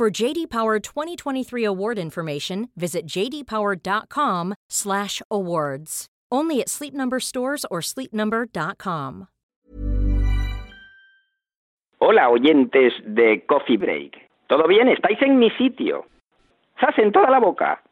For JD Power 2023 award information, visit jdpower.com/awards. Only at Sleep Number stores or sleepnumber.com. Hola, oyentes de Coffee Break. ¿Todo bien? ¿Estáis en mi sitio? ¡Sas en toda la boca!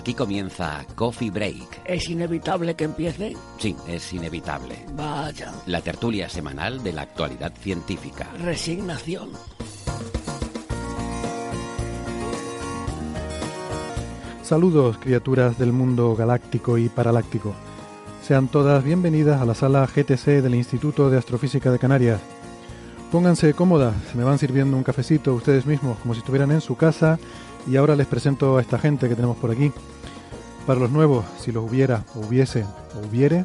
Aquí comienza Coffee Break. ¿Es inevitable que empiece? Sí, es inevitable. Vaya. La tertulia semanal de la actualidad científica. Resignación. Saludos, criaturas del mundo galáctico y paraláctico. Sean todas bienvenidas a la sala GTC del Instituto de Astrofísica de Canarias. Pónganse cómodas, me van sirviendo un cafecito ustedes mismos, como si estuvieran en su casa, y ahora les presento a esta gente que tenemos por aquí. Para los nuevos, si los hubiera, o hubiese, o hubiere,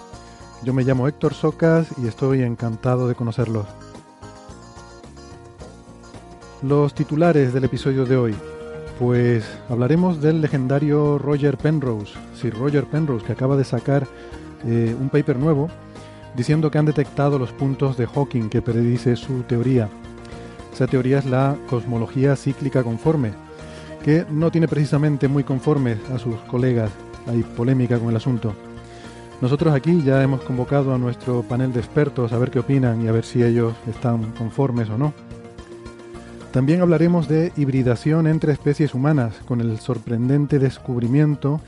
yo me llamo Héctor Socas y estoy encantado de conocerlos. Los titulares del episodio de hoy. Pues hablaremos del legendario Roger Penrose, Sir Roger Penrose, que acaba de sacar eh, un paper nuevo diciendo que han detectado los puntos de Hawking que predice su teoría. Esa teoría es la cosmología cíclica conforme, que no tiene precisamente muy conformes a sus colegas. Hay polémica con el asunto. Nosotros aquí ya hemos convocado a nuestro panel de expertos a ver qué opinan y a ver si ellos están conformes o no. También hablaremos de hibridación entre especies humanas, con el sorprendente descubrimiento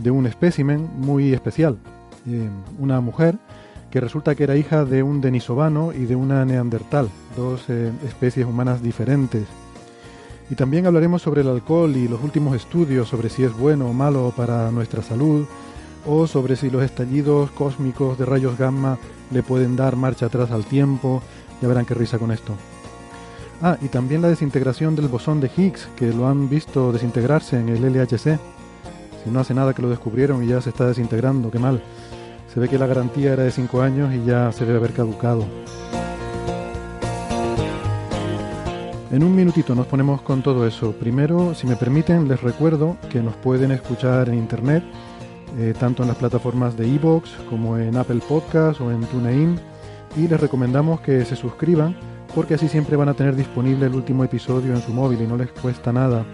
de un espécimen muy especial. Eh, una mujer que resulta que era hija de un denisovano y de una neandertal, dos eh, especies humanas diferentes. Y también hablaremos sobre el alcohol y los últimos estudios sobre si es bueno o malo para nuestra salud, o sobre si los estallidos cósmicos de rayos gamma le pueden dar marcha atrás al tiempo. Ya verán qué risa con esto. Ah, y también la desintegración del bosón de Higgs, que lo han visto desintegrarse en el LHC. Si no hace nada que lo descubrieron y ya se está desintegrando, qué mal. Se ve que la garantía era de 5 años y ya se debe haber caducado. En un minutito nos ponemos con todo eso. Primero, si me permiten, les recuerdo que nos pueden escuchar en internet, eh, tanto en las plataformas de Evox como en Apple Podcast o en TuneIn. Y les recomendamos que se suscriban porque así siempre van a tener disponible el último episodio en su móvil y no les cuesta nada.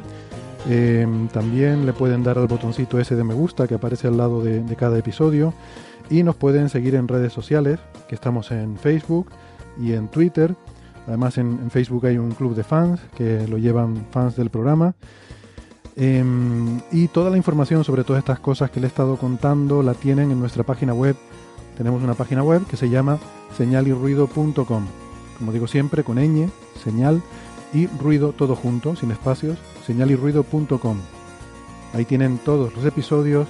Eh, también le pueden dar al botoncito ese de me gusta que aparece al lado de cada episodio y nos pueden seguir en redes sociales, que estamos en Facebook y en Twitter. Además en, Facebook hay un club de fans que lo llevan fans del programa. Eh, y toda la información sobre todas estas cosas que le he estado contando la tienen en nuestra página web. Tenemos una página web que se llama señalirruido.com. Como digo siempre, con ñ, señal y ruido todo junto, sin espacios, señalirruido.com. Ahí tienen todos los episodios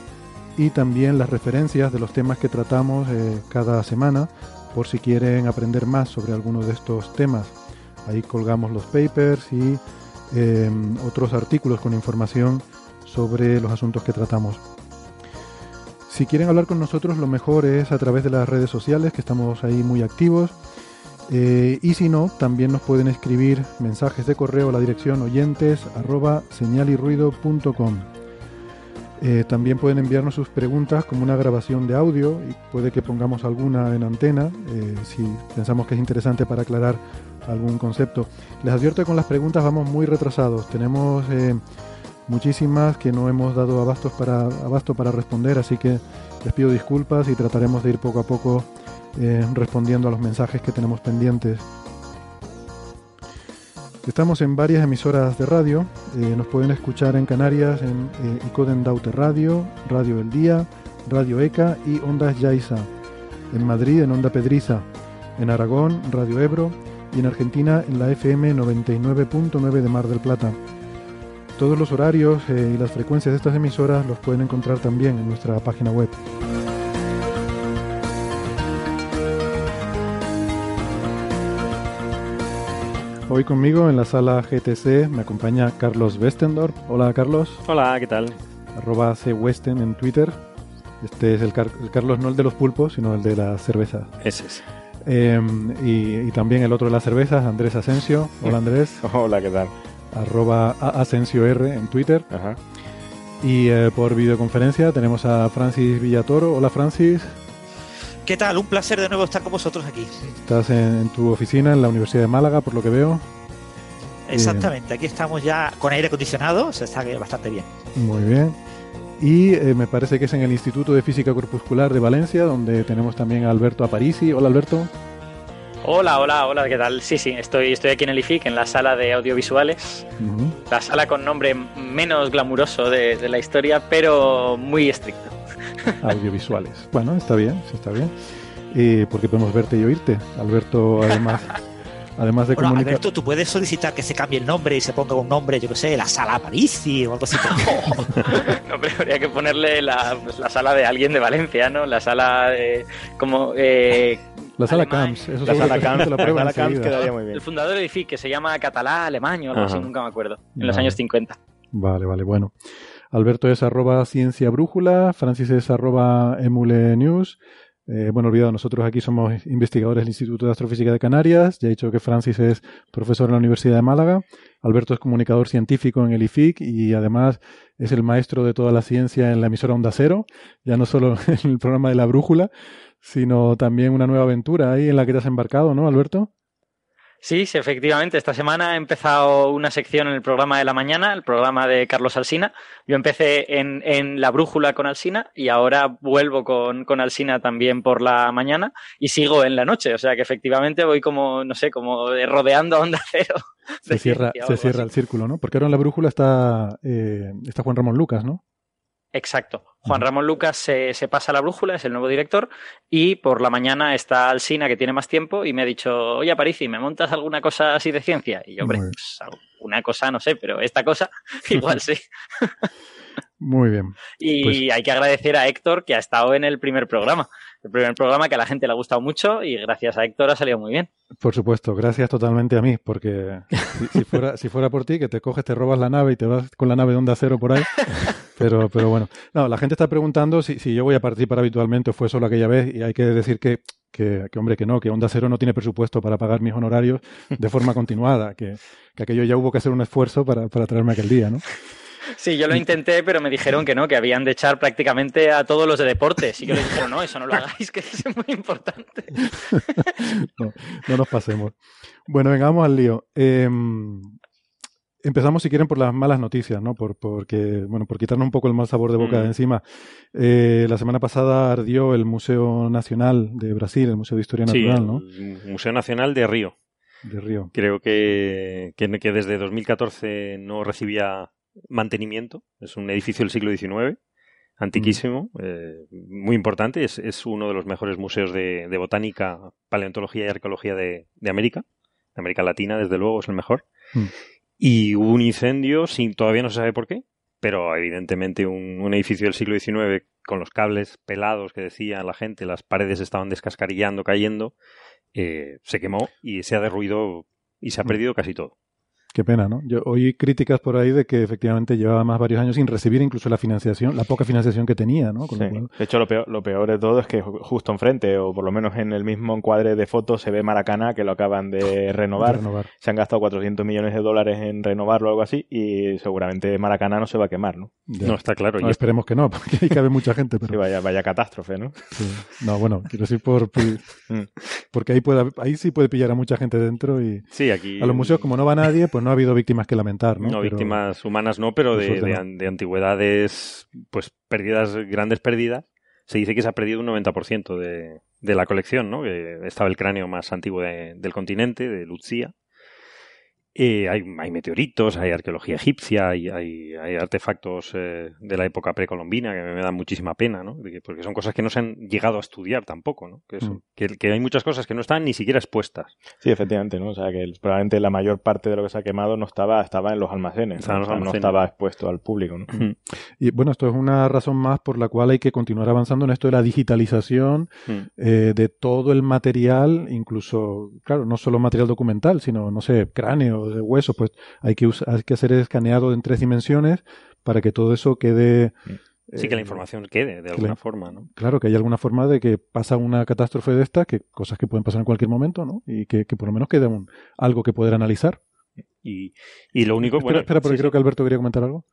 y también las referencias de los temas que tratamos eh, cada semana por si quieren aprender más sobre alguno de estos temas. Ahí colgamos los papers y eh, otros artículos con información sobre los asuntos que tratamos. Si quieren hablar con nosotros, lo mejor es a través de las redes sociales, que estamos ahí muy activos. Eh, y si no, también nos pueden escribir mensajes de correo a la dirección oyentes arroba. Eh, también pueden enviarnos sus preguntas como una grabación de audio y puede que pongamos alguna en antena eh, si pensamos que es interesante para aclarar algún concepto. Les advierto que con las preguntas vamos muy retrasados. Tenemos eh, muchísimas que no hemos dado abastos para, abasto para responder, así que les pido disculpas y trataremos de ir poco a poco respondiendo a los mensajes que tenemos pendientes. Estamos en varias emisoras de radio. Eh, nos pueden escuchar en Canarias en eh, Icoden Daute Radio, Radio El Día, Radio ECA y Ondas Yaiza. En Madrid en Onda Pedriza. En Aragón, Radio Ebro. Y en Argentina en la FM 99.9 de Mar del Plata. todos los horarios eh, y las frecuencias de estas emisoras los pueden encontrar también en nuestra página web. Hoy conmigo en la sala GTC me acompaña Carlos Westendorf. Hola Carlos. Hola, ¿qué tal? Arroba Westen en Twitter. Este es el, Carlos no el de los pulpos, sino el de la cerveza. Ese es. Em, y, también el otro de las cervezas, Andrés Asensio. Hola Andrés. Hola, ¿qué tal? Arroba Asensio R en Twitter. Ajá. Y eh, por videoconferencia tenemos a Francis Villatoro. Hola Francis. ¿Qué tal? Un placer de nuevo estar con vosotros aquí. Estás en, tu oficina en la Universidad de Málaga, por lo que veo. Exactamente, aquí estamos ya con aire acondicionado, o sea, está bastante bien. Muy bien. Y eh, me parece que es en el Instituto de Física Corpuscular de Valencia, donde tenemos también a Alberto Aparici. Hola Alberto. Hola, hola, hola, ¿qué tal? Sí, sí, estoy, estoy aquí en el IFIC, en la sala de audiovisuales. La sala con nombre menos glamuroso de, de la historia, pero muy estricto. audiovisuales. Bueno, está bien, sí está bien. Eh, porque podemos verte y oírte. Alberto, además, además de bueno, Alberto, tú puedes solicitar que se cambie el nombre y se ponga un nombre, yo que sé, la sala Parisi o algo así. no, pero habría que ponerle la, pues, la, sala de alguien de Valencia, ¿no? La sala de. como. Eh, la sala Camps, eso la sala Camps, la, sala Camps quedaría muy bien. El fundador de IFIC, que se llama Catalá Alemán o algo así, nunca me acuerdo, en los años 50. Vale, vale, bueno. Alberto es arroba ciencia brújula, Francis es arroba emule news. Eh, bueno, olvidado, nosotros aquí somos investigadores del Instituto de Astrofísica de Canarias. Ya he dicho que Francis es profesor en la Universidad de Málaga. Alberto es comunicador científico en el IFIC y además es el maestro de toda la ciencia en la emisora Onda Cero. Ya no solo en el programa de la brújula, sino también una nueva aventura ahí en la que te has embarcado, ¿no, Alberto? Sí, sí, efectivamente. Esta semana he empezado una sección en el programa de la mañana, el programa de Carlos Alsina. Yo empecé en, en La Brújula con Alsina y ahora vuelvo con, con, Alsina también por la mañana y sigo en la noche. O sea que efectivamente voy como, no sé, como rodeando a Onda Cero. Se cierra, se cierra el círculo, ¿no? Porque ahora en La Brújula está, eh, está Juan Ramón Lucas, ¿no? Exacto. Juan Ramón Lucas se, se, pasa a la brújula, es el nuevo director, y por la mañana está Alsina, que tiene más tiempo, y me ha dicho, oye, Aparici, ¿me montas alguna cosa así de ciencia? Y yo, hombre, pues, una cosa no sé, pero esta cosa igual sí. Muy bien. Y pues hay que agradecer a Héctor, que ha estado en el primer programa. El primer programa que a la gente le ha gustado mucho y gracias a Héctor ha salido muy bien. Por supuesto, gracias totalmente a mí, porque si, fuera, si fuera por ti, que te coges, te robas la nave y te vas con la nave de onda cero por ahí. Pero, pero bueno, no, la gente está preguntando si, si yo voy a participar habitualmente o fue solo aquella vez y hay que decir que, que, que, hombre, que no, que Onda Cero no tiene presupuesto para pagar mis honorarios de forma continuada, que, que aquello ya hubo que hacer un esfuerzo para, para traerme aquel día, ¿no? Sí, yo lo intenté, pero me dijeron que no, que habían de echar prácticamente a todos los de deportes. Y yo les dije, no, eso no lo hagáis, que es muy importante. no, no nos pasemos. Bueno, venga, vamos al lío. Eh, empezamos, si quieren, por las malas noticias, ¿no? Por, porque, bueno, por quitarnos un poco el mal sabor de boca de mm. encima. Eh, la semana pasada ardió el Museo Nacional de Brasil, el Museo de Historia Natural, ¿no? El Museo Nacional de Río. De Río. Creo que, que, que desde 2014 no recibía mantenimiento. Es un edificio del siglo XIX, antiquísimo, mm. eh, muy importante. Es, es, uno de los mejores museos de, de botánica, paleontología y arqueología de, de, América. De América Latina, desde luego, es el mejor. Mm. Y hubo un incendio, sin, todavía no se sabe por qué, pero evidentemente un, un, edificio del siglo XIX con los cables pelados que decía la gente, las paredes estaban descascarillando, cayendo, eh, se quemó y se ha derruido y se ha mm. perdido casi todo. Qué pena, ¿no? Yo oí críticas por ahí de que efectivamente llevaba más varios años sin recibir incluso la financiación, la poca financiación que tenía, ¿no? De hecho, lo peor, lo peor de todo es que justo enfrente, o por lo menos en el mismo encuadre de fotos, se ve Maracana, que lo acaban de renovar. Se han gastado 400 millones de dólares en renovarlo o algo así, y seguramente Maracana no se va a quemar, ¿no? No, está claro. y esperemos que no, porque ahí cabe mucha gente. Pero... vaya, vaya catástrofe, ¿no? No, bueno, quiero decir por... Mm. porque ahí, puede, ahí sí puede pillar a mucha gente dentro y... Sí, aquí... A los museos, como no va nadie, pues no ha habido víctimas que lamentar, ¿no? No, víctimas humanas no, pero de, de, antigüedades, pues pérdidas, grandes pérdidas. Se dice que se ha perdido un 90% de, de la colección, ¿no? Que estaba el cráneo más antiguo del continente, de Lucía. Eh, hay, hay, meteoritos, hay arqueología egipcia, hay, hay, hay artefactos eh, de la época precolombina que me dan muchísima pena, ¿no? Porque son cosas que no se han llegado a estudiar tampoco, ¿no? Que, mm. que, que, hay muchas cosas que no están ni siquiera expuestas. Sí, efectivamente, ¿no? O sea, que probablemente la mayor parte de lo que se ha quemado no estaba, estaba en los almacenes, ¿no? O no estaba expuesto al público, ¿no? Mm. Y bueno, esto es una razón más por la cual hay que continuar avanzando en esto de la digitalización mm. eh, de todo el material, incluso, claro, no solo material documental, sino, no sé, de hueso, pues hay que, hay que hacer escaneado en tres dimensiones para que todo eso quede... Sí, que la eh, información quede de alguna forma, ¿no? Claro, que hay alguna forma de que pasa una catástrofe de esta, que cosas que pueden pasar en cualquier momento, ¿no? Y que, por lo menos quede un, algo que poder analizar. Y, y lo único... Espera, espera porque creo que Alberto quería comentar algo.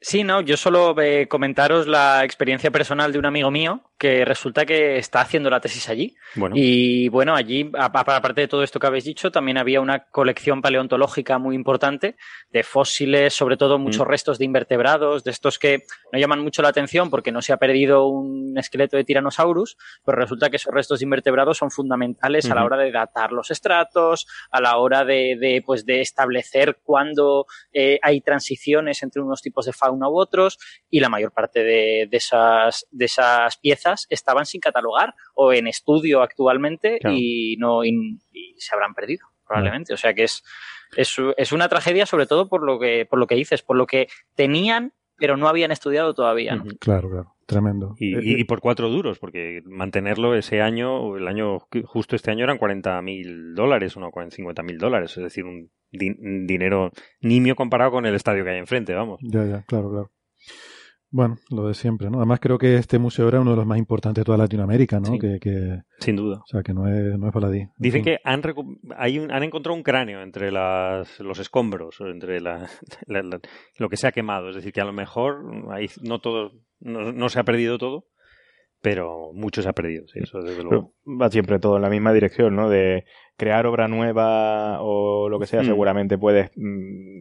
Sí, no, yo solo eh, comentaros la experiencia personal de un amigo mío que resulta que está haciendo la tesis allí. Y bueno, allí, aparte de todo esto que habéis dicho, también había una colección paleontológica muy importante de fósiles, sobre todo muchos mm. restos de invertebrados, de estos que no llaman mucho la atención porque no se ha perdido un esqueleto de Tyrannosaurus, pero resulta que esos restos de invertebrados son fundamentales a la hora de datar los estratos, a la hora de, pues, de establecer cuándo eh, hay transiciones entre unos tipos de fauna u otros, y la mayor parte de, esas, de esas piezas estaban sin catalogar o en estudio actualmente y no y, se habrán perdido probablemente. O sea que es, es, es, una tragedia sobre todo por lo que por lo que dices, por lo que tenían pero no habían estudiado todavía. Claro, claro. Tremendo. Eh, y, por cuatro duros, porque mantenerlo ese año, el año justo este año eran 40 mil dólares, no 50 mil dólares, es decir, un, dinero nimio comparado con el estadio que hay enfrente, vamos. Ya, ya, claro, claro. Bueno, lo de siempre, ¿no? Además creo que este museo era uno de los más importantes de toda Latinoamérica, ¿no? Que, Sin duda. O sea, que no es, no es baladí. Dicen que han, hay han encontrado un cráneo entre las, los escombros, entre la, lo que se ha quemado. Es decir, que a lo mejor ahí no todo, no se ha perdido todo, pero mucho se ha perdido, sí, eso desde luego. va siempre todo en la misma dirección, ¿no? De crear obra nueva o lo que sea, mm. seguramente puedes mm,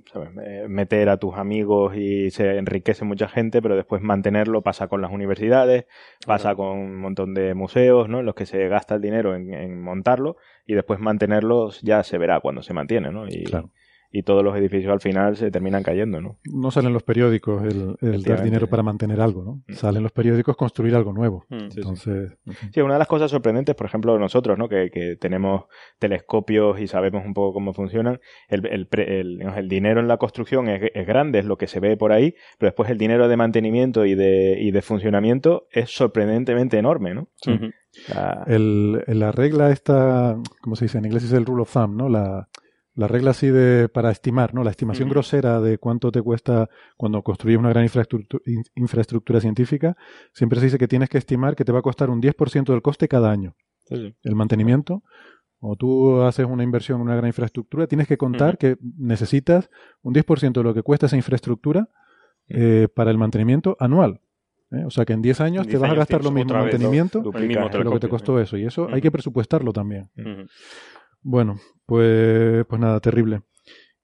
meter a tus amigos y se enriquece mucha gente, pero después mantenerlo pasa con las universidades, pasa con un montón de museos, ¿no? En los que se gasta el dinero en, montarlo y después mantenerlos ya se verá cuando se mantiene, ¿no? Y, claro y todos los edificios al final se terminan cayendo, ¿no? No salen los periódicos el, dar dinero para mantener algo, ¿no? Mm. Salen los periódicos construir algo nuevo. Mm. Entonces... Sí, una de las cosas sorprendentes, por ejemplo, nosotros, ¿no? Que, que tenemos telescopios y sabemos un poco cómo funcionan, el, el, el dinero en la construcción es, es, grande, es lo que se ve por ahí, pero después el dinero de mantenimiento y de, y de funcionamiento es sorprendentemente enorme, ¿no? el, la regla esta, ¿cómo se dice? En inglés es el rule of thumb, ¿no? La la regla así de para estimar, ¿no? La estimación grosera de cuánto te cuesta cuando construyes una gran infraestructura, infraestructura, científica, siempre se dice que tienes que estimar que te va a costar un 10% del coste cada año. El mantenimiento. O tú haces una inversión en una gran infraestructura, tienes que contar que necesitas un 10% de lo que cuesta esa infraestructura eh, para el mantenimiento anual. ¿eh? O sea que en 10 años te vas a gastar lo mismo en mantenimiento lo que te costó eso. Y eso hay que presupuestarlo también. Bueno, pues, pues nada, terrible.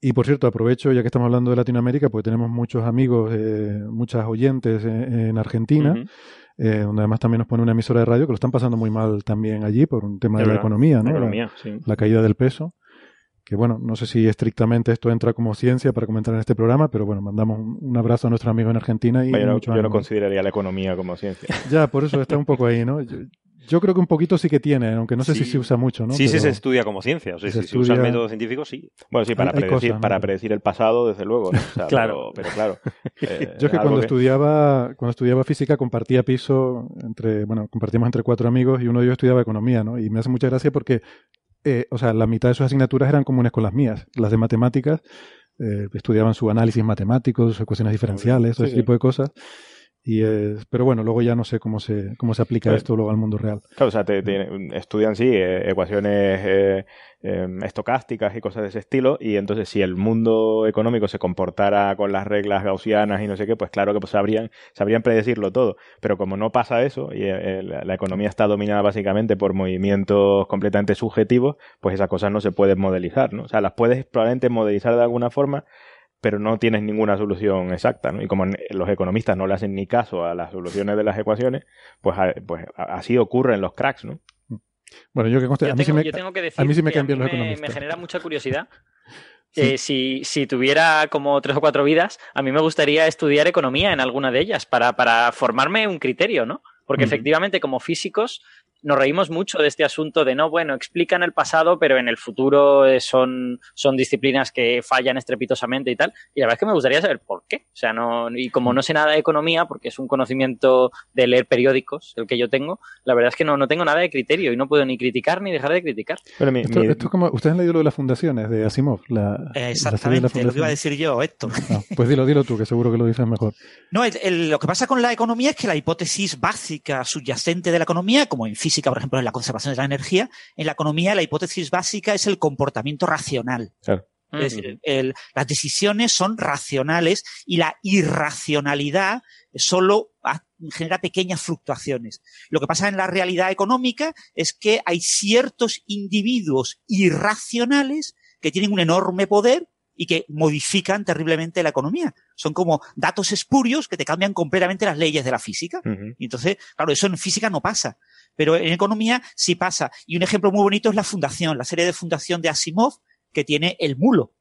Y por cierto, aprovecho, ya que estamos hablando de Latinoamérica, pues tenemos muchos amigos, eh, muchas oyentes en, Argentina, eh, donde además también nos pone una emisora de radio que lo están pasando muy mal también allí por un tema de, la economía, ¿no? La, caída del peso. Que bueno, no sé si estrictamente esto entra como ciencia para comentar en este programa, pero bueno, mandamos un, abrazo a nuestro amigo en Argentina. Y yo, no, yo no consideraría la economía como ciencia. Ya, por eso está un poco ahí, ¿no? Yo creo que un poquito sí que tiene, aunque no sé si se usa mucho, ¿no? Sí, sí se estudia como ciencia. O sea, si se usa el método científico, sí. Bueno, sí, para, predecir, para predecir el pasado, desde luego. claro. Pero, claro. Eh, yo es que cuando estudiaba cuando estudiaba física compartía piso entre, bueno, compartíamos entre cuatro amigos y uno de ellos estudiaba economía, ¿no? Y me hace mucha gracia porque, eh, o sea, la mitad de sus asignaturas eran comunes con las mías. Las de matemáticas, eh, estudiaban su análisis matemático, sus ecuaciones diferenciales, todo ese tipo de cosas. Y pero bueno, luego ya no sé cómo se, cómo se aplica esto luego al mundo real. Claro, o sea, te, estudian, sí, eh, ecuaciones eh, em, estocásticas y cosas de ese estilo, y entonces si el mundo económico se comportara con las reglas gaussianas y no sé qué, pues claro que pues, sabrían, sabrían predecirlo todo. Pero como no pasa eso, y eh, la economía está dominada básicamente por movimientos completamente subjetivos, pues esas cosas no se pueden modelizar, ¿no? O sea, las puedes probablemente modelizar de alguna forma, pero no tienes ninguna solución exacta, ¿no? Y como los economistas no le hacen ni caso a las soluciones de las ecuaciones, pues, pues así ocurre en los cracks, ¿no? Bueno, yo que conste, a, mí sí me, yo tengo que decir a mí sí me cambian los economistas. Me genera mucha curiosidad eh, si, si, tuviera como tres o cuatro vidas, a mí me gustaría estudiar economía en alguna de ellas para, para formarme un criterio, ¿no? Porque efectivamente, como físicos, nos reímos mucho de este asunto de no, bueno, explican el pasado, pero en el futuro eh, son, son disciplinas que fallan estrepitosamente y tal. Y la verdad es que me gustaría saber por qué. O sea, no, y como no sé nada de economía, porque es un conocimiento de leer periódicos, el que yo tengo, la verdad es que no, no tengo nada de criterio y no puedo ni criticar ni dejar de criticar. Pero esto, es como, ustedes han leído lo de las fundaciones de Asimov, la, Exactamente, lo que iba a decir yo, esto. Ah, pues dilo, dilo tú, que seguro que lo dices mejor. No, lo que pasa con la economía es que la hipótesis básica subyacente de la economía, como en física, por ejemplo, en la conservación de la energía, en la economía la hipótesis básica es el comportamiento racional. Es decir, las decisiones son racionales y la irracionalidad solo genera pequeñas fluctuaciones. Lo que pasa en la realidad económica es que hay ciertos individuos irracionales que tienen un enorme poder y que modifican terriblemente la economía. Son como datos espurios que te cambian completamente las leyes de la física. Y entonces, claro, eso en física no pasa. Pero en economía sí pasa. Y un ejemplo muy bonito es la fundación, la serie de fundación de Asimov, que tiene el mulo.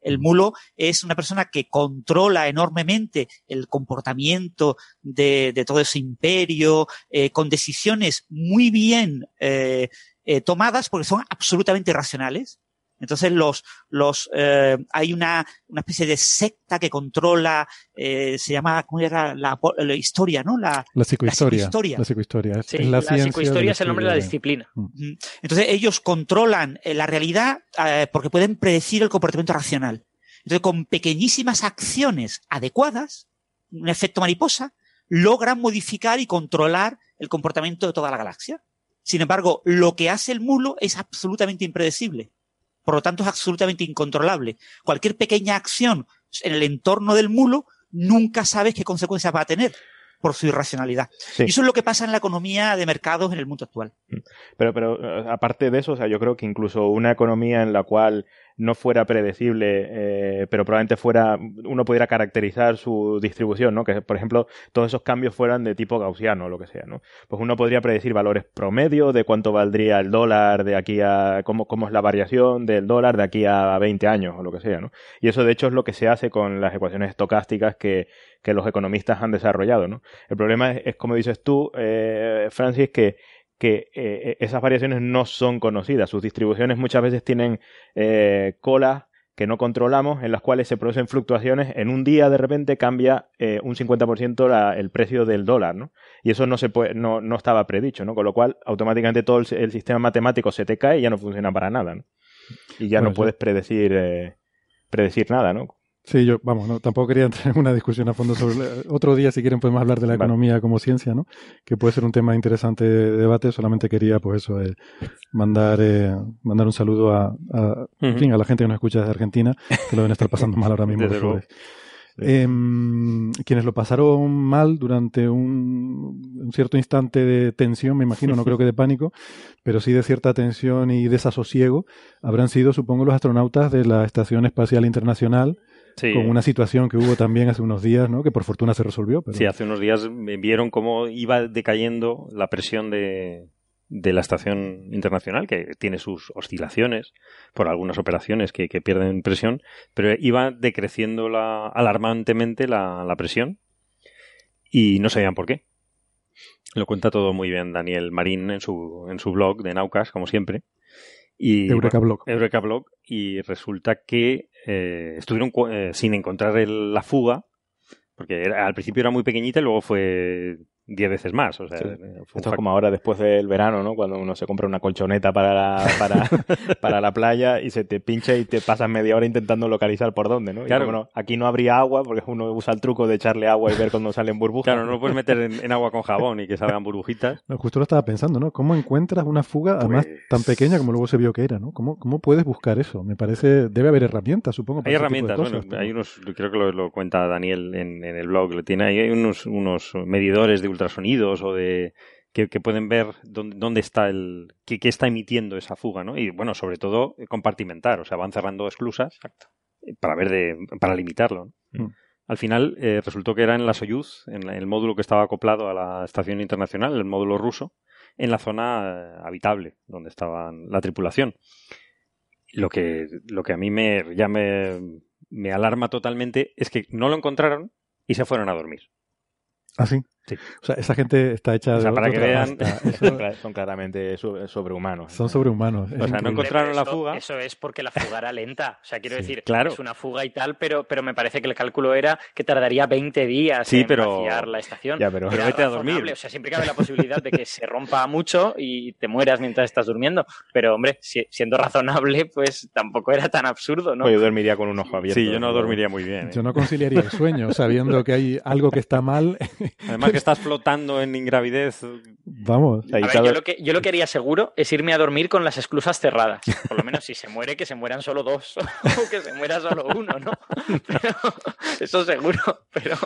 El mulo es una persona que controla enormemente el comportamiento de, todo ese imperio, eh, con decisiones muy bien eh, eh, tomadas porque son absolutamente racionales. Entonces los, los, eh, hay una, una especie de secta que controla, eh, se llama, ¿cómo era? La, la, historia, ¿no? La, la psicohistoria. La psicohistoria. La, sí, la, psicohistoria es el nombre de la disciplina. Mm. Entonces ellos controlan eh, la realidad eh, porque pueden predecir el comportamiento racional. Entonces con pequeñísimas acciones adecuadas, un efecto mariposa, logran modificar y controlar el comportamiento de toda la galaxia. Sin embargo, lo que hace el mulo es absolutamente impredecible. Por lo tanto, es absolutamente incontrolable. Cualquier pequeña acción en el entorno del mulo, nunca sabes qué consecuencias va a tener por su irracionalidad. Y eso es lo que pasa en la economía de mercados en el mundo actual. Pero, pero eh, aparte de eso, o sea, yo creo que incluso una economía en la cual no fuera predecible, eh, pero probablemente fuera, uno pudiera caracterizar su distribución, ¿no? Que, por ejemplo, todos esos cambios fueran de tipo gaussiano o lo que sea, ¿no? Pues uno podría predecir valores promedio de cuánto valdría el dólar de aquí a, cómo, cómo es la variación del dólar de aquí a 20 años o lo que sea, ¿no? Y eso, de hecho, es lo que se hace con las ecuaciones estocásticas que, que los economistas han desarrollado, ¿no? El problema es, como dices tú, eh, Francis, que que eh, esas variaciones no son conocidas. Sus distribuciones muchas veces tienen eh, colas que no controlamos, en las cuales se producen fluctuaciones. En un día, de repente, cambia eh, un 50% el precio del dólar, ¿no? Y eso no, se puede, no, no estaba predicho, ¿no? Con lo cual, automáticamente todo el, sistema matemático se te cae y ya no funciona para nada, ¿no? Y ya no puedes predecir, predecir nada, ¿no? Sí, yo, vamos, no, tampoco quería entrar en una discusión a fondo sobre. Otro día, si quieren, podemos hablar de la economía como ciencia, ¿no? Que puede ser un tema interesante de debate. Solamente quería, pues eso, eh, mandar, eh, mandar un saludo a, a, fin, a la gente que nos escucha desde Argentina, que lo deben estar pasando mal ahora mismo. Eh, quienes lo pasaron mal durante un, un, cierto instante de tensión, me imagino, no creo que de pánico, pero sí de cierta tensión y desasosiego, habrán sido, supongo, los astronautas de la Estación Espacial Internacional, con una situación que hubo también hace unos días, ¿no? Que por fortuna se resolvió. Sí, hace unos días vieron cómo iba decayendo la presión de, de la estación internacional, que tiene sus oscilaciones por algunas operaciones que, pierden presión, pero iba decreciendo la, alarmantemente la, la, presión y no sabían por qué. Lo cuenta todo muy bien Daniel Marín en su, en su blog de Naucas, como siempre. Y, Eureka Blog. Eureka Blog. Y resulta que eh, estuvieron eh, sin encontrar la fuga, porque al principio era muy pequeñita y luego fue diez veces más. O sea, Esto es como ahora después del verano, ¿no? Cuando uno se compra una colchoneta para la, para, para la playa y se te pincha y te pasas media hora intentando localizar por dónde, ¿no? claro. bueno, aquí no habría agua porque uno usa el truco de echarle agua y ver cuando salen burbujas. Claro, no lo puedes meter en, agua con jabón y que salgan burbujitas. justo lo estaba pensando, ¿no? ¿Cómo encuentras una fuga, además pues tan pequeña como luego se vio que era, ¿no? ¿Cómo, cómo puedes buscar eso? Me parece, debe haber herramientas, supongo. hay herramientas, bueno, hay unos, creo que lo, cuenta Daniel en, en, el blog, lo tiene ahí, hay unos, unos medidores de ultrasonidos o de que, pueden ver dónde, está el. Qué, está emitiendo esa fuga, ¿no? Y bueno, sobre todo eh, compartimentar, o sea, van cerrando esclusas eh, para ver de, para limitarlo. Mm. Al final eh, resultó que era en la Soyuz, en el módulo que estaba acoplado a la estación internacional, el módulo ruso, en la zona habitable donde estaba la tripulación. Lo que, lo que a mí me, ya me, me alarma totalmente es que no lo encontraron y se fueron a dormir. ¿Ah, sí? Sí. O sea, esa gente está hecha O sea, de para que vean-. Eso- Son claramente so- sobrehumanos. son sobrehumanos. Es O sea, no encontraron la fuga. Eso es porque la fuga era lenta. O sea, quiero Sí, decir, claro. es una fuga y tal, pero, pero me parece que el cálculo era que tardaría 20 días Sí, en pero- vaciar la estación. Ya, pero- Pero vete a razonable. dormir. O sea, siempre cabe la posibilidad de que se rompa mucho y te mueras mientras estás durmiendo. Pero, hombre, si- siendo razonable, pues tampoco era tan absurdo, ¿no? Pues yo dormiría con un ojo abierto. Sí, yo no dormiría muy bien. ¿eh? Yo no conciliaría el sueño sabiendo que hay algo que está mal. Además que estás flotando en ingravidez. Vamos. Ahí A ver, yo, lo que, yo lo que haría seguro es irme a dormir con las esclusas cerradas. Por lo menos si se muere, que se mueran solo dos. o que se muera solo uno, ¿no? Pero, eso seguro. Pero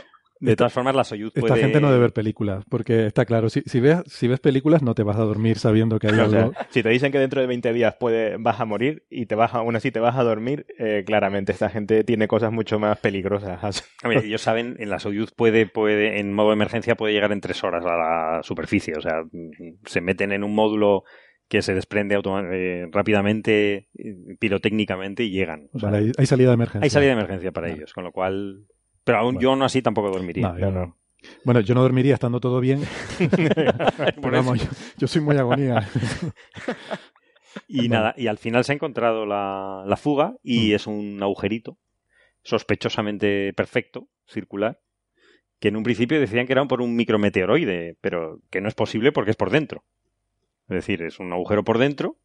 De todas formas, la Soyuz Esta gente no debe ver películas, porque está claro, si, si, ves, si ves películas no te vas a dormir sabiendo que hay O sea, algo. si te dicen que dentro de 20 días puede, vas a morir y te vas a, aún así te vas a dormir, eh, claramente esta gente tiene cosas mucho más peligrosas. A ver, ellos saben, en la Soyuz puede, puede, en modo de emergencia puede llegar en tres horas a la superficie. O sea, se meten en un módulo que se desprende automa- eh, rápidamente, eh, pirotécnicamente y llegan. O sea, Vale, hay, hay salida de emergencia. hay salida de emergencia para ellos, con lo cual... Pero aún Bueno. yo no así tampoco dormiría. No, yo no. Bueno, yo no dormiría estando todo bien. Por Pero vamos, yo, yo soy muy agonía. Y nada, y al final se ha encontrado la, la fuga y Mm. es un agujerito sospechosamente perfecto, circular, que en un principio decían que era por un micrometeoroide, pero que no es posible porque es por dentro. Es decir, es un agujero por dentro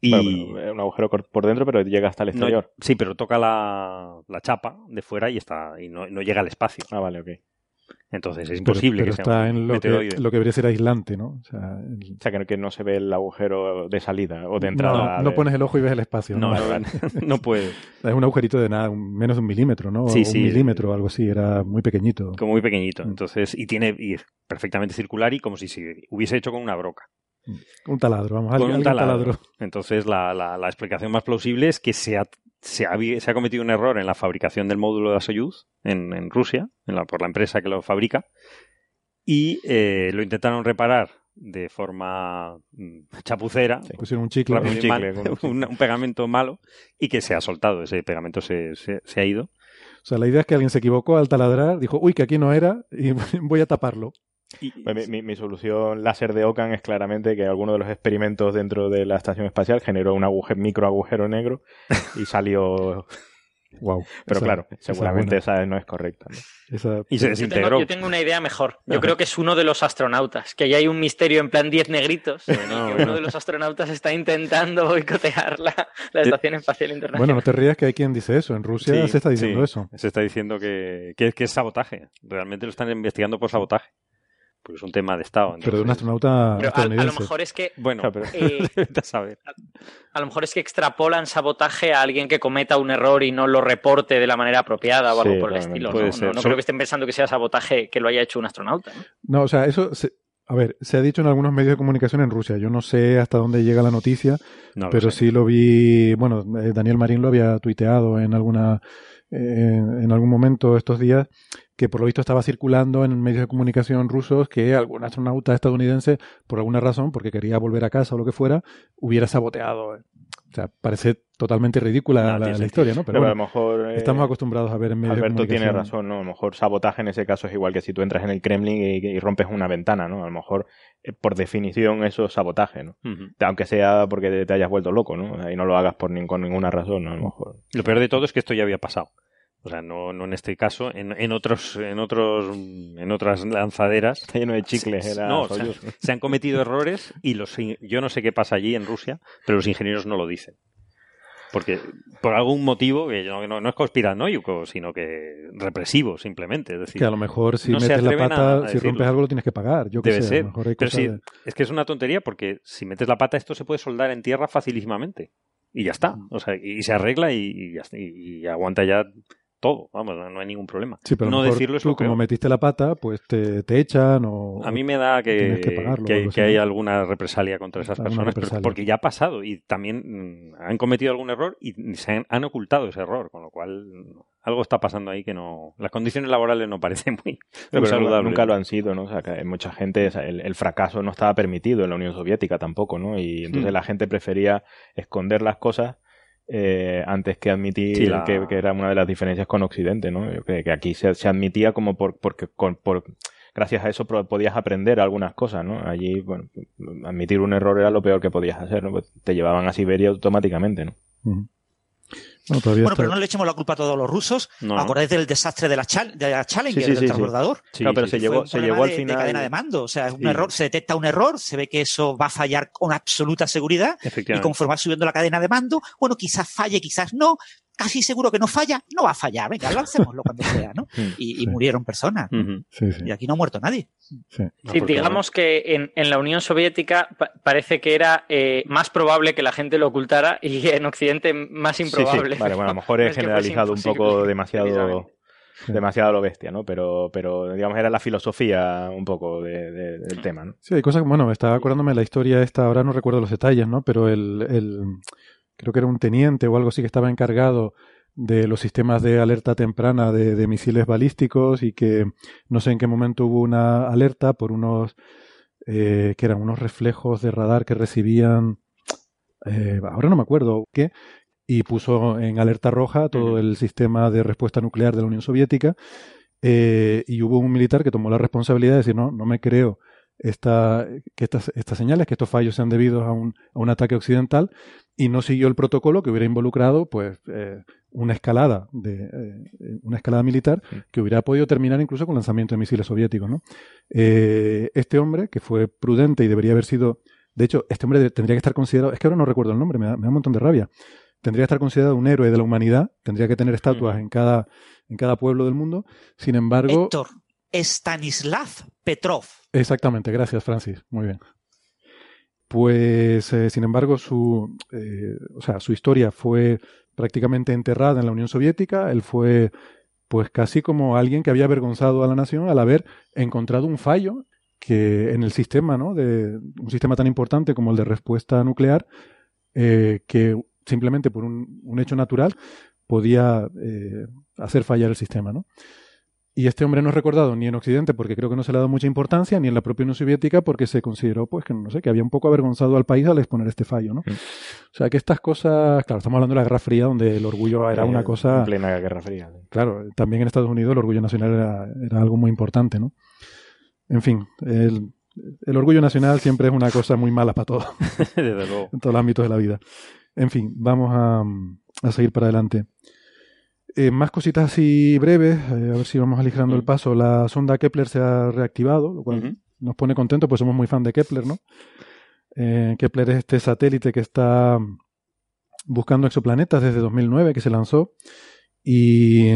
y... Bueno, eh, un agujero por dentro, pero llega hasta el no- exterior. sí, pero toca la, la chapa de fuera y está y no, no llega al espacio. Ah, vale, ok. Entonces es imposible pero que sea está un en lo que, lo que debería ser aislante, ¿no? O sea, el- O sea, que, que no se ve el agujero de salida o de no, entrada. no de- pones el ojo y ves el espacio. No, ¿no? no, no puede. Es un agujerito de nada, un- menos de un milímetro, ¿no? Sí, un sí. milímetro o algo así, era muy pequeñito. como muy pequeñito. Mm. Entonces, y tiene y es perfectamente circular y como si se hubiese hecho con una broca. Un taladro, vamos, Con un taladro. taladro. Entonces, la, la- la explicación más plausible es que se ha, se, ha, se ha cometido un error en la fabricación del módulo de la Soyuz en, en Rusia, en la- por la empresa que lo fabrica, y eh, lo intentaron reparar de forma mm, chapucera, Pusieron un chicle. Un y chicle, mal, con un chicle. un, un pegamento malo, y que se ha soltado. Ese pegamento se, se- se ha ido. O sea, la idea es que alguien se equivocó al taladrar, dijo, uy, que aquí no era, y voy a taparlo. Y, Mi, mi- mi solución láser de Ocan es claramente que alguno de los experimentos dentro de la estación espacial generó un agujero, micro agujero negro y salió. Wow. Pero Esa- claro, seguramente esa no es correcta. ¿no? Esa- y se yo desintegró. tengo, yo tengo una idea mejor. Yo creo que es uno de los astronautas. Que ahí hay un misterio en plan 10 negritos. y que uno de los astronautas está intentando boicotear la, la Estación Espacial Internacional. Bueno, no te rías que hay quien dice eso. En Rusia Sí, se está diciendo sí. eso. Se está diciendo que, que, que es sabotaje. Realmente lo están investigando por sabotaje. Porque es un tema de Estado. Pero de un astronauta Pero a, a lo mejor es que Bueno, eh, a saber. a lo mejor es que extrapolan sabotaje a alguien que cometa un error y no lo reporte de la manera apropiada o algo Sí, por el estilo. Puede ¿no? ser. No, creo que estén pensando que sea sabotaje que lo haya hecho un astronauta. ¿no? No, o sea, eso... se- A ver, se ha dicho en algunos medios de comunicación en Rusia. Yo no sé hasta dónde llega la noticia, No pero sé. sí lo vi. Bueno, eh, Daniel Marín lo había tuiteado en alguna eh, en algún momento estos días que por lo visto estaba circulando en medios de comunicación rusos que algún astronauta estadounidense, por alguna razón, porque quería volver a casa o lo que fuera, hubiera saboteado. O sea, parece totalmente ridícula No, la, historia, ¿no? Pero Pero a lo mejor. eh, estamos acostumbrados a ver en medios de Alberto comunicación. tiene razón, ¿no? A lo mejor sabotaje en ese caso es igual que si tú entras en el Kremlin y, y rompes una ventana, ¿no? A lo mejor, eh, por definición, eso es sabotaje, ¿no? Aunque sea porque te, te hayas vuelto loco, ¿no? Y no lo hagas por con ninguna razón, ¿no? A lo mejor. Lo peor de todo es que esto ya había pasado. O sea, no, no en este caso, en, en otros, en otros, en otras lanzaderas. Está lleno de chicles, se- era no, o sea, Soyuz. se han cometido errores y los, in- yo no sé qué pasa allí en Rusia, pero los ingenieros no lo dicen. Porque por algún motivo, que yo no, no es conspiranoico, sino que represivo simplemente. Es decir, Que a lo mejor si no metes la a- pata, a si decirlo. rompes algo lo tienes que pagar. Yo qué Debe sé, ser. a lo mejor hay Pero sí, de- es que es una tontería porque si metes la pata esto se puede soldar en tierra facilísimamente. Y ya está. O sea, y, y se arregla y, y ya está, y- y aguanta ya todo. Vamos, no, no hay ningún problema. Sí, pero no decirlo es tú lo como peor. metiste la pata, pues te, te echan o... A mí me da que, que pagarlo que, que hay alguna represalia contra esas Alguna personas, represalia. porque ya ha pasado y también mm, han cometido algún error y se han, han ocultado ese error, con lo cual algo está pasando ahí que no. Las condiciones laborales no parecen muy, saludables. Nunca lo han sido, ¿no? O sea, que mucha gente, el, fracaso no estaba permitido en la Unión Soviética tampoco, ¿no? Y entonces mm. la gente prefería esconder las cosas eh, antes que admitir que, era una de las diferencias con Occidente, ¿no? Que, que aquí se, se, admitía como por, porque con, por, gracias a eso podías aprender algunas cosas, ¿no? Allí, bueno, admitir un error era lo peor que podías hacer, ¿no? Pues te llevaban a Siberia automáticamente, ¿no? Bueno, pero no le echemos la culpa a todos los rusos. ¿Acordáis del desastre de la, de la Challenger, del transbordador? Sí, pero se llevó, se llevó al final. De cadena de mando. O sea, un error, se detecta un error, se ve que eso va a fallar con absoluta seguridad. Y conforme va subiendo la cadena de mando, bueno, quizás falle, quizás no, casi seguro que no falla, no va a fallar, venga, lancémoslo cuando sea, ¿no? Y, murieron personas. Y aquí no ha muerto nadie. Sí, digamos que en, en, la Unión Soviética parece que era eh, más probable que la gente lo ocultara y en Occidente más improbable. Vale, bueno, a lo mejor he generalizado un poco demasiado demasiado lo bestia, ¿no? Pero, pero digamos, era la filosofía un poco del tema, ¿no? Sí, hay cosas, bueno, estaba acordándome de la historia esta, ahora no recuerdo los detalles, ¿no? Pero el, el, creo que era un teniente o algo así que estaba encargado de los sistemas de alerta temprana de, misiles balísticos y que no sé en qué momento hubo una alerta por unos eh, que eran unos reflejos de radar que recibían eh, ahora no me acuerdo qué y puso en alerta roja todo el sistema de respuesta nuclear de la Unión Soviética eh, y hubo un militar que tomó la responsabilidad de decir no no me creo esta, que estas, estas señales, que estos fallos sean debidos a un, a un ataque occidental y no siguió el protocolo que hubiera involucrado pues eh, una escalada de eh, una escalada militar que hubiera podido terminar incluso con lanzamiento de misiles soviéticos ¿no? Eh, este hombre que fue prudente y debería haber sido de hecho este hombre tendría que estar considerado es que ahora no recuerdo el nombre me da, me da un montón de rabia tendría que estar considerado un héroe de la humanidad tendría que tener estatuas en cada en cada pueblo del mundo sin embargo Héctor Stanislav Petrov exactamente gracias Francis muy bien pues, eh, sin embargo, su, eh, o sea, su historia fue prácticamente enterrada en la Unión Soviética. Él fue, pues, casi como alguien que había avergonzado a la nación al haber encontrado un fallo que en el sistema, ¿no? De un sistema tan importante como el de respuesta nuclear, eh, que simplemente por un, un hecho natural podía hacer fallar el sistema, ¿no? Y este hombre no es recordado ni en Occidente porque creo que no se le ha dado mucha importancia, ni en la propia Unión Soviética porque se consideró, pues, que no sé, que había un poco avergonzado al país al exponer este fallo, ¿no? O sea, que estas cosas, claro, estamos hablando de la Guerra Fría donde el orgullo era una cosa... En plena Guerra Fría. Claro, también en Estados Unidos el orgullo nacional era, algo muy importante, ¿no? En fin, el, orgullo nacional siempre es una cosa muy mala para todos. Desde luego. en todos los ámbitos de la vida. En fin, vamos a, a seguir para adelante. Eh, más cositas así breves, eh, a ver si vamos aligerando el paso. La sonda Kepler se ha reactivado, lo cual nos pone contentos, pues somos muy fan de Kepler, ¿no? Eh, Kepler es este satélite que está buscando exoplanetas desde 2009, que se lanzó. Y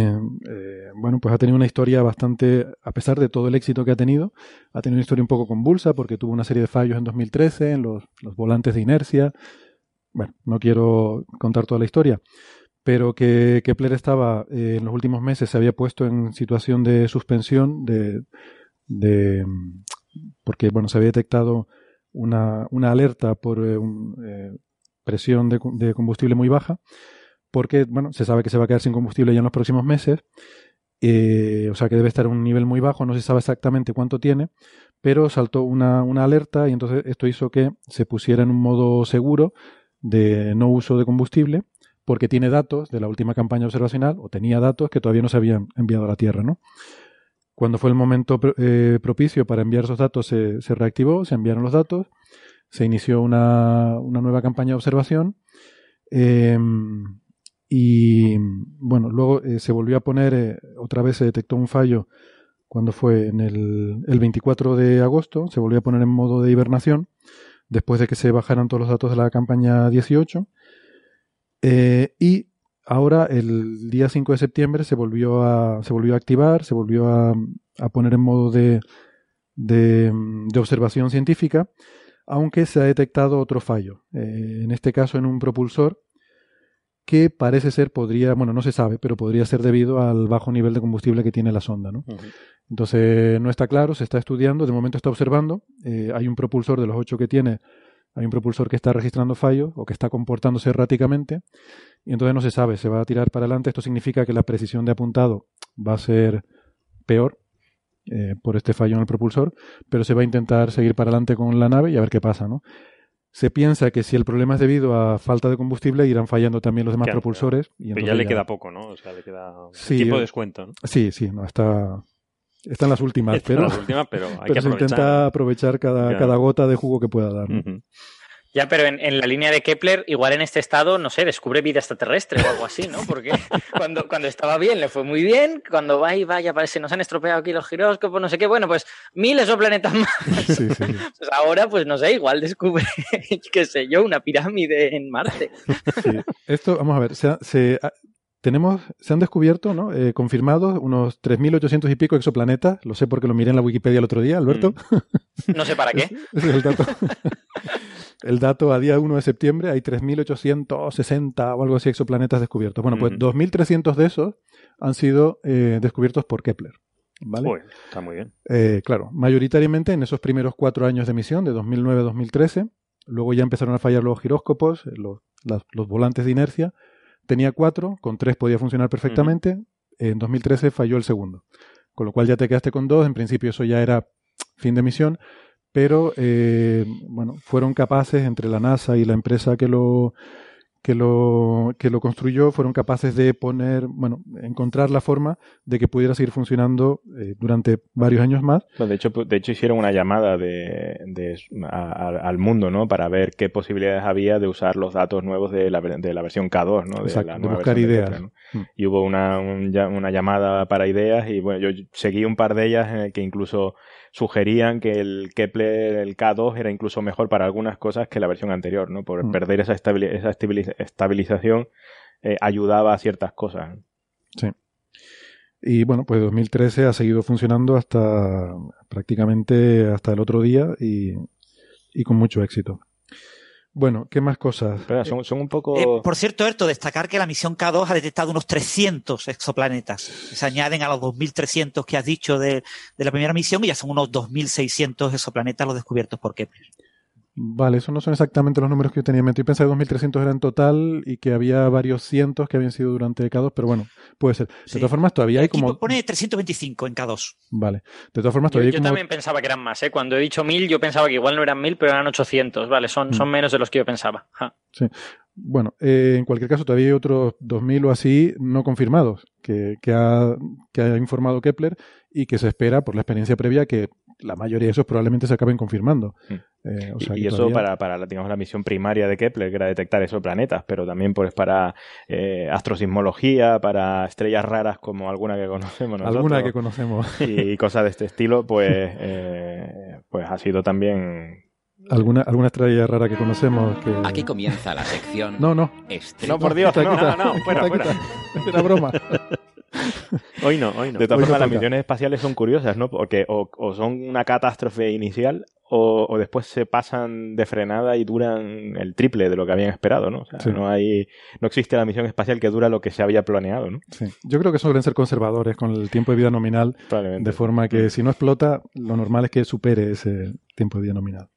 bueno, pues ha tenido una historia bastante, a pesar de todo el éxito que ha tenido, ha tenido una historia un poco convulsa porque tuvo una serie de fallos en 2013 en los, los volantes de inercia. Bueno, no quiero contar toda la historia pero que Kepler estaba eh, en los últimos meses se había puesto en situación de suspensión de, de porque bueno se había detectado una, una alerta por eh, eh, presión de, de, combustible muy baja porque bueno se sabe que se va a quedar sin combustible ya en los próximos meses o sea que debe estar en un nivel muy bajo no se sabe exactamente cuánto tiene pero saltó una, una alerta y entonces esto hizo que se pusiera en un modo seguro de no uso de combustible porque tiene datos de la última campaña observacional, o tenía datos que todavía no se habían enviado a la Tierra, ¿no? Cuando fue el momento eh, propicio para enviar esos datos, se, reactivó, se enviaron los datos, se inició una, nueva campaña de observación, em, y bueno, luego eh, se volvió a poner, eh, otra vez se detectó un fallo cuando fue en el, el 24 de agosto, se volvió a poner en modo de hibernación, después de que se bajaran todos los datos de la campaña 18, eh, y ahora, el día 5 de septiembre, se volvió a, se volvió a activar, se volvió a, poner en modo de, de, observación científica, aunque se ha detectado otro fallo. Eh, en este caso, en un propulsor que parece ser, podría, bueno, no se sabe, pero podría ser debido al bajo nivel de combustible que tiene la sonda, ¿no? Entonces, no está claro, se está estudiando, de momento está observando. Eh, hay un propulsor de los ocho que tiene hay un propulsor que está registrando fallos o que está comportándose erráticamente y entonces no se sabe, se va a tirar para adelante. Esto significa que la precisión de apuntado va a ser peor eh, por este fallo en el propulsor, pero se va a intentar seguir para adelante con la nave y a ver qué pasa, ¿no? Se piensa que si el problema es debido a falta de combustible, irán fallando también los demás propulsores. Y pero ya le queda poco, ¿no? O sea, le queda tiempo de descuento, ¿no? Sí, sí, no, está, están las últimas, pero, las últimas, pero, hay que se intenta aprovechar cada, cada, gota de jugo que pueda dar. Ya, pero en, la línea de Kepler, igual en este estado, no sé, descubre vida extraterrestre o algo así, ¿no? Porque cuando, cuando estaba bien le fue muy bien, cuando va y vaya, parece, nos han estropeado aquí los giróscopos, no sé qué, bueno, pues miles de planetas más. Sí, sí. Pues ahora, pues no sé, igual descubre, qué sé yo, una pirámide en Marte. Sí. Esto, vamos a ver, se, se, tenemos, se han descubierto, ¿no? Eh, confirmados unos 3.800 y pico exoplanetas. Lo sé porque lo miré en la Wikipedia el otro día, Alberto. Mm. No sé para qué. es el dato. el dato a día 1 de septiembre hay 3.860 o algo así exoplanetas descubiertos. Bueno, pues 2.300 de esos han sido eh, descubiertos por Kepler. ¿Vale? está muy bien. Eh, claro, mayoritariamente en esos primeros cuatro años de misión, de 2009-2013. Luego ya empezaron a fallar los giróscopos, los, los volantes de inercia. Tenía cuatro, con tres podía funcionar perfectamente. En 2013 falló el segundo. Con lo cual ya te quedaste con dos. En principio eso ya era fin de misión pero eh, bueno, fueron capaces entre la NASA y la empresa que lo que lo que lo construyó fueron capaces de poner, bueno, encontrar la forma de que pudiera seguir funcionando eh, durante varios años más. de hecho, de hecho hicieron una llamada de, de al mundo, ¿no, para ver qué posibilidades había de usar los datos nuevos de la, de la versión K2, ¿no? De, la buscar ideas. Mm. Y hubo una, una llamada para ideas y bueno, yo seguí un par de ellas en el que incluso sugerían que el Kepler, el K2, era incluso mejor para algunas cosas que la versión anterior, ¿no? Por mm. perder esa, esa estabilización eh, ayudaba a ciertas cosas. Sí. Y bueno, pues 2013 ha seguido funcionando hasta prácticamente hasta el otro día y, y con mucho éxito. Bueno, ¿qué más cosas? son, un poco... Eh, por cierto, Erto, destacar que la misión K2 ha detectado unos 300 exoplanetas. Se añaden a los 2.300 que has dicho de, de la primera misión y ya son unos 2.600 exoplanetas los descubiertos por Kepler. Vale, esos no son exactamente los números que yo tenía en mente. Yo pensaba que 2.300 eran total y que había varios cientos que habían sido durante K2, pero bueno, puede ser. De todas formas, todavía hay como... pone 325 en K2. Vale. De todas formas, todavía yo, hay yo también pensaba que eran más, ¿eh? Cuando he dicho 1.000, yo pensaba que igual no eran 1.000, pero eran 800. Vale, son, mm. son menos de los que yo pensaba. Sí. Bueno, eh, en cualquier caso, todavía hay otros 2.000 o así no confirmados que, que, ha, que ha informado Kepler y que se espera, por la experiencia previa, que la mayoría de esos probablemente se acaben confirmando. Mm. Eh, y, eso para, para digamos, la misión primaria de Kepler, que era detectar esos planetas, pero también pues para eh, astrosismología, para estrellas raras como alguna que conocemos nosotros. Alguna que conocemos. Y, cosas de este estilo, pues, eh, pues ha sido también ¿Alguna, alguna estrella rara que conocemos que... Aquí comienza la sección... No, no. No, por Dios, no, no, no, fuera, fuera. Era broma. Hoy no, hoy no. De todas formas, las misiones espaciales son curiosas, ¿no? Porque o, o son una catástrofe inicial o, después se pasan de frenada y duran el triple de lo que habían esperado, ¿no? O sea, no hay, no existe la misión espacial que dura lo que se había planeado, ¿no? Sí. Yo creo que suelen ser conservadores con el tiempo de vida nominal, de forma que mm. si no explota, lo normal es que supere ese tiempo de vida nominal.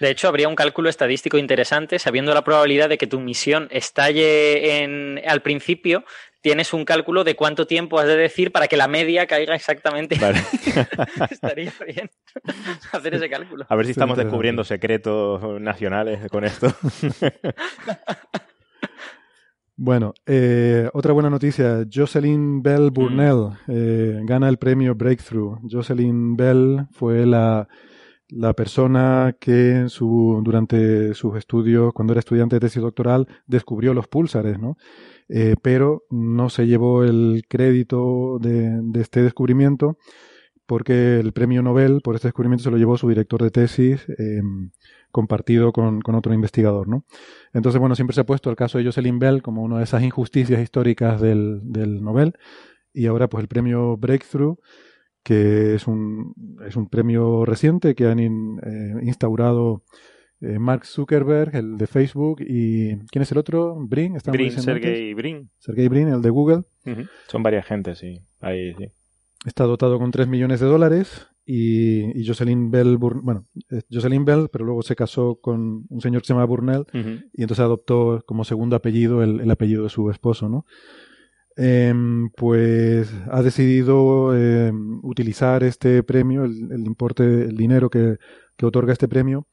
De hecho, habría un cálculo estadístico interesante, sabiendo la probabilidad de que tu misión estalle en, al principio, tienes un cálculo de cuánto tiempo has de decir para que la media caiga exactamente. Estaría bien hacer ese cálculo. A ver si estamos descubriendo secretos nacionales con esto. Bueno, eh, otra buena noticia. Jocelyn Bell Burnell mm. eh, gana el premio Breakthrough. Jocelyn Bell fue la, la persona que su, durante sus estudios, cuando era estudiante de tesis doctoral, descubrió los púlsares, ¿no? Eh, pero no se llevó el crédito de, este descubrimiento porque el premio Nobel por este descubrimiento se lo llevó su director de tesis em, compartido con, otro investigador. ¿no? Entonces, bueno, siempre se ha puesto el caso de Jocelyn Bell como una de esas injusticias históricas del, del Nobel y ahora pues el premio Breakthrough que es un, es un premio reciente que han eh, instaurado eh, Mark Zuckerberg, el de Facebook, y ¿quién es el otro? Brin, Brin Sergey Brin. Sergey Brin, el de Google. Son varias gentes, sí. Ahí, sí. Está dotado con 3 millones de dólares y, Jocelyn Bell, bueno, Jocelyn Bell, pero luego se casó con un señor que se llama Burnell y entonces adoptó como segundo apellido el, apellido de su esposo, ¿no? Em, pues ha decidido em, utilizar este premio, el, importe, el dinero que, otorga este premio,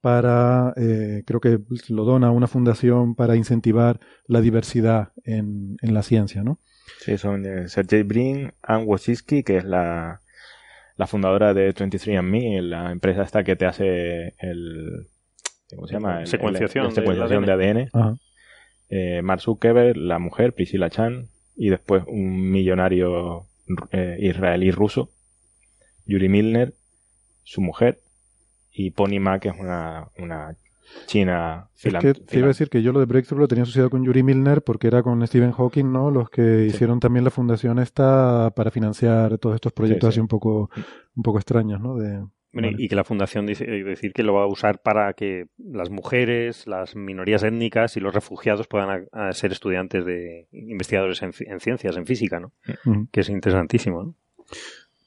para, eh, creo que lo dona a una fundación para incentivar la diversidad en, la ciencia, ¿no? Sí, son eh, Sergey Brin, Anne Wojcicki, que es la, la fundadora de 23andMe, la empresa esta que te hace el... ¿Cómo se llama? secuenciación, secuenciación de ADN. Eh, Mark Zuckerberg, la mujer, Priscilla Chan, y después un millonario eh, israelí ruso, Yuri Milner, su mujer, y Pony Ma, que es una, una China. Es que te iba a decir que yo lo de Breakthrough lo tenía asociado con Yuri Milner porque era con Stephen Hawking, ¿no? Los que hicieron también la fundación esta para financiar todos estos proyectos así un poco, un poco extraños, ¿no? De, Y que la fundación dice decir que lo va a usar para que las mujeres, las minorías étnicas y los refugiados puedan ser estudiantes de investigadores en, en, ciencias, en física, ¿no? Que es interesantísimo, ¿no?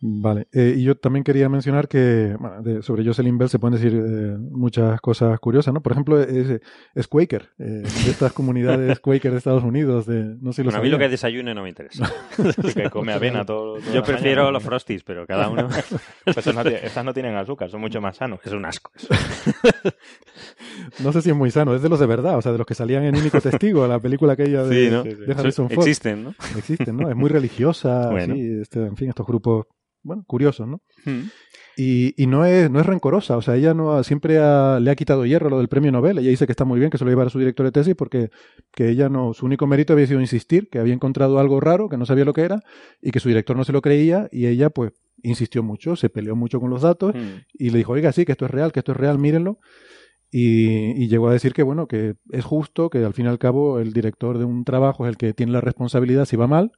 Vale, eh, y yo también quería mencionar que sobre Jocelyn Bell se pueden decir eh, muchas cosas curiosas, ¿no? Por ejemplo, es, es Quaker, eh, de estas comunidades Quaker de Estados Unidos. De, no sé a mí lo que desayune no me interesa. que come avena todo. yo prefiero los Frosties, pero cada uno. pues estas no tienen azúcar, son mucho más sanos. Es un asco. no sé si es muy sano, es de los de verdad, o sea, de los que salían en Único Testigo, la película aquella de, sí, ¿no? Existen, ¿no? Existen, ¿no? Es muy religiosa, este, en fin, estos grupos bueno, curioso, ¿no? Hmm. Y, y, no, es, no es rencorosa, o sea, ella no siempre le ha quitado hierro lo del premio Nobel. Ella dice que está muy bien que se lo llevara a su director de tesis porque que ella no, su único mérito había sido insistir, que había encontrado algo raro, que no sabía lo que era, y que su director no se lo creía, y ella, pues, insistió mucho, se peleó mucho con los datos, hmm. y le dijo, oiga, sí, que esto es real, que esto es real, mírenlo. Y, y, llegó a decir que, bueno, que es justo, que al fin y al cabo el director de un trabajo es el que tiene la responsabilidad si va mal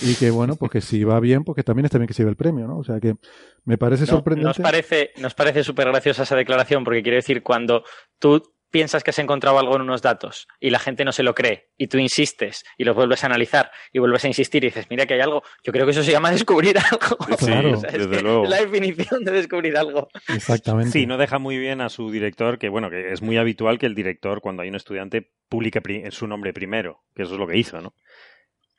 y que bueno, pues que si va bien, pues que también está bien que se lleve el premio, ¿no? O sea que me parece sorprendente. Nos parece, nos parece súper graciosa esa declaración porque quiere decir cuando tú piensas que has encontrado algo en unos datos y la gente no se lo cree y tú insistes y lo vuelves a analizar y vuelves a insistir y dices, mira que hay algo, yo creo que eso se llama descubrir algo. Sí, desde luego. La definición de descubrir algo. Exactamente. Sí, no deja muy bien a su director, que bueno, que es muy habitual que el director cuando hay un estudiante publique su nombre primero, que eso es lo que hizo, ¿no?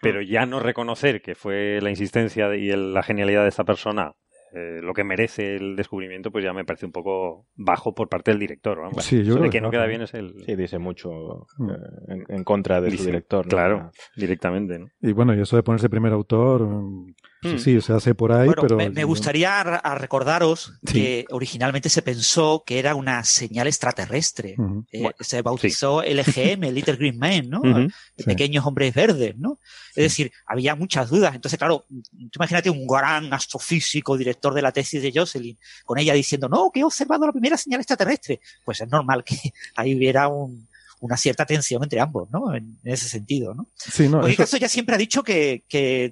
Pero ya no reconocer que fue la insistencia y la genialidad de esta persona eh, lo que merece el descubrimiento, pues ya me parece un poco bajo por parte del director. Vamos. Sí, yo creo que, no queda bien es el. Sí, dice mucho mm. eh, en, contra de su director. Claro, directamente. ¿no? Y bueno, y eso de ponerse primer autor, sí, sí, se hace por ahí, pero. Me, gustaría recordaros que originalmente se pensó que era una señal extraterrestre. Eh, se bautizó el EGM, el Little Green Man, ¿no? Pequeños hombres verdes, ¿no? Es decir, había muchas dudas. Entonces, claro, imagínate un gran astrofísico, director de la tesis de Jocelyn, con ella diciendo, no, que he observado la primera señal extraterrestre, pues es normal que ahí hubiera una cierta tensión entre ambos, ¿no? En, ese sentido, ¿no? Sí, no, Porque eso... ya siempre ha dicho que,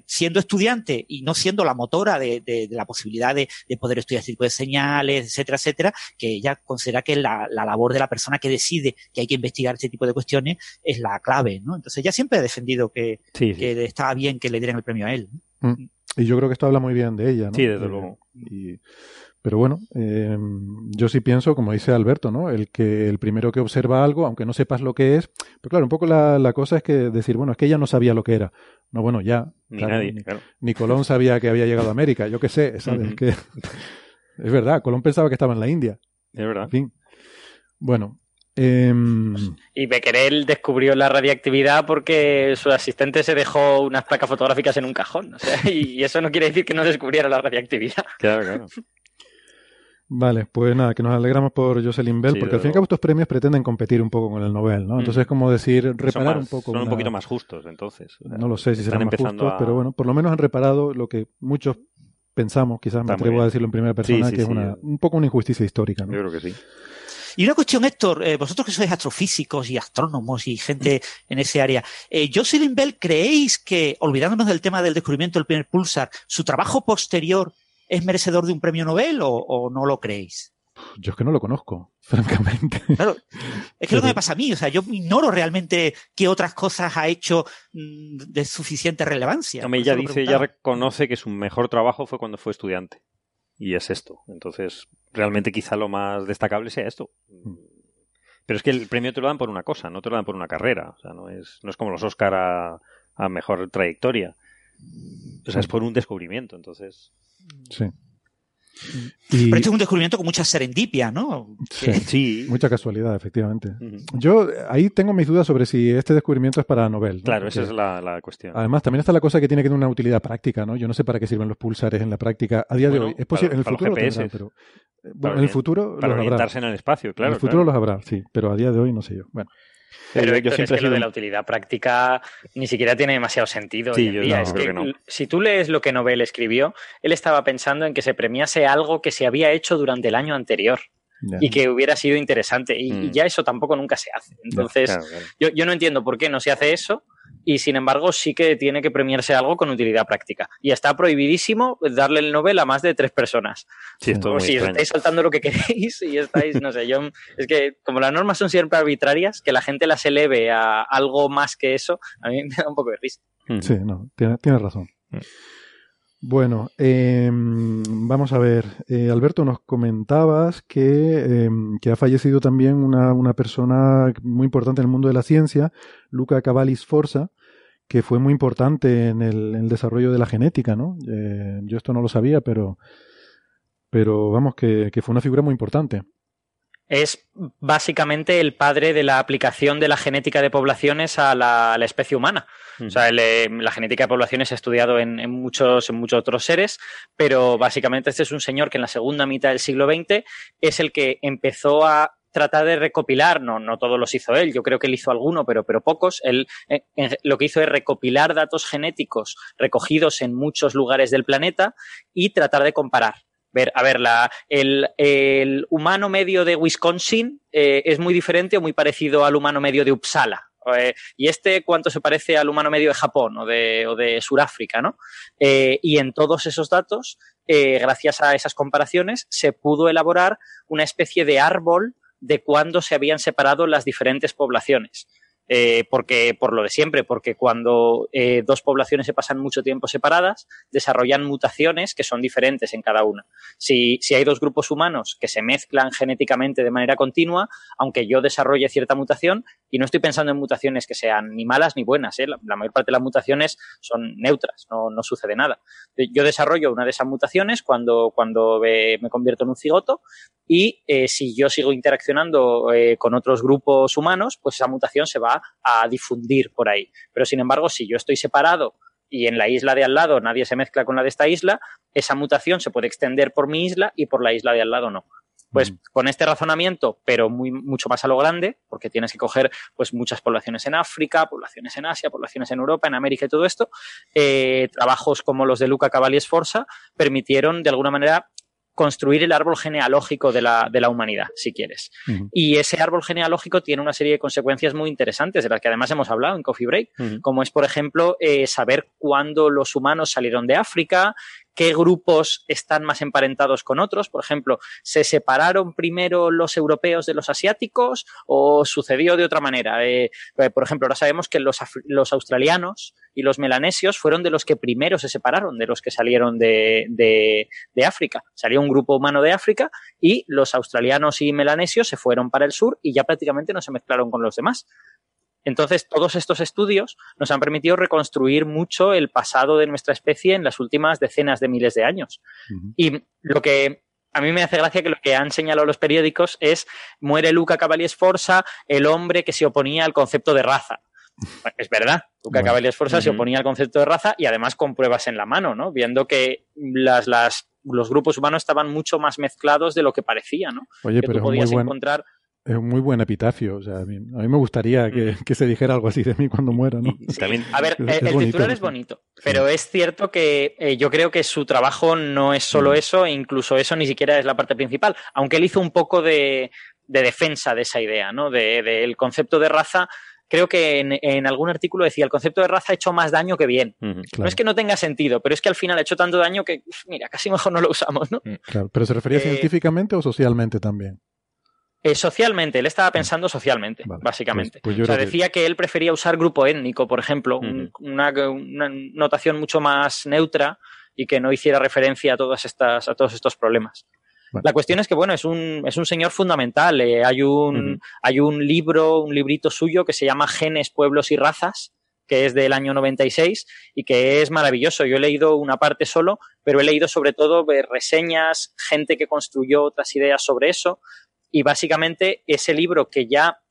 siendo estudiante y no siendo la motora de, la posibilidad de, poder estudiar este tipo de señales, etcétera, etcétera, que ella considera que la, labor de la persona que decide que hay que investigar este tipo de cuestiones es la clave, ¿no? Entonces ya siempre ha defendido que, estaba bien que le dieran el premio a él. Mm. Y yo creo que esto habla muy bien de ella, ¿no? Sí, desde eh, luego. Pero bueno, eh, yo sí pienso, como dice Alberto, ¿no? El que el primero que observa algo, aunque no sepas lo que es, pero claro, un poco la, la cosa es que decir, bueno, es que ella no sabía lo que era. No, bueno, ya. Ni nadie, ni, Colón sabía que había llegado a América, yo qué sé, ¿sabes? que, es verdad, Colón pensaba que estaba en la India. Es verdad. En fin. Bueno, Em, y Becquerel descubrió la radiactividad porque su asistente se dejó unas placas fotográficas en un cajón. y eso no quiere decir que no descubriera la radiactividad. Claro, claro. Vale, pues nada, que nos alegramos por Jocelyn Bell, porque al fin y al cabo estos premios pretenden competir un poco con el Nobel, ¿no? Entonces es como decir, reparar un poco. Son un poquito más justos, entonces. no lo sé si serán más justos, pero bueno, por lo menos han reparado lo que muchos pensamos, quizás me atrevo a decirlo en primera persona, que es una, un poco una injusticia histórica, ¿no? Yo creo que sí. Y una cuestión, Héctor, eh, vosotros que sois astrofísicos y astrónomos y gente en ese área, eh, Jocelyn Bell, ¿creéis que, olvidándonos del tema del descubrimiento del primer pulsar, su trabajo posterior es merecedor de un premio Nobel o, no lo creéis? Yo es que no lo conozco, francamente. Claro, es que lo que me pasa a mí, o sea, yo ignoro realmente qué otras cosas ha hecho mm, de suficiente relevancia. ella dice, ella reconoce que su mejor trabajo fue cuando fue estudiante y es esto. Entonces, realmente quizá lo más destacable sea esto. Pero es que el premio te lo dan por una cosa, no te lo dan por una carrera. O sea, no es, no es como los Oscar a, a mejor trayectoria. O sea, es por un descubrimiento, entonces. Sí. Pero este es un descubrimiento con mucha serendipia, ¿no? Sí, mucha casualidad, efectivamente. Yo ahí tengo mis dudas sobre si este descubrimiento es para Nobel. Claro, esa es la, cuestión. Además, también está la cosa que tiene que tener una utilidad práctica, ¿no? Yo no sé para qué sirven los pulsares en la práctica a día de hoy. Es posible, en el futuro pero bueno, en el futuro para orientarse en el espacio, claro. En el futuro los habrá, sí, pero a día de hoy no sé yo. Bueno. Pero yo siempre es que lo de la utilidad práctica ni siquiera tiene demasiado sentido hoy en día. es que, si tú lees lo que Nobel escribió, él estaba pensando en que se premiase algo que se había hecho durante el año anterior. y que hubiera sido interesante. Y, mm. ya eso tampoco nunca se hace. Entonces, Yo, yo, no entiendo por qué no se hace eso y sin embargo sí que tiene que premiarse algo con utilidad práctica. Y está prohibidísimo darle el Nobel a más de tres personas. Sí, esto si estáis saltando lo que queréis y estáis, no sé, yo, es que como las normas son siempre arbitrarias, que la gente las eleve a algo más que eso, a mí me da un poco de risa. Sí, no, tienes tiene razón. Bueno, em, vamos a ver. Eh, Alberto, nos comentabas que, em, que ha fallecido también una, una, persona muy importante en el mundo de la ciencia, Luca Cavalli Sforza, que fue muy importante en el, en el desarrollo de la genética, ¿no? Eh, yo esto no lo sabía, pero, pero vamos, que, que fue una figura muy importante es básicamente el padre de la aplicación de la genética de poblaciones a la, especie humana. La genética de poblaciones se ha estudiado en, muchos, muchos otros seres, pero básicamente este es un señor que en la segunda mitad del siglo XX es el que empezó a tratar de recopilar, no, no todos los hizo él, yo creo que él hizo alguno, pero, pero pocos. Él eh, lo que hizo es recopilar datos genéticos recogidos en muchos lugares del planeta y tratar de comparar ver, a ver, el, humano medio de Wisconsin eh, es muy diferente o muy parecido al humano medio de Uppsala. Eh, y este, ¿cuánto se parece al humano medio de Japón o de, o de Sudáfrica? ¿no? Eh, y en todos esos datos, gracias a esas comparaciones, se pudo elaborar una especie de árbol de cuándo se habían separado las diferentes poblaciones. Eh, porque por lo de siempre, porque cuando eh, dos poblaciones se pasan mucho tiempo separadas, desarrollan mutaciones que son diferentes en cada una. Si, si, hay dos grupos humanos que se mezclan genéticamente de manera continua, aunque yo desarrolle cierta mutación, y no estoy pensando en mutaciones que sean ni malas ni buenas, ¿eh? la, mayor parte de las mutaciones son neutras, no, no, sucede nada. Yo desarrollo una de esas mutaciones cuando, cuando me convierto en un cigoto y si yo sigo interaccionando con otros grupos humanos, pues esa mutación se va a difundir por ahí. Pero sin embargo, si yo estoy separado y en la isla de al lado nadie se mezcla con la de esta isla, esa mutación se puede extender por mi isla y por la isla de al lado no. Pues mm. con este razonamiento, pero muy, mucho más a lo grande, porque tienes que coger pues muchas poblaciones en África, poblaciones en Asia, poblaciones en Europa, en América y todo esto, eh, trabajos como los de Luca Cavalli Sforza permitieron de alguna manera construir el árbol genealógico de la, de la humanidad, si quieres. Y ese árbol genealógico tiene una serie de consecuencias muy interesantes, de las que además hemos hablado en Coffee Break, como es, por ejemplo, eh, saber cuándo los humanos salieron de África, qué grupos están más emparentados con otros. Por ejemplo, ¿se separaron primero los europeos de los asiáticos o sucedió de otra manera? Eh, por ejemplo, ahora sabemos que los, australianos y los melanesios fueron de los que primero se separaron, de los que salieron de, de África. Salió un grupo humano de África y los australianos y melanesios se fueron para el sur y ya prácticamente no se mezclaron con los demás. Entonces, todos estos estudios nos han permitido reconstruir mucho el pasado de nuestra especie en las últimas decenas de miles de años. Y lo que a mí me hace gracia que lo que han señalado los periódicos es muere Luca Cavalli Sforza, el hombre que se oponía al concepto de raza. Es verdad, Luca Cavalli Sforza se oponía al concepto de raza y además con pruebas en la mano, ¿no? Viendo que las, las, los grupos humanos estaban mucho más mezclados de lo que parecía, ¿no? Oye, que pero tú podías encontrar es un muy buen epitafio. O sea, a mí, me gustaría mm. que, se dijera algo así de mí cuando muera, ¿no? A ver, el, titular es bonito, pero es cierto que eh, yo creo que su trabajo no es solo mm. eso, e incluso eso ni siquiera es la parte principal, aunque él hizo un poco de, defensa de esa idea, ¿no? Del de, concepto de raza. Creo que en, algún artículo decía, el concepto de raza ha hecho más daño que bien. No es que no tenga sentido, pero es que al final ha hecho tanto daño que, mira, casi mejor no lo usamos, ¿no? Mm, claro, pero ¿se refería eh, científicamente o socialmente también? Eh, socialmente, él estaba pensando socialmente, básicamente. Pues, pues o sea, decía que... él prefería usar grupo étnico, por ejemplo, una, notación mucho más neutra y que no hiciera referencia a, todas estas, a todos estos problemas. La cuestión es que, bueno, es un, es un señor fundamental. Eh, hay, un, hay un libro, un librito suyo que se llama Genes, Pueblos y Razas, que es del año 96 y que es maravilloso. Yo he leído una parte solo, pero he leído sobre todo reseñas, gente que construyó otras ideas sobre eso. Y básicamente ese libro que ya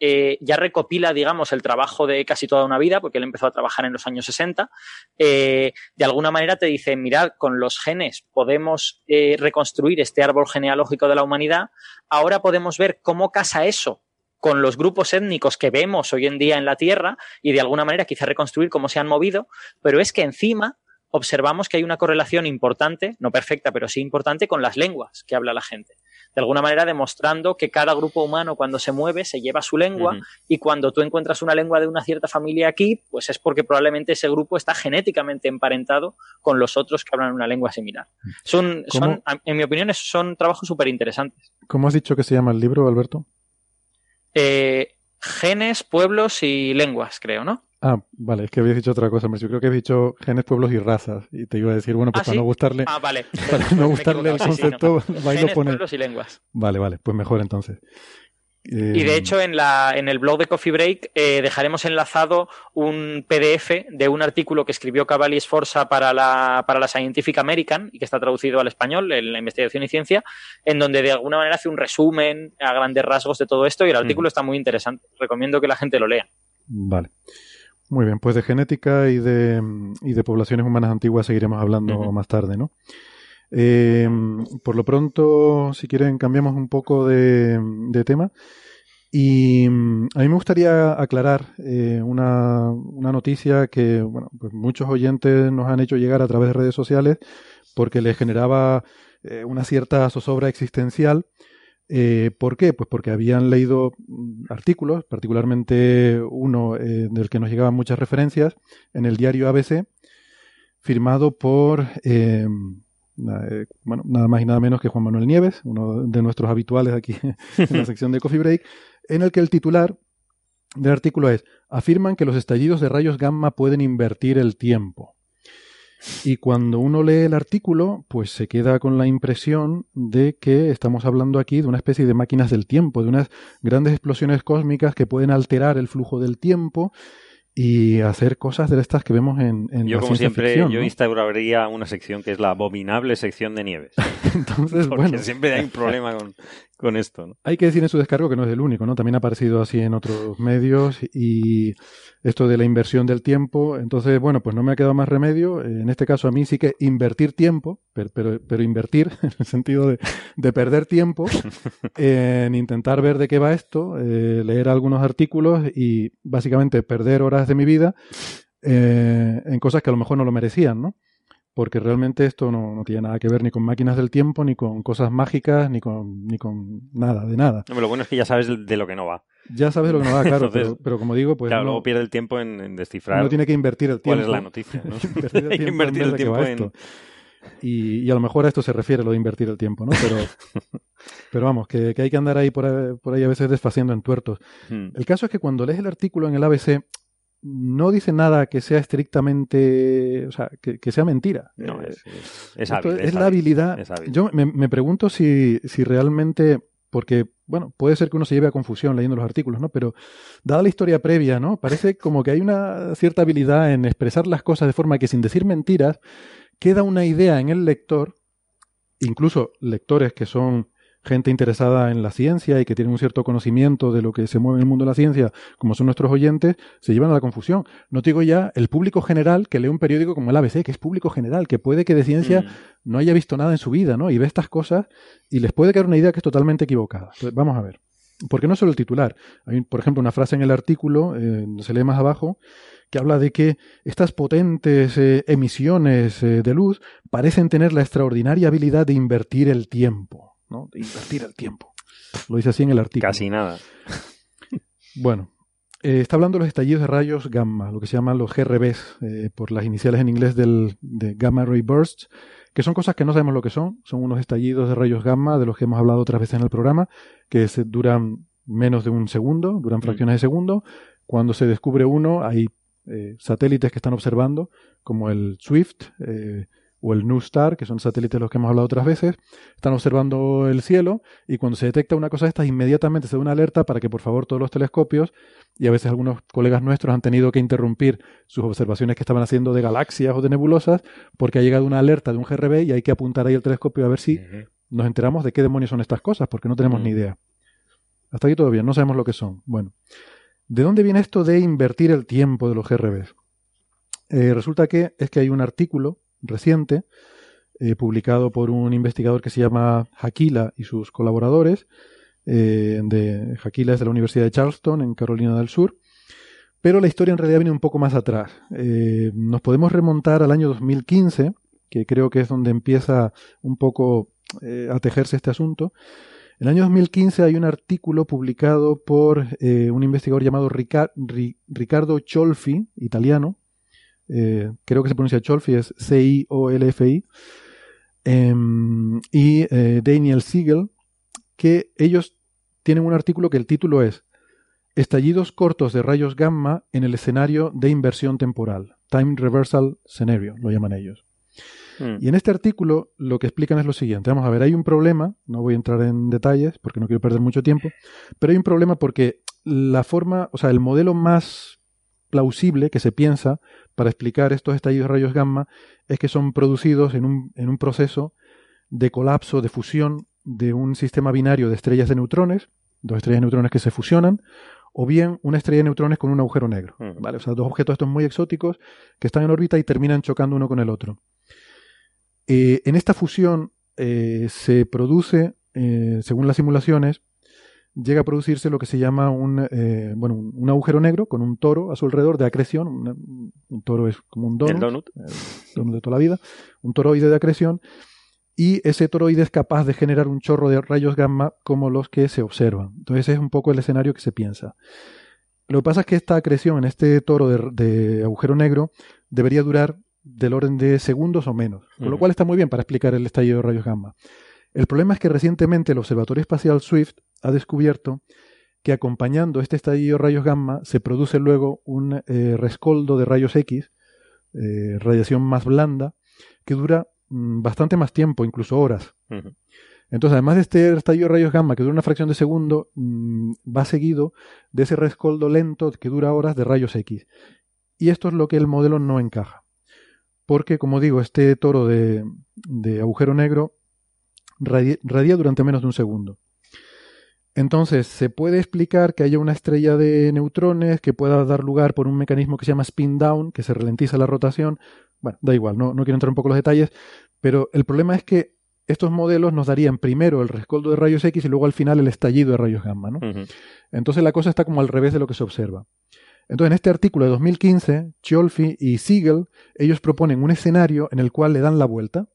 eh, ya recopila, digamos, el trabajo de casi toda una vida, porque él empezó a trabajar en los años 60, eh, de alguna manera te dice, mirad, con los genes podemos eh, reconstruir este árbol genealógico de la humanidad, ahora podemos ver cómo casa eso con los grupos étnicos que vemos hoy en día en la Tierra y de alguna manera quizá reconstruir cómo se han movido, pero es que encima observamos que hay una correlación importante, no perfecta, pero sí importante, con las lenguas que habla la gente de alguna manera demostrando que cada grupo humano cuando se mueve se lleva su lengua y cuando tú encuentras una lengua de una cierta familia aquí, pues es porque probablemente ese grupo está genéticamente emparentado con los otros que hablan una lengua similar. Son, son en mi opinión, son trabajos súper interesantes. ¿Cómo has dicho que se llama el libro, Alberto? Eh, genes, pueblos y lenguas, creo, ¿no? Ah, vale, es que habías dicho otra cosa. Yo creo que has dicho genes, pueblos y razas. Y te iba a decir, bueno, pues ¿Ah, para no gustarle. Ah, vale. Para no gustarle el concepto, genes, pueblos y lenguas. Vale, vale, pues mejor entonces. Y de hecho, en, la, en el blog de Coffee Break eh, dejaremos enlazado un PDF de un artículo que escribió Cavalli Sforza para la, para la Scientific American y que está traducido al español en la investigación y ciencia, en donde de alguna manera hace un resumen a grandes rasgos de todo esto y el artículo está muy interesante. Recomiendo que la gente lo lea. Vale. Muy bien, pues de genética y de, y de poblaciones humanas antiguas seguiremos hablando más tarde, ¿no? Eh, por lo pronto, si quieren, cambiamos un poco de, tema. Y a mí me gustaría aclarar eh, una, una, noticia que bueno, pues muchos oyentes nos han hecho llegar a través de redes sociales porque les generaba eh, una cierta zozobra existencial eh, ¿Por qué? Pues porque habían leído mm, artículos, particularmente uno eh, del que nos llegaban muchas referencias, en el diario ABC, firmado por, eh, nada más y nada menos que Juan Manuel Nieves, uno de nuestros habituales aquí en la sección de Coffee Break, en el que el titular del artículo es, afirman que los estallidos de rayos gamma pueden invertir el tiempo. Y cuando uno lee el artículo, pues se queda con la impresión de que estamos hablando aquí de una especie de máquinas del tiempo, de unas grandes explosiones cósmicas que pueden alterar el flujo del tiempo y hacer cosas de estas que vemos en, en yo como siempre yo instauraría una sección que es la abominable sección de nieves. Entonces Porque bueno. siempre hay un problema con, con esto ¿no? hay que decir en su descargo que no es el único no también ha aparecido así en otros medios y esto de la inversión del tiempo entonces bueno pues no me ha quedado más remedio en este caso a mí sí que invertir tiempo pero, pero, pero invertir en el sentido de, de perder tiempo en intentar ver de qué va esto eh, leer algunos artículos y básicamente perder horas de mi vida eh, en cosas que a lo mejor no lo merecían, ¿no? Porque realmente esto no, no, tiene nada que ver ni con máquinas del tiempo, ni con cosas mágicas, ni con, ni con nada, de nada. No, lo bueno es que ya sabes de lo que no va. Ya sabes de lo que no va, claro, Entonces, pero, pero, como digo, pues. Claro, no, luego pierde el tiempo en, en descifrar. Uno tiene que invertir el tiempo. ¿Cuál es la noticia? ¿no? Hay que invertir el tiempo en. Y, y, a lo mejor a esto se refiere lo de invertir el tiempo, ¿no? Pero, pero vamos, que, que, hay que andar ahí por, ahí por ahí a veces desfaciendo en tuertos. Hmm. El caso es que cuando lees el artículo en el ABC, no dice nada que sea estrictamente, o sea, que, que sea mentira. No, es, es, es, hábil, es la habilidad. Yo me, me pregunto si, si, realmente, porque, bueno, puede ser que uno se lleve a confusión leyendo los artículos, ¿no? Pero dada la historia previa, ¿no? Parece como que hay una cierta habilidad en expresar las cosas de forma que sin decir mentiras, queda una idea en el lector, incluso lectores que son gente interesada en la ciencia y que tienen un cierto conocimiento de lo que se mueve en el mundo de la ciencia, como son nuestros oyentes, se llevan a la confusión. No te digo ya el público general que lee un periódico como el ABC, que es público general, que puede que de ciencia mm. no haya visto nada en su vida, ¿no? Y ve estas cosas y les puede caer una idea que es totalmente equivocada. Entonces, vamos a ver. Porque no solo el titular. Hay, por ejemplo, una frase en el artículo, eh, se lee más abajo, que habla de que estas potentes eh, emisiones eh, de luz parecen tener la extraordinaria habilidad de invertir el tiempo. ¿No? De invertir el tiempo. Lo dice así en el artículo. Casi nada. Bueno, eh, está hablando de los estallidos de rayos gamma, lo que se llaman los GRBs, eh, por las iniciales en inglés del, de Gamma Ray Bursts, que son cosas que no sabemos lo que son. Son unos estallidos de rayos gamma de los que hemos hablado otras veces en el programa, que se duran menos de un segundo, duran fracciones de segundo. Cuando se descubre uno, hay eh, satélites que están observando, como el SWIFT, o el NuSTAR, que son satélites de los que hemos hablado otras veces, están observando el cielo y cuando se detecta una cosa de estas, inmediatamente se da una alerta para que por favor todos los telescopios, y a veces algunos colegas nuestros han tenido que interrumpir sus observaciones que estaban haciendo de galaxias o de nebulosas, porque ha llegado una alerta de un GRB y hay que apuntar ahí el telescopio a ver si nos enteramos de qué demonios son estas cosas, porque no tenemos ni idea. Hasta aquí todo bien, no sabemos lo que son. Bueno, ¿de dónde viene esto de invertir el tiempo de los GRBs? Eh, resulta que es que hay un artículo reciente eh, publicado por un investigador que se llama Hakila y sus colaboradores. Eh, de Hakila es de la Universidad de Charleston, en Carolina del Sur. Pero la historia en realidad viene un poco más atrás. nos podemos remontar al año 2015, que creo que es donde empieza un poco a tejerse este asunto. En el año 2015 hay un artículo publicado por un investigador llamado Riccardo Cholfi, italiano, eh, creo que se pronuncia Cholfi, es C-I-O-L-F-I, em, y eh, Daniel Siegel, que ellos tienen un artículo que el título es Estallidos cortos de rayos gamma en el escenario de inversión temporal, Time Reversal Scenario, lo llaman ellos. Hmm. Y en este artículo lo que explican es lo siguiente. Vamos a ver, hay un problema, no voy a entrar en detalles porque no quiero perder mucho tiempo, pero hay un problema porque la forma, o sea, el modelo más plausible que se piensa para explicar estos estallidos de rayos gamma es que son producidos en un, en un proceso de colapso, de fusión de un sistema binario de estrellas de neutrones, dos estrellas de neutrones que se fusionan, o bien una estrella de neutrones con un agujero negro. ¿vale? O sea, dos objetos estos muy exóticos que están en órbita y terminan chocando uno con el otro. Eh, en esta fusión eh, se produce, eh, según las simulaciones, llega a producirse lo que se llama un, eh, bueno, un, agujero negro con un toro a su alrededor de acreción. un toro es como un donut, donut. donut de toda la vida. Un toroide de acreción. Y ese toroide es capaz de generar un chorro de rayos gamma como los que se observan. Entonces es un poco el escenario que se piensa. Lo que pasa es que esta acreción en este toro de, agujero negro debería durar del orden de segundos o menos, con lo cual está muy bien para explicar el estallido de rayos gamma. El problema es que recientemente el Observatorio Espacial Swift ha descubierto que acompañando este estallido de rayos gamma se produce luego un eh, rescoldo de rayos X, eh, radiación más blanda, que dura mm, bastante más tiempo, incluso horas. Entonces, además de este estallido de rayos gamma que dura una fracción de segundo, mm, va seguido de ese rescoldo lento que dura horas de rayos X. Y esto es lo que el modelo no encaja. Porque, como digo, este toro de agujero negro radia, durante menos de un segundo. Entonces, se puede explicar que haya una estrella de neutrones que pueda dar lugar por un mecanismo que se llama spin down, que se ralentiza la rotación. Bueno, da igual, no, no quiero entrar un poco en los detalles, pero el problema es que estos modelos nos darían primero el rescoldo de rayos X y luego al final el estallido de rayos gamma. ¿no? Entonces la cosa está como al revés de lo que se observa. Entonces en este artículo de 2015, Chiolfi y Siegel, ellos proponen un escenario en el cual le dan la vuelta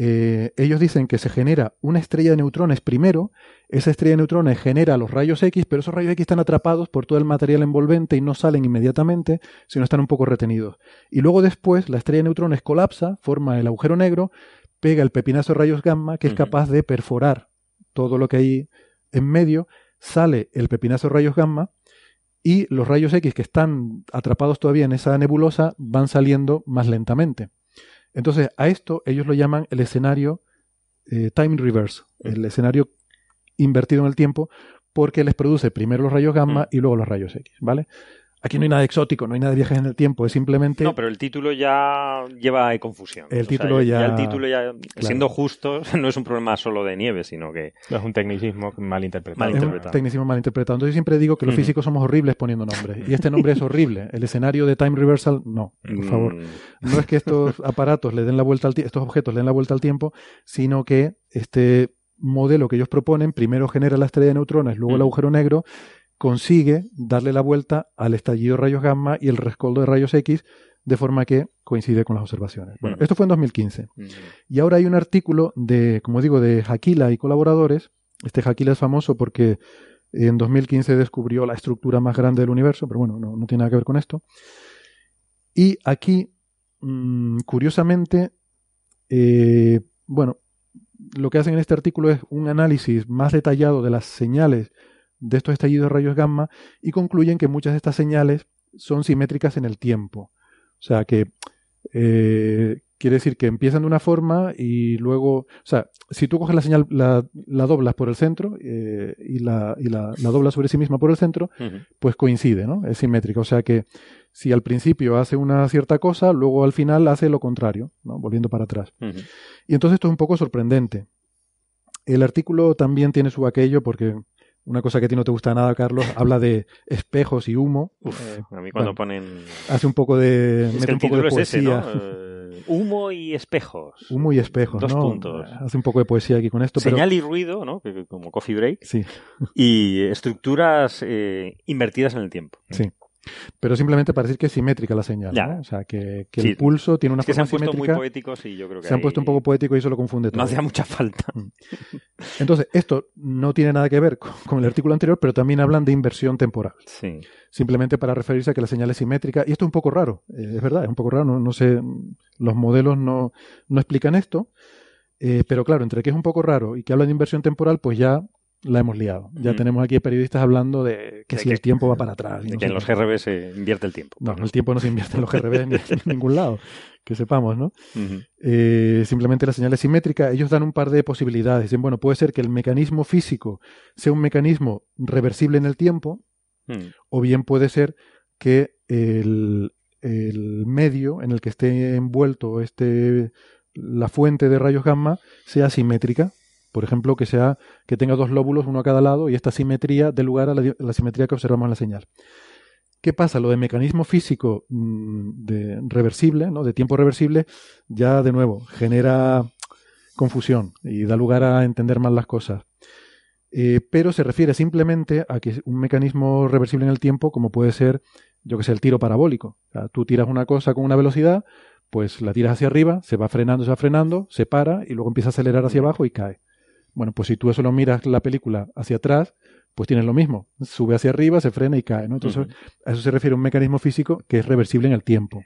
eh, ellos dicen que se genera una estrella de neutrones primero, esa estrella de neutrones genera los rayos X, pero esos rayos X están atrapados por todo el material envolvente y no salen inmediatamente, sino están un poco retenidos. Y luego después la estrella de neutrones colapsa, forma el agujero negro, pega el pepinazo de rayos gamma que es capaz de perforar todo lo que hay en medio, sale el pepinazo de rayos gamma y los rayos X que están atrapados todavía en esa nebulosa van saliendo más lentamente. Entonces, a esto ellos lo llaman el escenario eh, time reverse, el escenario invertido en el tiempo, porque les produce primero los rayos gamma y luego los rayos X, ¿vale? Aquí no hay nada exótico, no hay nada de viajes en el tiempo, es simplemente... No, pero el título ya lleva a confusión. El título ya... el título ya, siendo justo, no es un problema solo de nieve, sino que... es un tecnicismo mal interpretado. Mal interpretado. Es un tecnicismo mal interpretado. Entonces siempre digo que los físicos somos horribles poniendo nombres. Y este nombre es horrible. El escenario de Time Reversal, no, por favor. Mm. No es que estos aparatos le den la vuelta al estos objetos le den la vuelta al tiempo, sino que este modelo que ellos proponen primero genera la estrella de neutrones, luego el agujero negro, consigue darle la vuelta al estallido de rayos gamma y el rescoldo de rayos X de forma que coincide con las observaciones. Bueno, esto fue en 2015. Y ahora hay un artículo de, como digo, de Hakila y colaboradores. Este Hakila es famoso porque en 2015 descubrió la estructura más grande del universo, pero bueno, no, tiene nada que ver con esto. Y aquí, mm, curiosamente, eh, bueno, lo que hacen en este artículo es un análisis más detallado de las señales de estos estallidos de rayos gamma y concluyen que muchas de estas señales son simétricas en el tiempo. O sea que, eh, quiere decir que empiezan de una forma y luego, o sea, si tú coges la señal, la, doblas por el centro eh, y, la, y la, doblas sobre sí misma por el centro, pues coincide, ¿no? Es simétrica. O sea que si al principio hace una cierta cosa, luego al final hace lo contrario, ¿no? Volviendo para atrás. Y entonces esto es un poco sorprendente. El artículo también tiene su aquello porque una cosa que a ti no te gusta nada, Carlos, habla de espejos y humo. Eh, a mí cuando ponen... Hace un poco de... mete un poco de poesía. Eh, humo y espejos. Humo y espejos, Dos puntos. Hace un poco de poesía aquí con esto. Señal y ruido, ¿no? Como coffee break. Sí. Y estructuras eh, invertidas en el tiempo. Sí. Pero simplemente para decir que es simétrica la señal. ¿no? O sea, que, el pulso tiene una que forma se han puesto muy poéticos y yo creo que Se han puesto un poco poéticos y eso lo confunde todo. No hacía mucha falta. Mm. Entonces, esto no tiene nada que ver con, el artículo anterior, pero también hablan de inversión temporal. Sí. Simplemente para referirse a que la señal es simétrica. Y esto es un poco raro, eh, es verdad, es un poco raro. No, sé, los modelos no, no explican esto. Eh, pero claro, entre que es un poco raro y que habla de inversión temporal, pues ya la hemos liado. Ya tenemos aquí periodistas hablando de que si el tiempo va para atrás. que en los GRB se invierte el tiempo. No, el tiempo no se invierte en los GRB en, ningún lado, que sepamos, ¿no? Eh, simplemente la señal es simétrica. Ellos dan un par de posibilidades. Dicen, bueno, puede ser que el mecanismo físico sea un mecanismo reversible en el tiempo, mm. o bien puede ser que el, el medio en el que esté envuelto este la fuente de rayos gamma sea simétrica por ejemplo, que sea que tenga dos lóbulos, uno a cada lado, y esta simetría dé lugar a la, simetría que observamos en la señal. ¿Qué pasa? Lo de mecanismo físico mm, de reversible, ¿no? de tiempo reversible, ya de nuevo genera confusión y da lugar a entender mal las cosas. Eh, pero se refiere simplemente a que un mecanismo reversible en el tiempo, como puede ser, yo que sé, el tiro parabólico. tú tiras una cosa con una velocidad, pues la tiras hacia arriba, se va frenando, se va frenando, se para y luego empieza a acelerar hacia abajo y cae. Bueno, pues si tú eso lo miras la película hacia atrás, pues tienes lo mismo. Sube hacia arriba, se frena y cae. ¿no? Entonces, a eso se refiere un mecanismo físico que es reversible en el tiempo.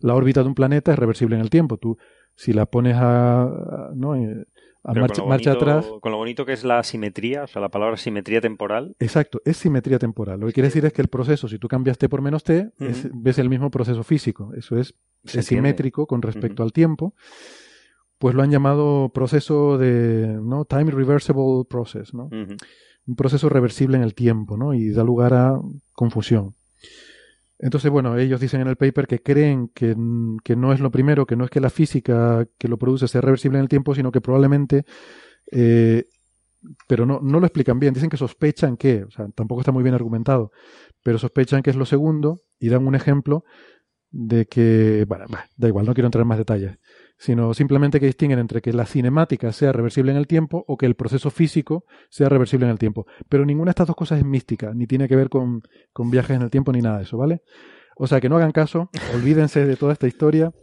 La órbita de un planeta es reversible en el tiempo. Tú, si la pones a, ¿no? Eh, a marcha, atrás. Con lo bonito que es la simetría, o sea, la palabra simetría temporal. Exacto, es simetría temporal. Lo que quiere decir es que el proceso, si tú cambias T por menos T, ves el mismo proceso físico. Eso es, simétrico con respecto al tiempo pues lo han llamado proceso de, ¿no? Time Reversible Process, ¿no? Un proceso reversible en el tiempo, ¿no? Y da lugar a confusión. Entonces, bueno, ellos dicen en el paper que creen que, no es lo primero, que no es que la física que lo produce sea reversible en el tiempo, sino que probablemente, eh, pero no, no lo explican bien, dicen que sospechan que, o sea, tampoco está muy bien argumentado, pero sospechan que es lo segundo y dan un ejemplo de que, bueno, da igual, no quiero entrar en más detalles, sino simplemente que distinguen entre que la cinemática sea reversible en el tiempo o que el proceso físico sea reversible en el tiempo. Pero ninguna de estas dos cosas es mística, ni tiene que ver con, viajes en el tiempo ni nada de eso, ¿vale? O sea que no hagan caso, olvídense de toda esta historia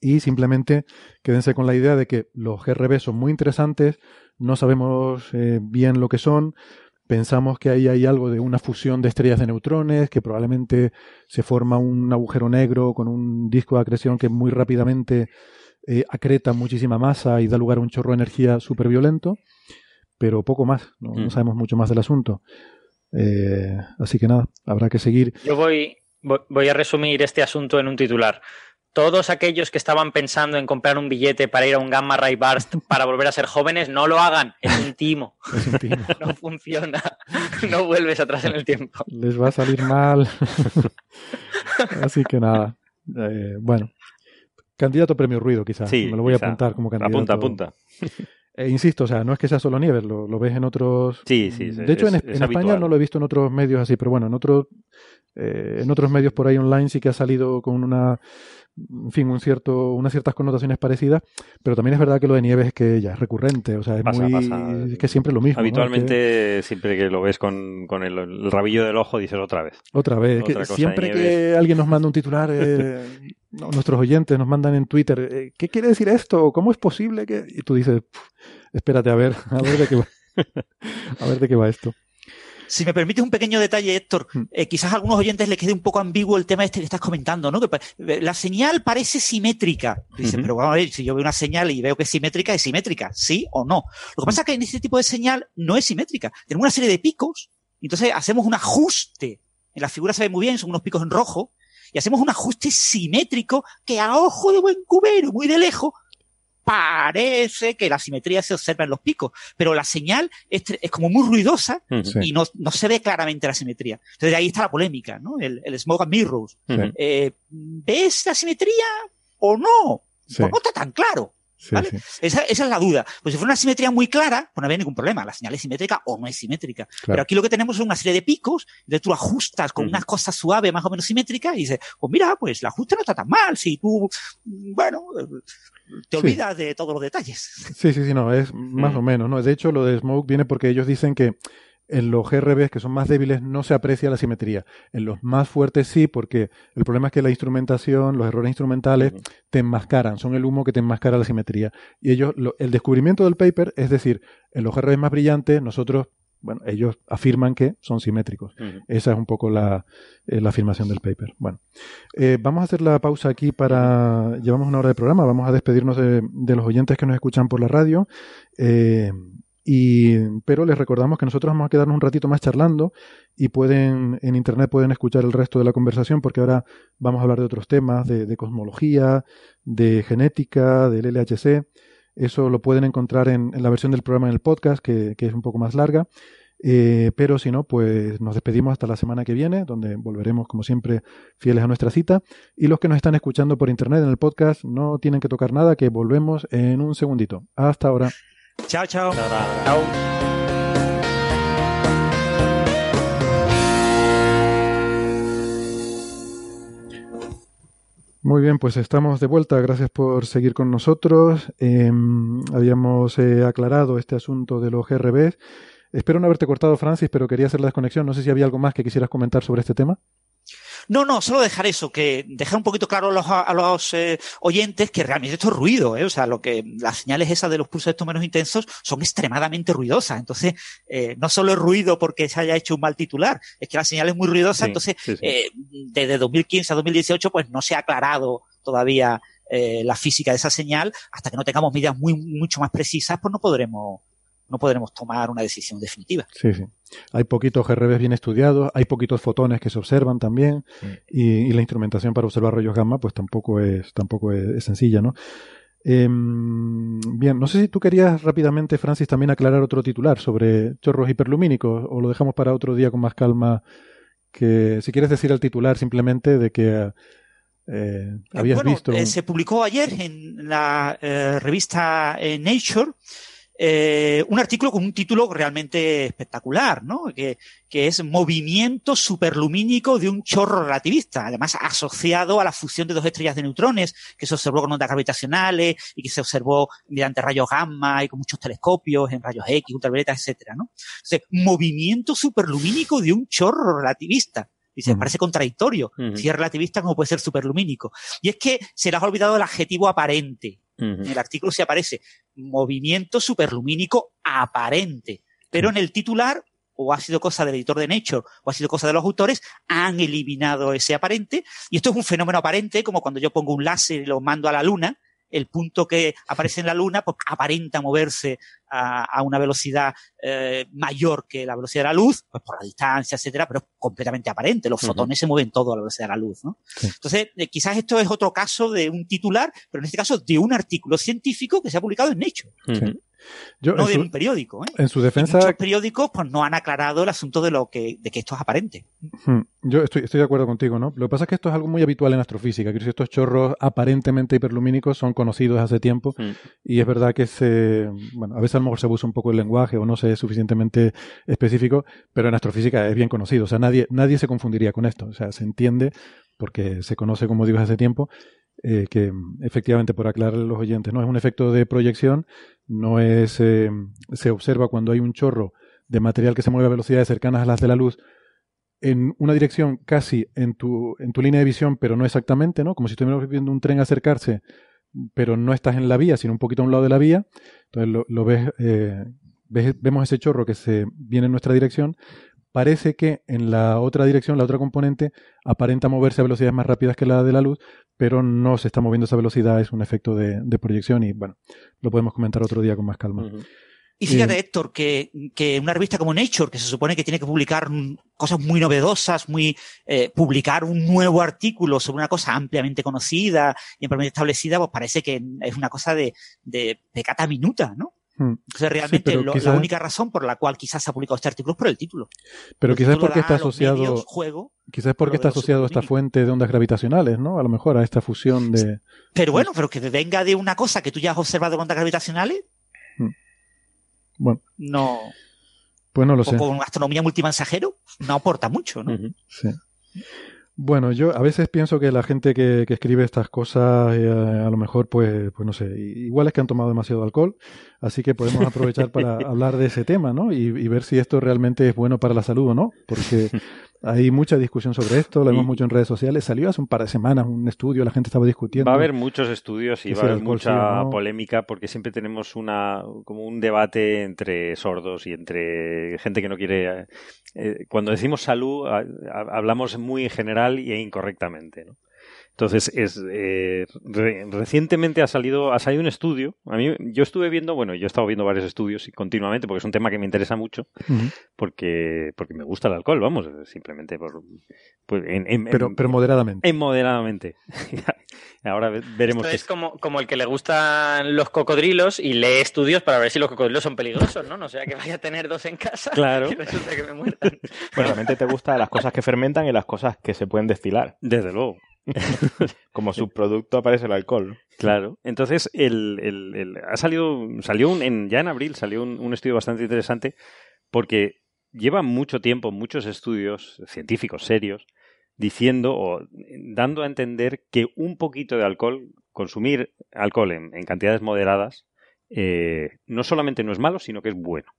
y simplemente quédense con la idea de que los GRB son muy interesantes, no sabemos eh, bien lo que son, pensamos que ahí hay algo de una fusión de estrellas de neutrones, que probablemente se forma un agujero negro con un disco de acreción que muy rápidamente eh, acreta muchísima masa y da lugar a un chorro de energía súper violento, pero poco más, no, mm. sabemos mucho más del asunto. Eh, así que nada, habrá que seguir. Yo voy, voy a resumir este asunto en un titular. Todos aquellos que estaban pensando en comprar un billete para ir a un Gamma Ray Burst para volver a ser jóvenes, no lo hagan. Es un timo. Es un timo. no funciona. No vuelves atrás en el tiempo. Les va a salir mal. Así que nada. Eh, bueno, Candidato premio ruido, quizás. Sí, Me lo voy a apuntar como candidato. Apunta, apunta. Eh, insisto, o sea, no es que sea solo Nieves, lo, ves en otros. Sí, sí. De hecho, en, España no lo he visto en otros medios así, pero bueno, en otros, eh, en otros medios por ahí online sí que ha salido con una en fin, un cierto, unas ciertas connotaciones parecidas, pero también es verdad que lo de Nieves es que ya es recurrente, o sea, es muy, que siempre lo mismo. Habitualmente, siempre que lo ves con, con el, rabillo del ojo, dices otra vez. Otra vez, que siempre que alguien nos manda un titular, eh, nuestros oyentes nos mandan en Twitter, eh, ¿qué quiere decir esto? ¿Cómo es posible que...? Y tú dices, espérate a ver, a ver de qué va, a ver de qué va esto. Si me permites un pequeño detalle, Héctor, hmm. eh, quizás a algunos oyentes les quede un poco ambiguo el tema este que estás comentando, ¿no? Que la señal parece simétrica. Dice, pero vamos a ver, si yo veo una señal y veo que es simétrica, ¿es simétrica? ¿Sí o no? Lo que pasa es que en este tipo de señal no es simétrica. Tenemos una serie de picos, y entonces hacemos un ajuste. En la figura se ve muy bien, son unos picos en rojo, y hacemos un ajuste simétrico que a ojo de buen cubero, muy de lejos, parece que la simetría se observa en los picos, pero la señal es, como muy ruidosa y no, se ve claramente la simetría. Entonces ahí está la polémica, ¿no? El, el smoke and mirrors. Eh, ¿Ves la simetría o no? Pues no está tan claro. Esa, es la duda. Pues si fuera una simetría muy clara, pues no había ningún problema. La señal es simétrica o no es simétrica. Pero aquí lo que tenemos es una serie de picos, de tú ajustas con unas cosas suaves, más o menos simétricas, y dices, pues mira, pues el ajuste no está tan mal. Si tú, bueno, te olvidas de todos los detalles. Sí, sí, sí, no, es más o menos, ¿no? De hecho, lo de Smoke viene porque ellos dicen que en los GRBs que son más débiles no se aprecia la simetría. En los más fuertes sí, porque el problema es que la instrumentación, los errores instrumentales, te enmascaran, son el humo que te enmascara la simetría. Y ellos, el descubrimiento del paper, es decir, en los GRBs más brillantes, nosotros, bueno, ellos afirman que son simétricos. Esa es un poco la, eh, la afirmación del paper. Bueno, eh, vamos a hacer la pausa aquí para. Llevamos una hora de programa, vamos a despedirnos de, de los oyentes que nos escuchan por la radio. Eh, y, pero les recordamos que nosotros vamos a quedarnos un ratito más charlando y pueden, en internet pueden escuchar el resto de la conversación porque ahora vamos a hablar de otros temas, de, cosmología, de genética, del LHC. Eso lo pueden encontrar en, la versión del programa en el podcast, que, es un poco más larga. Eh, pero si no, pues nos despedimos hasta la semana que viene, donde volveremos, como siempre, fieles a nuestra cita. Y los que nos están escuchando por internet en el podcast, no tienen que tocar nada, que volvemos en un segundito. Hasta ahora. Chao, chao. Chao. Muy bien, pues estamos de vuelta. Gracias por seguir con nosotros. Em, habíamos eh, aclarado este asunto de los GRBs. Espero no haberte cortado, Francis, pero quería hacer la desconexión. No sé si había algo más que quisieras comentar sobre este tema. No, no, solo dejar eso, que dejar un poquito claro a los, eh, oyentes que realmente esto es ruido, ¿eh? o sea, lo que las señales esas de los pulsos estos menos intensos son extremadamente ruidosas. Entonces, eh, no solo es ruido porque se haya hecho un mal titular, es que la señal es muy ruidosa. entonces, Eh, desde 2015 a 2018, pues no se ha aclarado todavía la física de esa señal. Hasta que no tengamos medidas muy, mucho más precisas, pues no podremos no podremos tomar una decisión definitiva. Sí, sí. Hay poquitos GRBs bien estudiados, hay poquitos fotones que se observan también y, la instrumentación para observar rayos gamma pues tampoco es, tampoco es, sencilla, ¿no? Em, bien, no sé si tú querías rápidamente, Francis, también aclarar otro titular sobre chorros hiperlumínicos o lo dejamos para otro día con más calma. Que si quieres decir el titular simplemente de que eh, habías visto. Eh, se publicó ayer en la eh, revista Nature eh, un artículo con un título realmente espectacular, ¿no? Que, que, es Movimiento superlumínico de un chorro relativista, además asociado a la fusión de dos estrellas de neutrones, que se observó con ondas gravitacionales y que se observó mediante rayos gamma y con muchos telescopios en rayos X, ultravioleta, etcétera, ¿no? O movimiento superlumínico de un chorro relativista. Dice, parece contradictorio. Si es relativista, ¿cómo puede ser superlumínico? Y es que se les ha olvidado el adjetivo aparente. En el artículo se aparece movimiento superlumínico aparente. Pero en el titular, o ha sido cosa del editor de Nature, o ha sido cosa de los autores, han eliminado ese aparente. Y esto es un fenómeno aparente, como cuando yo pongo un láser y lo mando a la luna, el punto que aparece en la Luna pues, aparenta moverse a, una velocidad eh, mayor que la velocidad de la luz, pues por la distancia, etcétera, pero es completamente aparente. Los fotones se mueven todo a la velocidad de la luz, ¿no? Entonces, eh, quizás esto es otro caso de un titular, pero en este caso de un artículo científico que se ha publicado en Nature no de un periódico. ¿eh? En su defensa. muchos periódicos pues, no han aclarado el asunto de lo que, de que esto es aparente. Yo estoy, estoy de acuerdo contigo, ¿no? Lo que pasa es que esto es algo muy habitual en astrofísica. Que estos chorros aparentemente hiperlumínicos son conocidos hace tiempo. Y es verdad que se. Bueno, a veces a lo mejor se usa un poco el lenguaje o no se es suficientemente específico, pero en astrofísica es bien conocido. O sea, nadie, nadie se confundiría con esto. O sea, se entiende porque se conoce, como digo, hace tiempo. Eh, que efectivamente, por aclararle a los oyentes, no es un efecto de proyección, no es, eh, se observa cuando hay un chorro de material que se mueve a velocidades cercanas a las de la luz en una dirección casi en tu, en tu línea de visión, pero no exactamente, ¿no? Como si estuviéramos viendo un tren acercarse, pero no estás en la vía, sino un poquito a un lado de la vía. Entonces lo, ves, eh, ves, vemos ese chorro que se viene en nuestra dirección, parece que en la otra dirección, la otra componente, aparenta moverse a velocidades más rápidas que la de la luz, pero no se está moviendo esa velocidad, es un efecto de, proyección y bueno, lo podemos comentar otro día con más calma. Y fíjate, Héctor, que, que, una revista como Nature, que se supone que tiene que publicar cosas muy novedosas, muy eh, publicar un nuevo artículo sobre una cosa ampliamente conocida y ampliamente establecida, pues parece que es una cosa de, de pecata minuta, ¿no? Hmm. Entonces, realmente la única razón por la cual quizás se ha publicado este artículo es por el título. Pero quizás porque está asociado. juego, quizás porque está asociado a esta fuente de ondas gravitacionales, ¿no? A lo mejor a esta fusión de. Pero bueno, pero que venga de una cosa que tú ya has observado con ondas gravitacionales. Hmm. Bueno. No. Pues no lo sé. Con astronomía multimensajero no aporta mucho, ¿no? Sí. Bueno, yo a veces pienso que la gente que, escribe estas cosas, eh, a lo mejor, pues, pues no sé, igual es que han tomado demasiado alcohol, así que podemos aprovechar para hablar de ese tema, ¿no? Y, y, ver si esto realmente es bueno para la salud o no, porque hay mucha discusión sobre esto, lo vemos mucho en redes sociales. Salió hace un par de semanas un estudio, la gente estaba discutiendo. Va a haber muchos estudios y va a haber mucha polémica porque siempre tenemos una como un debate entre sordos y entre gente que no quiere. Eh, cuando decimos salud, hablamos muy en general e incorrectamente. ¿no? Entonces, es, eh, recientemente ha salido, ha salido un estudio. A mí, yo estuve viendo, bueno, yo he estado viendo varios estudios continuamente porque es un tema que me interesa mucho, porque, porque me gusta el alcohol, vamos, simplemente por. Pues, pero, pero moderadamente. En moderadamente. Ahora veremos. es como, como el que le gustan los cocodrilos y lee estudios para ver si los cocodrilos son peligrosos, ¿no? No sea que vaya a tener dos en casa claro. y resulta que me muerdan. Pues realmente te gustan las cosas que fermentan y las cosas que se pueden destilar. Desde luego. Como subproducto aparece el alcohol. Claro. Entonces, el, el, ha salido, salió un, en, ya en abril salió un, estudio bastante interesante porque lleva mucho tiempo, muchos estudios científicos serios, diciendo o dando a entender que un poquito de alcohol, consumir alcohol en, cantidades moderadas, eh, no solamente no es malo, sino que es bueno.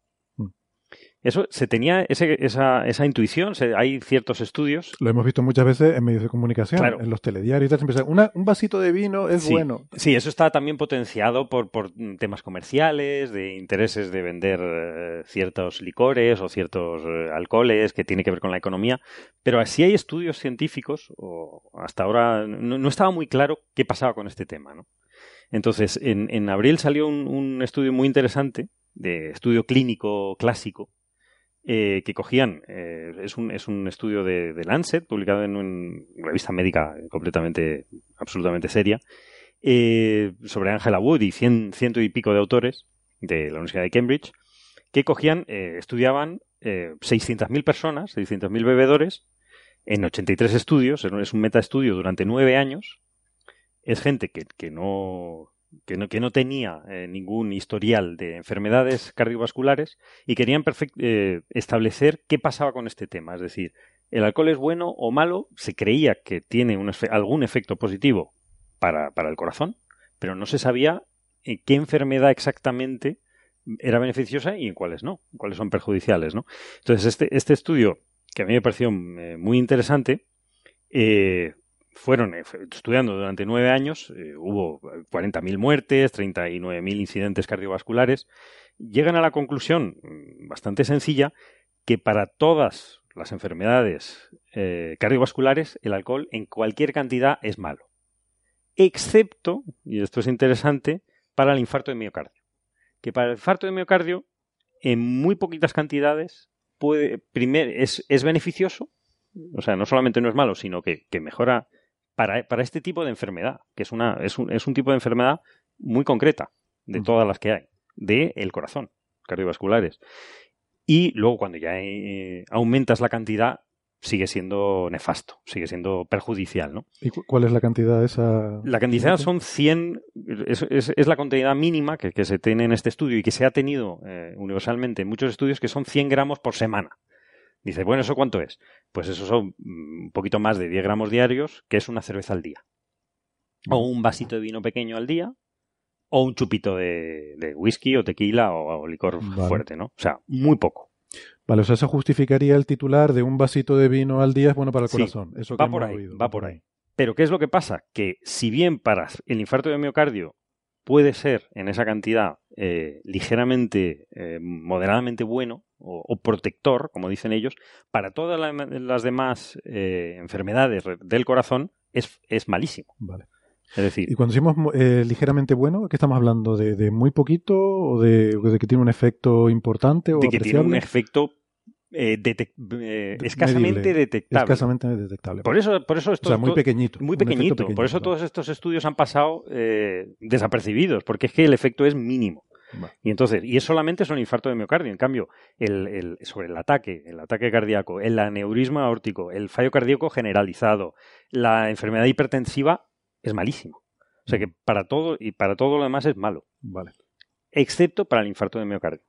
Eso se tenía esa, esa intuición, hay ciertos estudios. Lo hemos visto muchas veces en medios de comunicación, en los telediarios. Siempre un vasito de vino es bueno. Sí, eso está también potenciado por, por temas comerciales, de intereses de vender eh, ciertos licores o ciertos eh, alcoholes que tiene que ver con la economía. Pero así hay estudios científicos, o hasta ahora no, estaba muy claro qué pasaba con este tema. ¿no? Entonces, en, en abril salió un, un estudio muy interesante, de estudio clínico clásico, eh, que cogían, eh, es, un, es un estudio de, Lancet, publicado en una revista médica completamente, absolutamente seria, eh, sobre Angela Wood y cien, ciento y pico de autores de la Universidad de Cambridge, que cogían, estudiaban 600.000 personas, 600.000 bebedores, en 83 estudios, es un metaestudio durante nueve años. Es gente que, que no, que no, que no tenía eh, ningún historial de enfermedades cardiovasculares y querían eh, establecer qué pasaba con este tema. Es decir, ¿el alcohol es bueno o malo? Se creía que tiene algún efecto positivo para, para, el corazón, pero no se sabía en qué enfermedad exactamente era beneficiosa y en cuáles no, cuáles son perjudiciales. ¿no? Entonces, este, este estudio, que a mí me pareció eh, muy interesante, fueron eh, estudiando durante nueve años, eh, hubo 40.000 muertes, 39.000 incidentes cardiovasculares, llegan a la conclusión mm, bastante sencilla que para todas las enfermedades eh, cardiovasculares el alcohol en cualquier cantidad es malo, excepto, y esto es interesante, para el infarto de miocardio, que para el infarto de miocardio en muy poquitas cantidades puede, primer, es, es beneficioso, o sea, no solamente no es malo, sino que, que mejora para, para este tipo de enfermedad, que es, una, es, un, es un tipo de enfermedad muy concreta de todas las que hay, del el corazón, cardiovasculares. Y luego cuando ya eh, aumentas la cantidad, sigue siendo nefasto, sigue siendo perjudicial, ¿no? ¿Y cuál es la cantidad esa? La cantidad son 100, es, es, la cantidad mínima que, que, se tiene en este estudio y que se ha tenido eh, universalmente en muchos estudios, que son 100 gramos por semana. Dice, bueno, ¿eso cuánto es? Pues eso son un poquito más de 10 gramos diarios, que es una cerveza al día. O un vasito de vino pequeño al día, o un chupito de, whisky o tequila o, licor fuerte, ¿no? O sea, muy poco. Vale, o sea, eso justificaría el titular de un vasito de vino al día es bueno para el corazón. Eso va por ahí, va por ahí. Pero ¿qué es lo que pasa? Que si bien para el infarto de miocardio puede ser en esa cantidad eh, ligeramente, eh, moderadamente bueno o, protector, como dicen ellos, para todas las demás eh, enfermedades del corazón es, es malísimo. Vale. Es decir, y cuando decimos ligeramente bueno, ¿qué estamos hablando? ¿De, muy poquito o de, que tiene un efecto importante o de que tiene un efecto eh, eh, escasamente detectable. Escasamente detectable. Por eso, por eso esto, o sea, muy pequeñito. Muy pequeñito. por eso todos estos estudios han pasado eh, desapercibidos, porque es que el efecto es mínimo. Y entonces, y es solamente sobre el infarto de miocardio. En cambio, el, sobre el ataque, el ataque cardíaco, el aneurisma aórtico, el fallo cardíaco generalizado, la enfermedad hipertensiva es malísimo. O sea que para todo y para todo lo demás es malo. Vale. Excepto para el infarto de miocardio.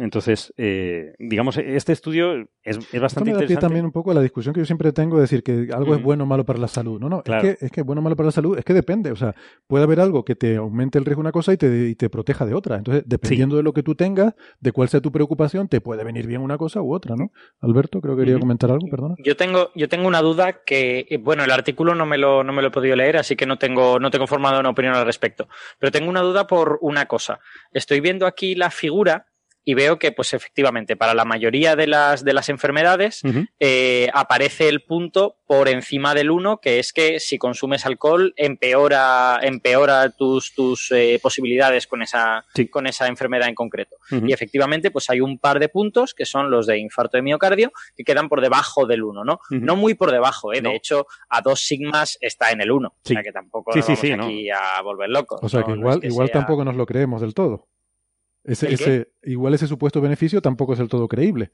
Entonces, eh, digamos, este estudio es, es bastante Esto me da también un poco a la discusión que yo siempre tengo de decir que algo es bueno o malo para la salud. No, no, es, que, es que bueno o malo para la salud es que depende. O sea, puede haber algo que te aumente el riesgo de una cosa y te, y te proteja de otra. Entonces, dependiendo de lo que tú tengas, de cuál sea tu preocupación, te puede venir bien una cosa u otra, ¿no? Alberto, creo que quería comentar algo, perdona. Yo tengo, yo tengo una duda que, bueno, el artículo no me lo, no me lo he podido leer, así que no tengo, no tengo formado una opinión al respecto. Pero tengo una duda por una cosa. Estoy viendo aquí la figura y veo que, pues efectivamente, para la mayoría de las, de las enfermedades eh, aparece el punto por encima del 1, que es que si consumes alcohol empeora, empeora tus, tus eh, posibilidades con esa, con esa enfermedad en concreto. Y efectivamente, pues hay un par de puntos que son los de infarto de miocardio que quedan por debajo del 1, ¿no? No muy por debajo, ¿eh? De hecho, a dos sigmas está en el 1. O sea que tampoco nos vamos aquí a volver locos. O sea que igual, igual tampoco nos lo creemos del todo. Ese, igual ese supuesto beneficio tampoco es del todo creíble.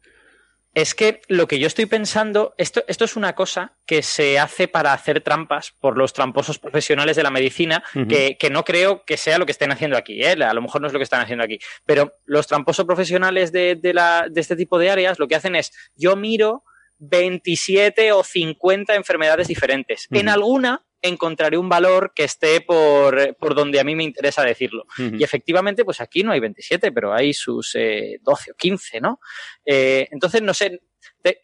Es que lo que yo estoy pensando, esto, esto es una cosa que se hace para hacer trampas por los tramposos profesionales de la medicina, que, no creo que sea lo que estén haciendo aquí, ¿eh? a lo mejor no es lo que están haciendo aquí, pero los tramposos profesionales de, la, de este tipo de áreas lo que hacen es, yo miro 27 o 50 enfermedades diferentes. En alguna encontraré un valor que esté por, por donde a mí me interesa decirlo. Y efectivamente, pues aquí no hay 27, pero hay sus 12 eh, o 15, ¿no? Eh, entonces, no sé,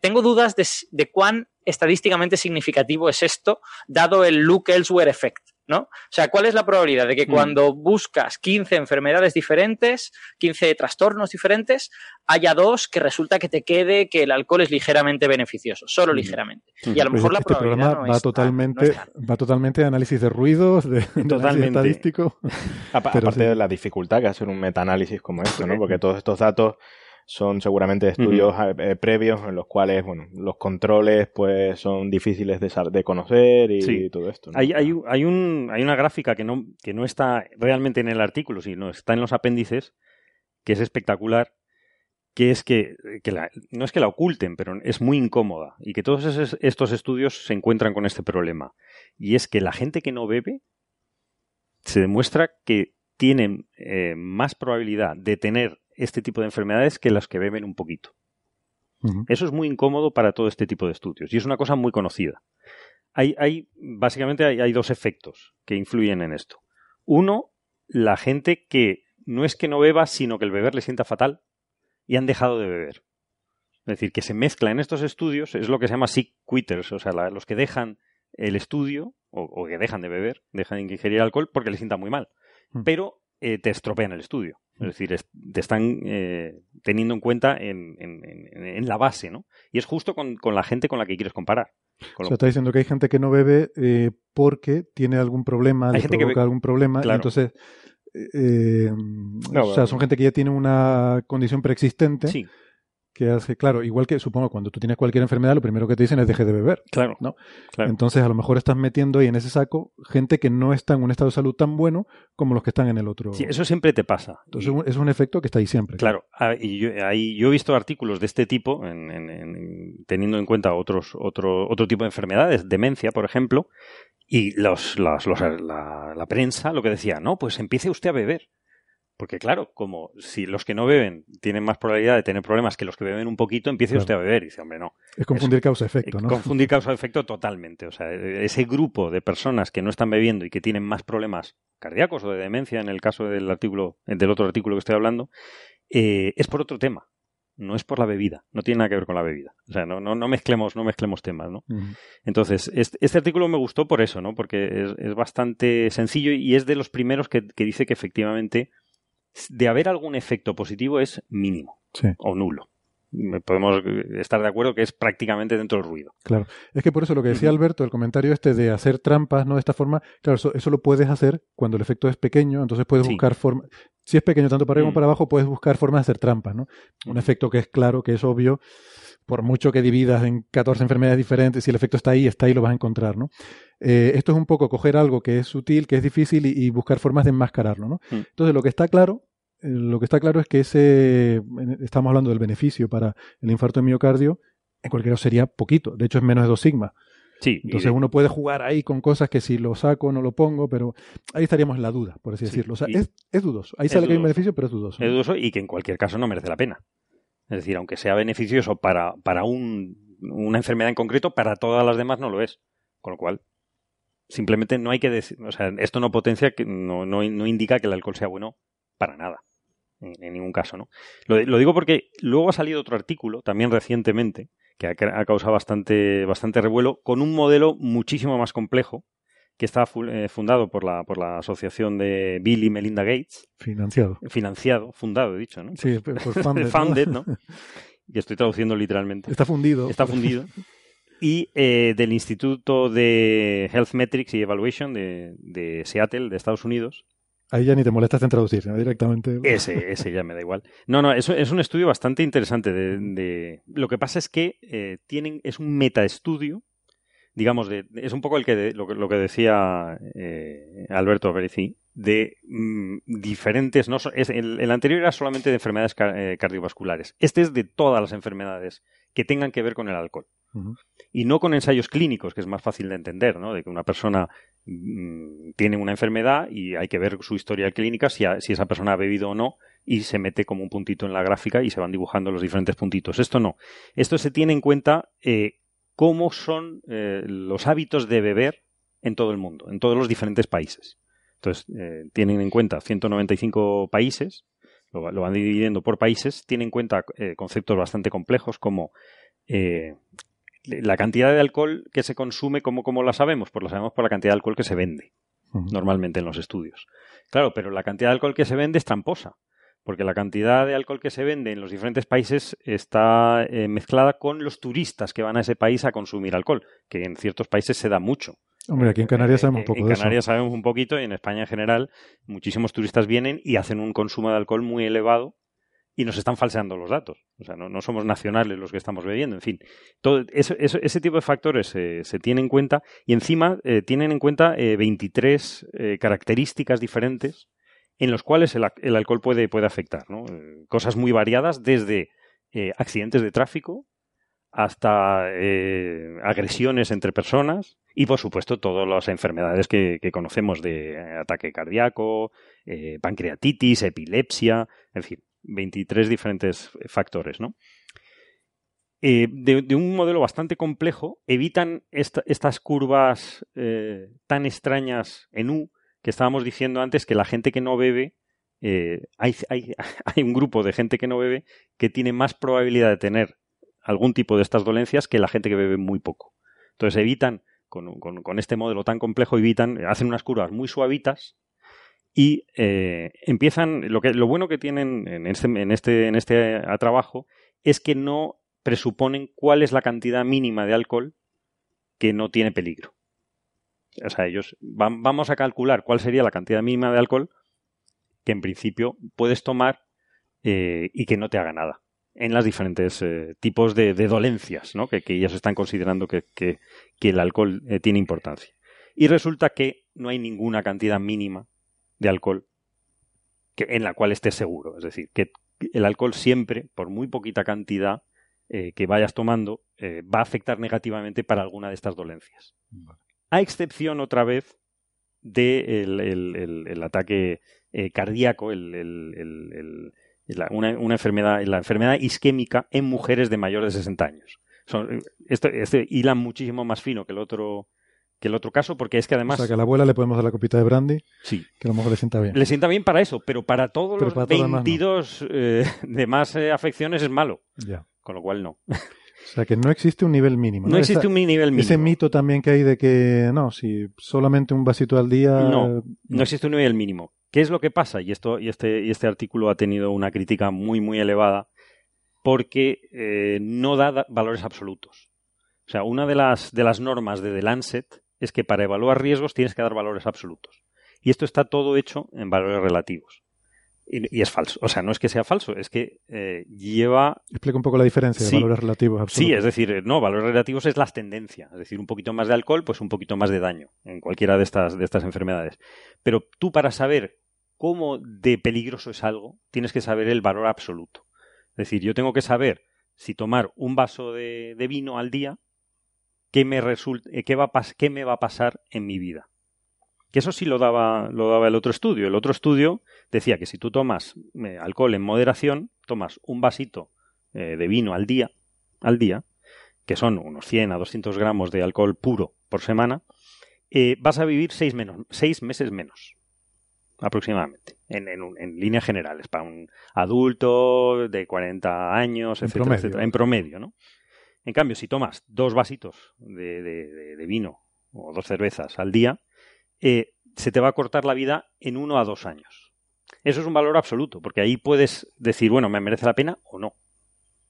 tengo dudas de, de cuán estadísticamente significativo es esto, dado el look elsewhere effect. ¿No? O sea, ¿cuál es la probabilidad de que mm. cuando buscas 15 enfermedades diferentes, 15 trastornos diferentes, haya dos que resulta que te quede que el alcohol es ligeramente beneficioso, solo mm. ligeramente? Y a lo mejor la este probabilidad programa va totalmente va totalmente de análisis de ruidos, de, de estadístico. Aparte de la dificultad que hacer un metaanálisis como esto, ¿no? Porque todos estos datos son seguramente estudios eh, previos en los cuales bueno los controles pues son difíciles de, de conocer y, todo esto hay, hay, hay, un, hay una gráfica que no, que no está realmente en el artículo sino está en los apéndices que es espectacular que es que, no es que la oculten, pero es muy incómoda y que todos estos estudios se encuentran con este problema. Y es que la gente que no bebe se demuestra que tienen eh, más probabilidad de tener este tipo de enfermedades que las que beben un poquito. Eso es muy incómodo para todo este tipo de estudios y es una cosa muy conocida. Hay, hay básicamente hay, hay, dos efectos que influyen en esto. Uno, la gente que no es que no beba, sino que el beber le sienta fatal y han dejado de beber. Es decir, que se mezcla en estos estudios, es lo que se llama sick quitters, o sea, los que dejan el estudio o, que dejan de beber, dejan de ingerir alcohol porque les sienta muy mal. Pero eh, te estropean el estudio. Es decir, te están eh, teniendo en cuenta en, la base, ¿no? Y es justo con, la gente con la que quieres comparar. o sea, está diciendo que hay gente que no bebe eh, porque tiene algún problema, hay le provoca algún problema, y entonces... o sea, son gente que ya tiene una condición preexistente. Sí que hace, claro, igual que supongo cuando tú tienes cualquier enfermedad, lo primero que te dicen es deje de beber. Claro. ¿no? Entonces, a lo mejor estás metiendo ahí en ese saco gente que no está en un estado de salud tan bueno como los que están en el otro. Sí, eso siempre te pasa. Entonces, es un efecto que está ahí siempre. Claro, ah, y yo, ahí, yo he visto artículos de este tipo, teniendo en cuenta otros, otro, otro tipo de enfermedades, demencia, por ejemplo, y los, la, la prensa lo que decía, no, pues empiece usted a beber. Porque claro, como si los que no beben tienen más probabilidad de tener problemas que los que beben un poquito, empiece usted a beber. Y dice, hombre, no. Es confundir causa-efecto, ¿no? Confundir causa-efecto totalmente. O sea, ese grupo de personas que no están bebiendo y que tienen más problemas cardíacos o de demencia, en el caso del artículo, del otro artículo que estoy hablando, eh, es por otro tema. No es por la bebida, no tiene nada que ver con la bebida. O sea, no, no, no mezclemos, no mezclemos temas, ¿no? Entonces, este, artículo me gustó por eso, ¿no? Porque es, bastante sencillo y es de los primeros que dice que efectivamente de haber algún efecto positivo es mínimo o nulo. podemos estar de acuerdo que es prácticamente dentro del ruido. Claro, es que por eso lo que decía Alberto, el comentario este de hacer trampas, ¿no? De esta forma, claro, eso, lo puedes hacer cuando el efecto es pequeño, entonces puedes buscar formas, si es pequeño tanto para arriba como mm. para abajo, puedes buscar formas de hacer trampas, ¿no? Un efecto que es claro, que es obvio, por mucho que dividas en 14 enfermedades diferentes, si el efecto está ahí, está ahí, lo vas a encontrar, ¿no? Eh, esto es un poco coger algo que es sutil, que es difícil y, buscar formas de enmascararlo, ¿no? Mm. Entonces, lo que está claro eh, lo que está claro es que ese, estamos hablando del beneficio para el infarto de miocardio, en cualquier caso sería poquito, de hecho es menos de 2 sigma. Sí, Entonces uno puede jugar ahí con cosas que si lo saco no lo pongo, pero ahí estaríamos en la duda, por así decirlo. O sea, es, es, dudoso. Ahí sale que hay un beneficio, pero es dudoso. Es dudoso y que en cualquier caso no merece la pena. Es decir, aunque sea beneficioso para, para un, una enfermedad en concreto, para todas las demás no lo es. Con lo cual, simplemente no hay que decir, o sea, esto no potencia, que no, no, no indica que el alcohol sea bueno para nada en, ningún caso, ¿no? Lo, digo porque luego ha salido otro artículo, también recientemente, que ha, causado bastante, bastante revuelo, con un modelo muchísimo más complejo, que está eh, fundado por la, por la asociación de Bill y Melinda Gates. Financiado. Financiado, fundado, he dicho, ¿no? Sí, por funded, funded ¿no? Y estoy traduciendo literalmente. Está fundido. Está fundido. y eh, del Instituto de Health Metrics y Evaluation de, de Seattle, de Estados Unidos, Ahí ya ni te molestas en traducir, directamente. Ese, ese ya me da igual. No, no, eso es un estudio bastante interesante. De, Lo que pasa es que eh, tienen, es un metaestudio, digamos, de, es un poco el que lo, que decía eh, Alberto Berici, de mm, diferentes. No, es, el, anterior era solamente de enfermedades eh, cardiovasculares. Este es de todas las enfermedades que tengan que ver con el alcohol. Y no con ensayos clínicos, que es más fácil de entender, ¿no? De que una persona Mm, tiene una enfermedad y hay que ver su historia clínica, si, si, esa persona ha bebido o no, y se mete como un puntito en la gráfica y se van dibujando los diferentes puntitos. Esto no. Esto se tiene en cuenta eh, cómo son eh, los hábitos de beber en todo el mundo, en todos los diferentes países. Entonces, eh, tienen en cuenta 195 países, lo, lo, van dividiendo por países, tienen en cuenta conceptos bastante complejos como la cantidad de alcohol que se consume, ¿cómo, cómo la sabemos? Pues la sabemos por la cantidad de alcohol que se vende, normalmente en los estudios. Claro, pero la cantidad de alcohol que se vende es tramposa, porque la cantidad de alcohol que se vende en los diferentes países está eh, mezclada con los turistas que van a ese país a consumir alcohol, que en ciertos países se da mucho. Hombre, aquí en Canarias sabemos un poco En Canarias sabemos un poquito y en España en general muchísimos turistas vienen y hacen un consumo de alcohol muy elevado y nos están falseando los datos. O sea, no, somos nacionales los que estamos bebiendo. En fin, todo ese tipo de factores se tienen en cuenta y encima eh, tienen en cuenta 23 eh, eh, características diferentes en los cuales el, alcohol puede, puede afectar. ¿no? cosas muy variadas desde accidentes de tráfico hasta agresiones entre personas y, por supuesto, todas las enfermedades que, conocemos de ataque cardíaco, pancreatitis, epilepsia, en fin 23 diferentes factores. Eh, de, un modelo bastante complejo, evitan estas curvas eh, tan extrañas en U que estábamos diciendo antes que la gente que no bebe, eh, hay, hay, un grupo de gente que no bebe que tiene más probabilidad de tener algún tipo de estas dolencias que la gente que bebe muy poco. Entonces evitan, con, con este modelo tan complejo, evitan, hacen unas curvas muy suavitas y eh, empiezan, lo, que, lo bueno que tienen en este, en este, en este trabajo es que no presuponen cuál es la cantidad mínima de alcohol que no tiene peligro. O sea, ellos vamos a calcular cuál sería la cantidad mínima de alcohol que en principio puedes tomar eh, y que no te haga nada en las diferentes eh, tipos de, dolencias ¿no? que, que, ellos están considerando que, el alcohol tiene importancia. Y resulta que no hay ninguna cantidad mínima de alcohol que, en la cual estés seguro. Es decir, que el alcohol siempre, por muy poquita cantidad eh, que vayas tomando, eh, va a afectar negativamente para alguna de estas dolencias. A excepción, otra vez, del de el, ataque eh, cardíaco, el, una, una, enfermedad, la enfermedad isquémica en mujeres de mayor de 60 años. Son, esto, este hilan muchísimo más fino que el otro que el otro caso, porque es que además... O sea, que a la abuela le podemos dar la copita de brandy. Sí. Que a lo mejor le sienta bien. Le sienta bien para eso, pero para todos los 22 eh, demás eh, afecciones es malo. Ya. Con lo cual no. O sea, que no existe un nivel mínimo. No, existe un nivel mínimo. Ese mito también que hay de que, no, si solamente un vasito al día... No, no, existe un nivel mínimo. ¿Qué es lo que pasa? Y, esto, y, este, y este artículo ha tenido una crítica muy, muy elevada. porque eh, no da valores absolutos. O sea, una de las, de las normas de The Lancet es que para evaluar riesgos tienes que dar valores absolutos. Y esto está todo hecho en valores relativos. Y, es falso. O sea, no es que sea falso, es que eh, lleva. Explica un poco la diferencia de valores relativos. Absolutos. Sí, es decir, no, valores relativos es las tendencias. Es decir, un poquito más de alcohol, pues un poquito más de daño en cualquiera de estas, de estas enfermedades. Pero tú, para saber cómo de peligroso es algo, tienes que saber el valor absoluto. Es decir, yo tengo que saber si tomar un vaso de, vino al día, qué me, resulta, qué, va qué me va a pasar en mi vida. Que eso sí lo daba, lo daba el otro estudio. El otro estudio decía que si tú tomas eh, alcohol en moderación, tomas un vasito eh, de vino al día, al día, que son unos 100 a 200 gramos de alcohol puro por semana, eh, vas a vivir seis, menos, seis meses menos, aproximadamente, en, en, líneas generales, para un adulto de 40 años, etcétera, etcétera, en promedio, ¿no? En cambio, si tomas dos vasitos de, de vino o dos cervezas al día, eh, se te va a cortar la vida en uno a dos años. Eso es un valor absoluto, porque ahí puedes decir, bueno, ¿me merece la pena o no?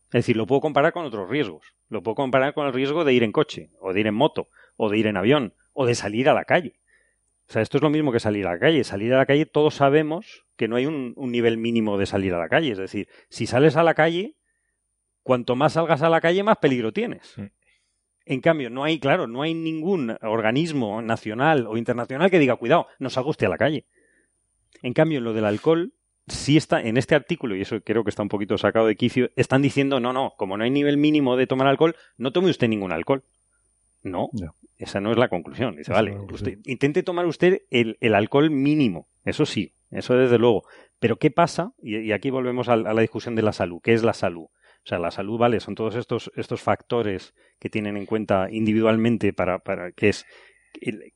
Es decir, lo puedo comparar con otros riesgos. Lo puedo comparar con el riesgo de ir en coche, o de ir en moto, o de ir en avión, o de salir a la calle. O sea, esto es lo mismo que salir a la calle. Salir a la calle, todos sabemos que no hay un, nivel mínimo de salir a la calle. Es decir, si sales a la calle, cuanto más salgas a la calle, más peligro tienes. En cambio, no hay, claro, no hay ningún organismo nacional o internacional que diga, cuidado, no salga usted a la calle. En cambio, en lo del alcohol, sí está, en este artículo, y eso creo que está un poquito sacado de quicio, están diciendo, no, no, como no hay nivel mínimo de tomar alcohol, no tome usted ningún alcohol. No, esa no es la conclusión. Dice, vale, intente tomar usted el, alcohol mínimo, eso sí, eso desde luego. Pero ¿qué pasa? Y, aquí volvemos a, a, la discusión de la salud. ¿Qué es la salud? O sea, la salud, vale, son todos estos, estos factores que tienen en cuenta individualmente para, para que es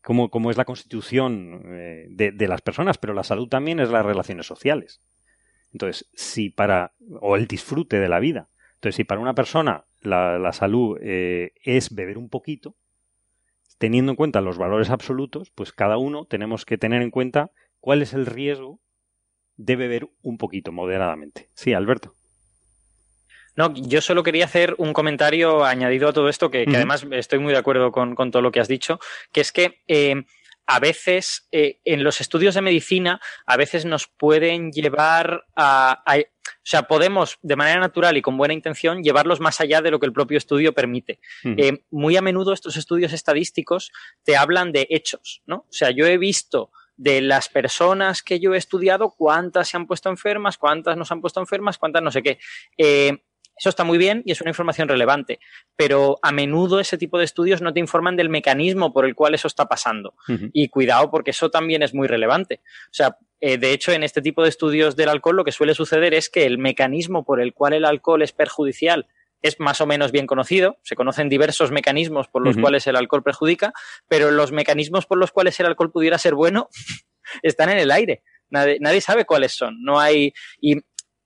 cómo, cómo es la constitución eh, de, las personas, pero la salud también es las relaciones sociales. Entonces, si para, o el disfrute de la vida. Entonces, si para una persona la, la salud eh, es beber un poquito, teniendo en cuenta los valores absolutos, pues cada uno tenemos que tener en cuenta cuál es el riesgo de beber un poquito moderadamente. Sí, Alberto. No, yo solo quería hacer un comentario añadido a todo esto, que, además estoy muy de acuerdo con, todo lo que has dicho, que es que eh, a veces eh, en los estudios de medicina, a veces nos pueden llevar a, o sea, podemos de manera natural y con buena intención llevarlos más allá de lo que el propio estudio permite. Eh, muy a menudo estos estudios estadísticos te hablan de hechos, ¿no? O sea, yo he visto de las personas que yo he estudiado cuántas se han puesto enfermas, cuántas no se han puesto enfermas, cuántas no sé qué. Eso está muy bien y es una información relevante, pero a menudo ese tipo de estudios no te informan del mecanismo por el cual eso está pasando. Y cuidado porque eso también es muy relevante. O sea, eh, de hecho, en este tipo de estudios del alcohol lo que suele suceder es que el mecanismo por el cual el alcohol es perjudicial es más o menos bien conocido. Se conocen diversos mecanismos por los cuales el alcohol perjudica, pero los mecanismos por los cuales el alcohol pudiera ser bueno están en el aire. Nadie, nadie, sabe cuáles son. No hay. Y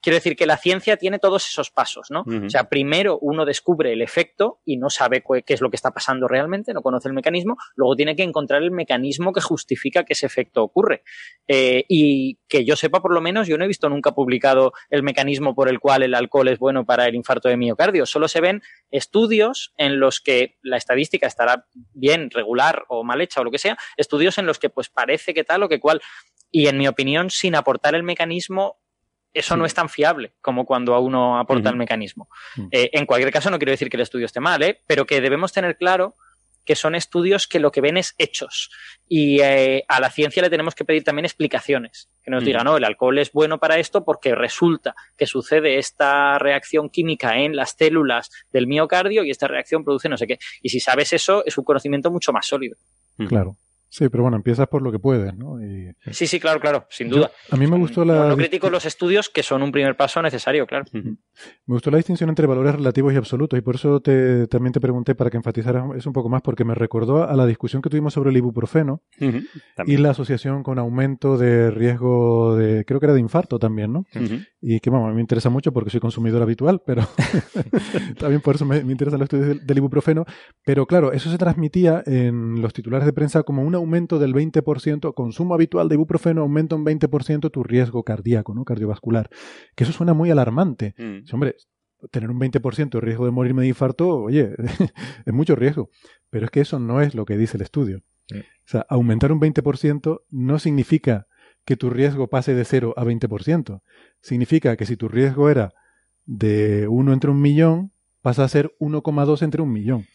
Quiero decir que la ciencia tiene todos esos pasos, ¿no? O sea, primero uno descubre el efecto y no sabe qué es lo que está pasando realmente, no conoce el mecanismo, luego tiene que encontrar el mecanismo que justifica que ese efecto ocurre. Eh, y que yo sepa, por lo menos, yo no he visto nunca publicado el mecanismo por el cual el alcohol es bueno para el infarto de miocardio. Solo se ven estudios en los que la estadística estará bien, regular o mal hecha o lo que sea, estudios en los que pues parece que tal o que cual. Y en mi opinión, sin aportar el mecanismo, eso no es tan fiable como cuando a uno aporta el mecanismo. Mm. Eh, en cualquier caso, no quiero decir que el estudio esté mal, ¿eh? pero que debemos tener claro que son estudios que lo que ven es hechos. Y eh, a la ciencia le tenemos que pedir también explicaciones. Que nos mm. diga, no, el alcohol es bueno para esto porque resulta que sucede esta reacción química en las células del miocardio y esta reacción produce no sé qué. Y si sabes eso, es un conocimiento mucho más sólido. Claro. Sí, pero bueno, empiezas por lo que puedes, ¿no? Sí, sí, claro, claro, sin duda. a mí me gustó la... No, critico los estudios que son un primer paso necesario, claro. Me gustó la distinción entre valores relativos y absolutos y por eso te, también te pregunté para que enfatizaras eso un poco más porque me recordó a la discusión que tuvimos sobre el ibuprofeno y la asociación con aumento de riesgo de, creo que era de infarto también, ¿no? Y que, bueno, me interesa mucho porque soy consumidor habitual, pero también por eso me, me interesan los estudios del, del ibuprofeno. Pero claro, eso se transmitía en los titulares de prensa como una aumento del 20%, consumo habitual de ibuprofeno aumenta un 20% tu riesgo cardíaco, ¿no? Cardiovascular. Que eso suena muy alarmante. Mm. Hombre, tener un 20% de riesgo de morirme de infarto, oye, es mucho riesgo. Pero es que eso no es lo que dice el estudio. Mm. O sea, aumentar un 20% no significa que tu riesgo pase de 0 a 20%. Significa que si tu riesgo era de 1 entre un millón, pasa a ser 1,2 entre un millón.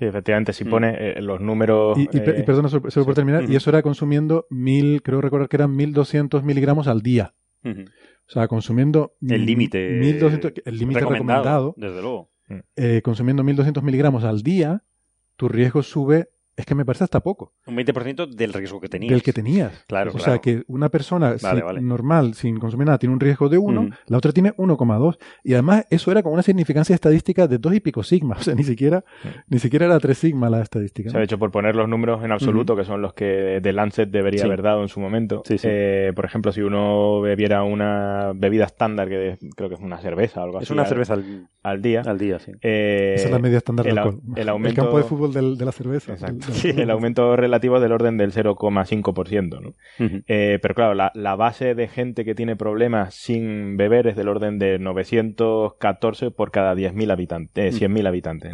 Sí, efectivamente, si mm. pone eh, los números... Y, eh, perdona, solo, por terminar, y eso era consumiendo mil, creo recordar que eran 1200 miligramos al día. O sea, consumiendo... El límite... El límite recomendado, Desde luego. Eh, consumiendo 1200 miligramos al día, tu riesgo sube es que me parece hasta poco. Un 20% del riesgo que tenías. Del que tenías. Claro, O sea, que una persona normal, sin consumir nada, tiene un riesgo de 1, la otra tiene 1,2. Y además, eso era con una significancia estadística de 2 y pico sigma. O sea, ni siquiera, ni siquiera era 3 sigma la estadística. Se ha hecho por poner los números en absoluto, que son los que The Lancet debería haber dado en su momento. Eh, por ejemplo, si uno bebiera una bebida estándar, que creo que es una cerveza o algo así. Es una cerveza al, día. Al día, sí. Eh, Esa es la media estándar del alcohol. El, aumento... el campo de fútbol de la cerveza. Exacto. el aumento relativo es del orden del 0,5%. ¿no? Eh, pero claro, la, base de gente que tiene problemas sin beber es del orden de 914 por cada 10.000 habitantes, 100.000 habitantes.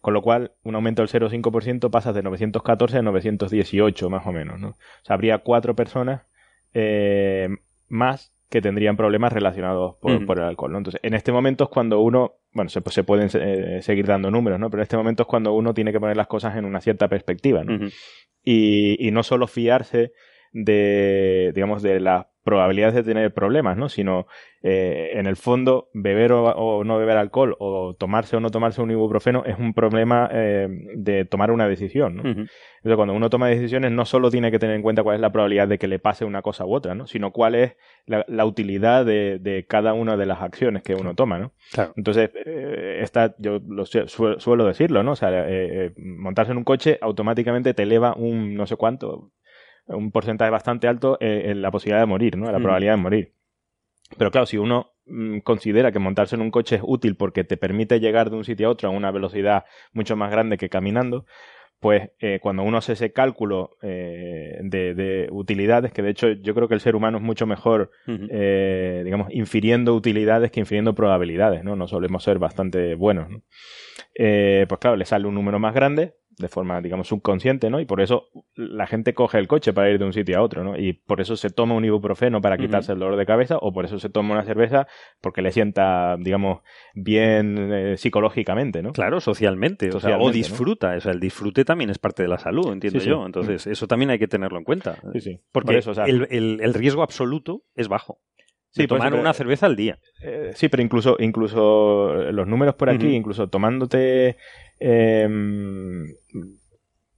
Con lo cual, un aumento del 0,5% pasa de 914 a 918, más o menos. ¿no? O sea, habría cuatro personas eh, más que tendrían problemas relacionados por, el alcohol. ¿no? Entonces, en este momento es cuando uno, bueno, se, se pueden eh, seguir dando números, ¿no? Pero en este momento es cuando uno tiene que poner las cosas en una cierta perspectiva, ¿no? y, y, no solo fiarse de, digamos, de las probabilidades de tener problemas, ¿no? Sino, eh, en el fondo, beber o, no beber alcohol o tomarse o no tomarse un ibuprofeno es un problema eh, de tomar una decisión, ¿no? Entonces, cuando uno toma decisiones, no solo tiene que tener en cuenta cuál es la probabilidad de que le pase una cosa u otra, ¿no? Sino cuál es la, utilidad de, cada una de las acciones que uno toma, ¿no? Entonces, eh, esta, yo lo suelo decirlo, ¿no? O sea, montarse en un coche automáticamente te eleva un no sé cuánto, un porcentaje bastante alto eh, en la posibilidad de morir, ¿no? En la mm. probabilidad de morir. Pero claro, si uno mm, considera que montarse en un coche es útil porque te permite llegar de un sitio a otro a una velocidad mucho más grande que caminando, pues eh, cuando uno hace ese cálculo eh, de, utilidades, que de hecho yo creo que el ser humano es mucho mejor, digamos, infiriendo utilidades que infiriendo probabilidades, ¿no? No solemos ser bastante buenos, ¿no? pues claro, le sale un número más grande, de forma, digamos, subconsciente, ¿no? Y por eso la gente coge el coche para ir de un sitio a otro, ¿no? Y por eso se toma un ibuprofeno para quitarse el dolor de cabeza, o por eso se toma una cerveza porque le sienta, digamos, bien eh, psicológicamente, ¿no? Claro, socialmente, o, sea, o disfruta, o sea, el disfrute también es parte de la salud, entiendo yo. Entonces, eso también hay que tenerlo en cuenta. Sí, sí. Porque eso, el, el, riesgo absoluto es bajo. Sí, tomar una cerveza al día. Eh, sí, pero incluso, incluso los números por aquí, incluso tomándote Em,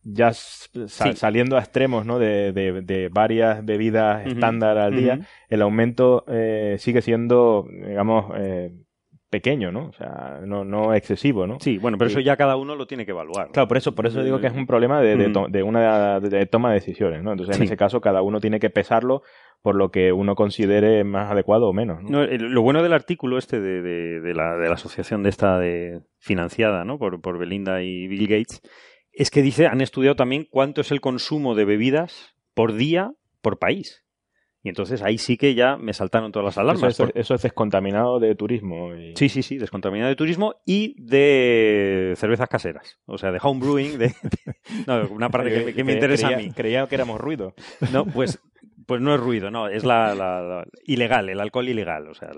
ya saliendo a extremos ¿no? de, varias bebidas estándar al día, el aumento eh, sigue siendo, digamos, eh, pequeño, ¿no? O sea, no, no excesivo, ¿no? Sí, bueno, pero eso ya cada uno lo tiene que evaluar. Claro, por eso, por eso digo que es un problema de, de, una de toma de decisiones, ¿no? Entonces, en ese caso, cada uno tiene que pesarlo por lo que uno considere más adecuado o menos. ¿no? lo bueno del artículo este de, de, la, de la asociación de esta de, financiada ¿no? por, por Belinda y Bill Gates es que dice, han estudiado también cuánto es el consumo de bebidas por día por país. Y entonces ahí sí que ya me saltaron todas las alarmas. Eso es, descontaminado de turismo. Sí, sí, sí, descontaminado de turismo y de cervezas caseras. O sea, de home brewing. De... no, una parte que, me interesa a mí. Creía que éramos ruido. No, pues pues no es ruido, no, es la, ilegal, el alcohol ilegal. O sea,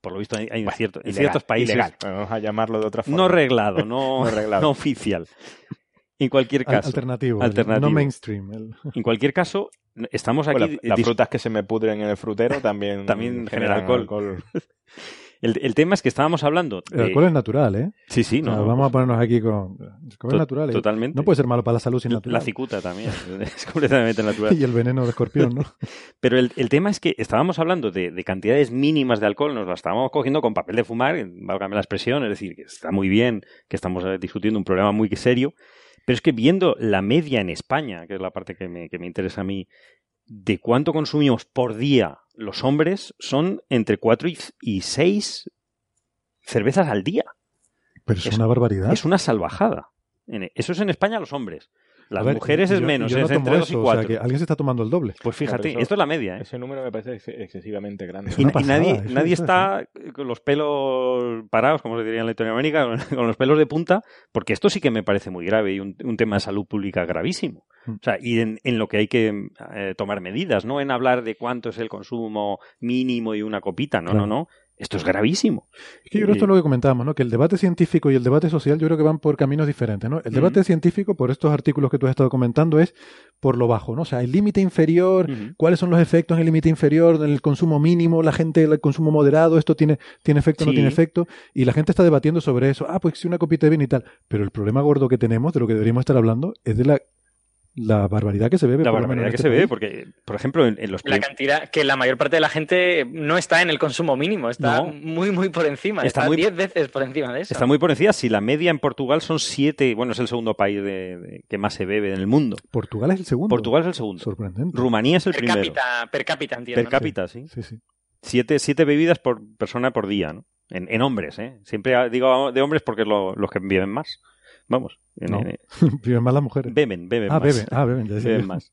por lo visto hay, en, ciertos países. Ilegal. Vamos a llamarlo de otra forma. No reglado, no, no, oficial. En cualquier caso. Alternativo. alternativo. No mainstream. En cualquier caso, estamos aquí. las frutas que se me pudren en el frutero también, también generan alcohol. El, tema es que estábamos hablando. El alcohol es natural, ¿eh? Sí, sí. No, vamos a ponernos aquí con. El alcohol es natural. ¿eh? Totalmente. No puede ser malo para la salud sin natural. La cicuta también. es completamente natural. y el veneno de escorpión, ¿no? Pero el, tema es que estábamos hablando de, cantidades mínimas de alcohol, nos la estábamos cogiendo con papel de fumar, válgame la expresión, es decir, que está muy bien, que estamos eh, discutiendo un problema muy serio. Pero es que viendo la media en España, que es la parte que me, que me interesa a mí, de cuánto consumimos por día los hombres, son entre 4 y 6 cervezas al día. Pero es, una barbaridad. Es una salvajada. Eso es en España los hombres. Las mujeres es menos, es entre 2 y 4. O sea, que alguien se está tomando el doble. Pues fíjate, esto es la media. ¿eh? Ese número me parece excesivamente grande. Y, nadie, nadie está con los pelos parados, como se diría en Latinoamérica, con los pelos de punta, porque esto sí que me parece muy grave y un, tema de salud pública gravísimo. Mm. O sea, y en, lo que hay que eh, tomar medidas, no en hablar de cuánto es el consumo mínimo y una copita, no, no, no. Esto es gravísimo. Es que yo creo esto es lo que comentábamos, ¿no? Que el debate científico y el debate social yo creo que van por caminos diferentes, ¿no? El debate científico, por estos artículos que tú has estado comentando, es por lo bajo, ¿no? O sea, el límite inferior, cuáles son los efectos en el límite inferior, en el consumo mínimo, la gente, el consumo moderado, esto tiene, tiene efecto, no tiene efecto, y la gente está debatiendo sobre eso. Ah, pues si una copita de vino y tal. Pero el problema gordo que tenemos, de lo que deberíamos estar hablando, es de la la barbaridad que se bebe. La barbaridad que este se bebe, porque, por ejemplo, en, los... La cantidad, que la mayor parte de la gente no está en el consumo mínimo, está muy, muy por encima, está, muy 10 veces por encima de eso. Está muy por encima, si la media en Portugal son 7, bueno, es el segundo país de, que más se bebe en el mundo. ¿Portugal es el segundo? Portugal es el segundo. Sorprendente. Rumanía es el per primero. Cápita, per cápita, entiendo. Per cápita, sí. Sí, sí. Siete, siete bebidas por persona por día, ¿no? En, hombres, ¿eh? Siempre digo de hombres porque es los que viven más. Vamos. No. Viven más las mujeres. Beben, beben ah, más. Beben. Ah, beben. beben más.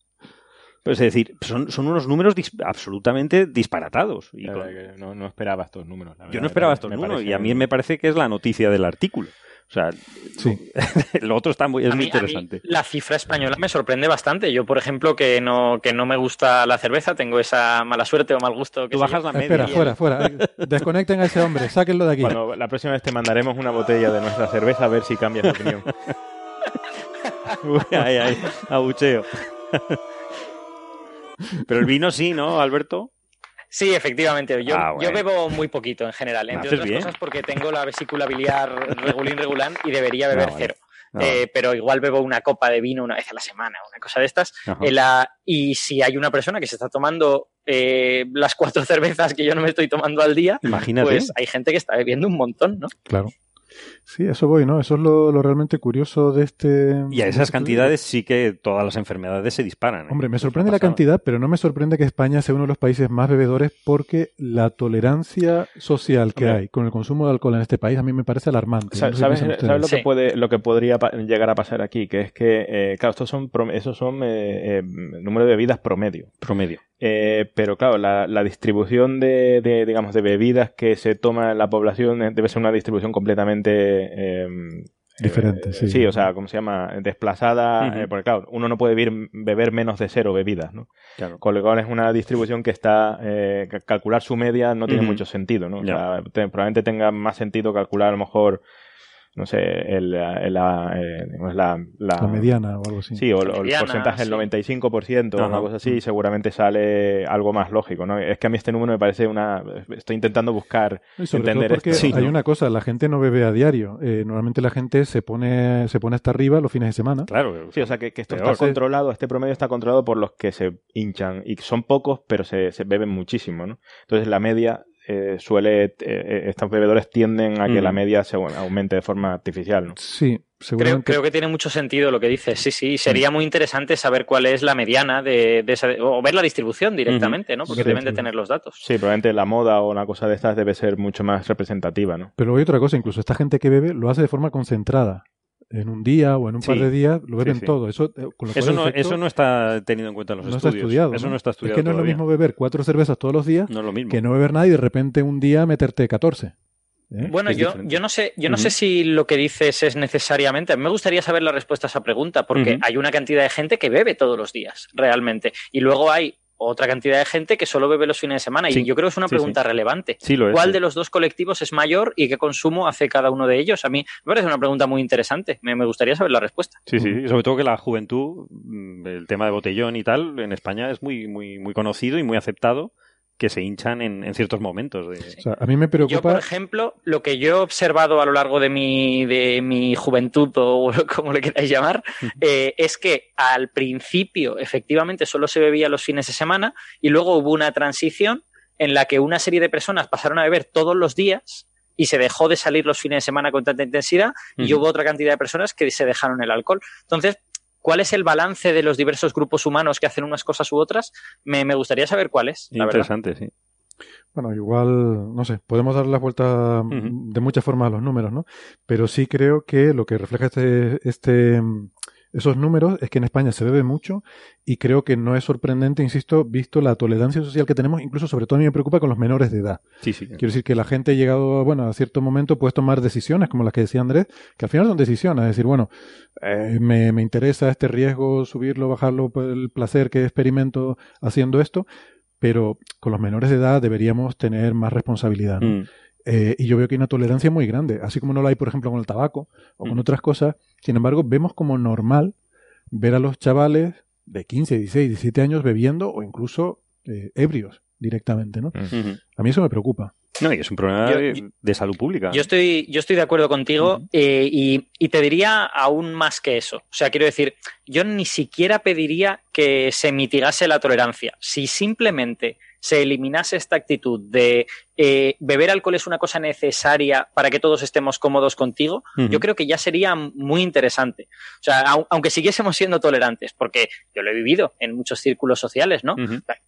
Pues es decir, son, son unos números absolutamente disparatados. Y no, no, esperaba estos números. Yo no esperaba estos números y a mí me parece que es la noticia del artículo. O sea, sí. lo otro está muy, es muy interesante. la cifra española me sorprende bastante. Yo, por ejemplo, que no, que no me gusta la cerveza, tengo esa mala suerte o mal gusto. Que Tú bajas la media. Espera, fuera, fuera. Desconecten a ese hombre, sáquenlo de aquí. Bueno, la próxima vez te mandaremos una botella de nuestra cerveza a ver si cambias de opinión. ay, ay, abucheo. Pero el vino sí, ¿no, Alberto? Sí, efectivamente. Yo, ah, yo bebo muy poquito en general, entre otras cosas porque tengo la vesícula biliar regulín regular y debería beber cero. Eh, pero igual bebo una copa de vino una vez a la semana, una cosa de estas. y si hay una persona que se está tomando eh, las cuatro cervezas que yo no me estoy tomando al día, pues hay gente que está bebiendo un montón, ¿no? Claro. Sí, eso voy, ¿no? Eso es lo, realmente curioso de este... Y a esas este cantidades sí que todas las enfermedades se disparan. ¿eh? Hombre, me sorprende la cantidad, pero no me sorprende que España sea uno de los países más bebedores porque la tolerancia social que hay con el consumo de alcohol en este país a mí me parece alarmante. ¿Sabes, lo, que puede, lo que podría llegar a pasar aquí? Que es que, eh, claro, estos son, esos son eh, número de bebidas promedio. Promedio. pero claro, la, distribución de, de, digamos, de bebidas que se toma en la población debe ser una distribución completamente Em, Diferente, sí. Sí, o sea, ¿cómo se llama? Desplazada, eh, porque claro, uno no puede beber, menos de cero bebidas, ¿no? Claro. Con lo cual es una distribución que está, eh, calcular su media no tiene mucho sentido, ¿no? O sea, probablemente tenga más sentido calcular a lo mejor no sé, el, la, la, eh, la, la, mediana o algo así. Sí, o, el porcentaje del 95% o una cosa así, mm. seguramente sale algo más lógico, ¿no? Es que a mí este número me parece una... Estoy intentando buscar entender porque hay una cosa, la gente no bebe a diario. Eh, normalmente la gente se pone, se pone hasta arriba los fines de semana. Claro. Sí, o sea que, esto está controlado, este promedio está controlado por los que se hinchan y son pocos, pero se, se beben muchísimo, ¿no? Entonces la media eh, suele, eh, eh, estos bebedores tienden a que la media se aumente de forma artificial, ¿no? Sí, Creo, creo, que tiene mucho sentido lo que dices, sí, sí. Sería muy interesante saber cuál es la mediana de, esa, o ver la distribución directamente, ¿no? Porque deben de tener los datos. Sí, probablemente la moda o una cosa de estas debe ser mucho más representativa, ¿no? Pero hay otra cosa, incluso esta gente que bebe lo hace de forma concentrada en un día o en un par de días lo beben todo. Eso, eh, eso, no, eso no está tenido en cuenta en los no estudios. Está estudiado, eso ¿no? está estudiado. Es que no es lo mismo beber cuatro cervezas todos los días no lo mismo. que no beber nada y de repente un día meterte 14. ¿eh? Bueno, yo, yo no sé, yo no sé si lo que dices es necesariamente. Me gustaría saber la respuesta a esa pregunta, porque hay una cantidad de gente que bebe todos los días, realmente. Y luego hay otra cantidad de gente que solo bebe los fines de semana. Y yo creo que es una pregunta relevante. ¿Cuál de los dos colectivos es mayor y qué consumo hace cada uno de ellos? A mí me parece una pregunta muy interesante. Me, gustaría saber la respuesta. Sí, sí. sobre todo que la juventud, mm, el tema de botellón y tal, en España es muy, muy, muy conocido y muy aceptado que se hinchan en, ciertos momentos. a mí me preocupa... Yo, por ejemplo, lo que yo he observado a lo largo de mi, de mi juventud, o como le queráis llamar, eh, es que al principio, efectivamente, solo se bebía los fines de semana y luego hubo una transición en la que una serie de personas pasaron a beber todos los días y se dejó de salir los fines de semana con tanta intensidad y hubo otra cantidad de personas que se dejaron el alcohol. Entonces, ¿Cuál es el balance de los diversos grupos humanos que hacen unas cosas u otras? Me, gustaría saber cuál es. Interesante, sí. Bueno, igual, no sé, podemos dar la vuelta de muchas formas a los números, ¿no? Pero sí creo que lo que refleja este, este, esos números es que en España se bebe mucho y creo que no es sorprendente, insisto, visto la tolerancia social que tenemos, incluso sobre todo a mí me preocupa con los menores de edad. Sí, sí. Quiero decir que la gente ha llegado, bueno, a cierto momento puedes tomar decisiones como las que decía Andrés, que al final son decisiones, es decir, bueno, eh, me, me interesa este riesgo, subirlo, bajarlo, el placer que experimento haciendo esto, pero con los menores de edad deberíamos tener más responsabilidad. ¿no? Mm. Eh, y yo veo que hay una tolerancia muy grande, así como no la hay, por ejemplo, con el tabaco o con mm. otras cosas. Sin embargo, vemos como normal ver a los chavales de 15, 16, 17 años bebiendo o incluso eh, ebrios directamente, ¿no? A mí eso me preocupa. No, y es un problema de, salud pública. Yo estoy, yo estoy de acuerdo contigo eh, y, y, te diría aún más que eso. O sea, quiero decir, yo ni siquiera pediría que se mitigase la tolerancia. Si simplemente se eliminase esta actitud de eh, beber alcohol es una cosa necesaria para que todos estemos cómodos contigo, yo creo que ya sería muy interesante. O sea, aunque siguiésemos siendo tolerantes, porque yo lo he vivido en muchos círculos sociales, ¿no?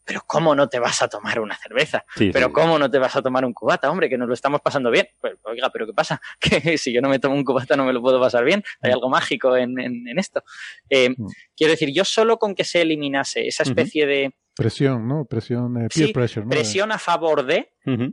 Pero ¿cómo no te vas a tomar una cerveza? pero ¿cómo no te vas a tomar un cubata? Hombre, que nos lo estamos pasando bien. Pues, oiga, pero ¿qué pasa? Que si yo no me tomo un cubata no me lo puedo pasar bien. Hay algo mágico en, esto. Eh, quiero decir, yo solo con que se eliminase esa especie de Presión, ¿no? Presión, eh, peer pressure, ¿no? Presión a favor de.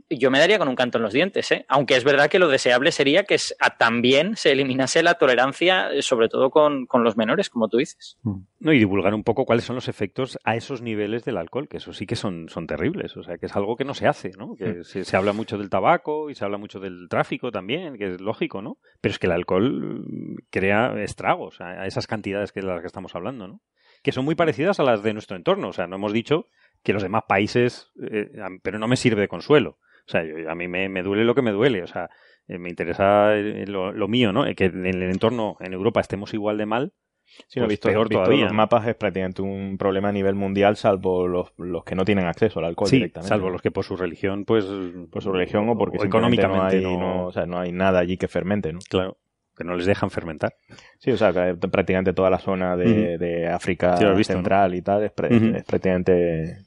Yo me daría con un canto en los dientes, ¿eh? Aunque es verdad que lo deseable sería que también se eliminase la tolerancia, eh, sobre todo con, los menores, como tú dices. Mm. No, y divulgar un poco cuáles son los efectos a esos niveles del alcohol, que eso sí que son, son terribles. O sea, que es algo que no se hace, ¿no? Que mm. se, habla mucho del tabaco y se habla mucho del tráfico también, que es lógico, ¿no? Pero es que el alcohol crea estragos a esas cantidades que de las que estamos hablando, ¿no? Que son muy parecidas a las de nuestro entorno. O sea, no hemos dicho que los demás países, eh, pero no me sirve de consuelo. O sea, a mí me, duele lo que me duele. O sea, eh, me interesa eh, lo, mío, ¿no? Que en el entorno, en Europa, estemos igual de mal. Sí, pues visto, peor todavía. los mapas es prácticamente un problema a nivel mundial, salvo los, que no tienen acceso al alcohol sí, directamente. salvo los que por su religión, pues... Por su religión o porque económicamente no o sea, no hay nada allí que fermente, ¿no? Claro que no les dejan fermentar. Sí, o sea, que prácticamente toda la zona de, África Central y tal es, prácticamente...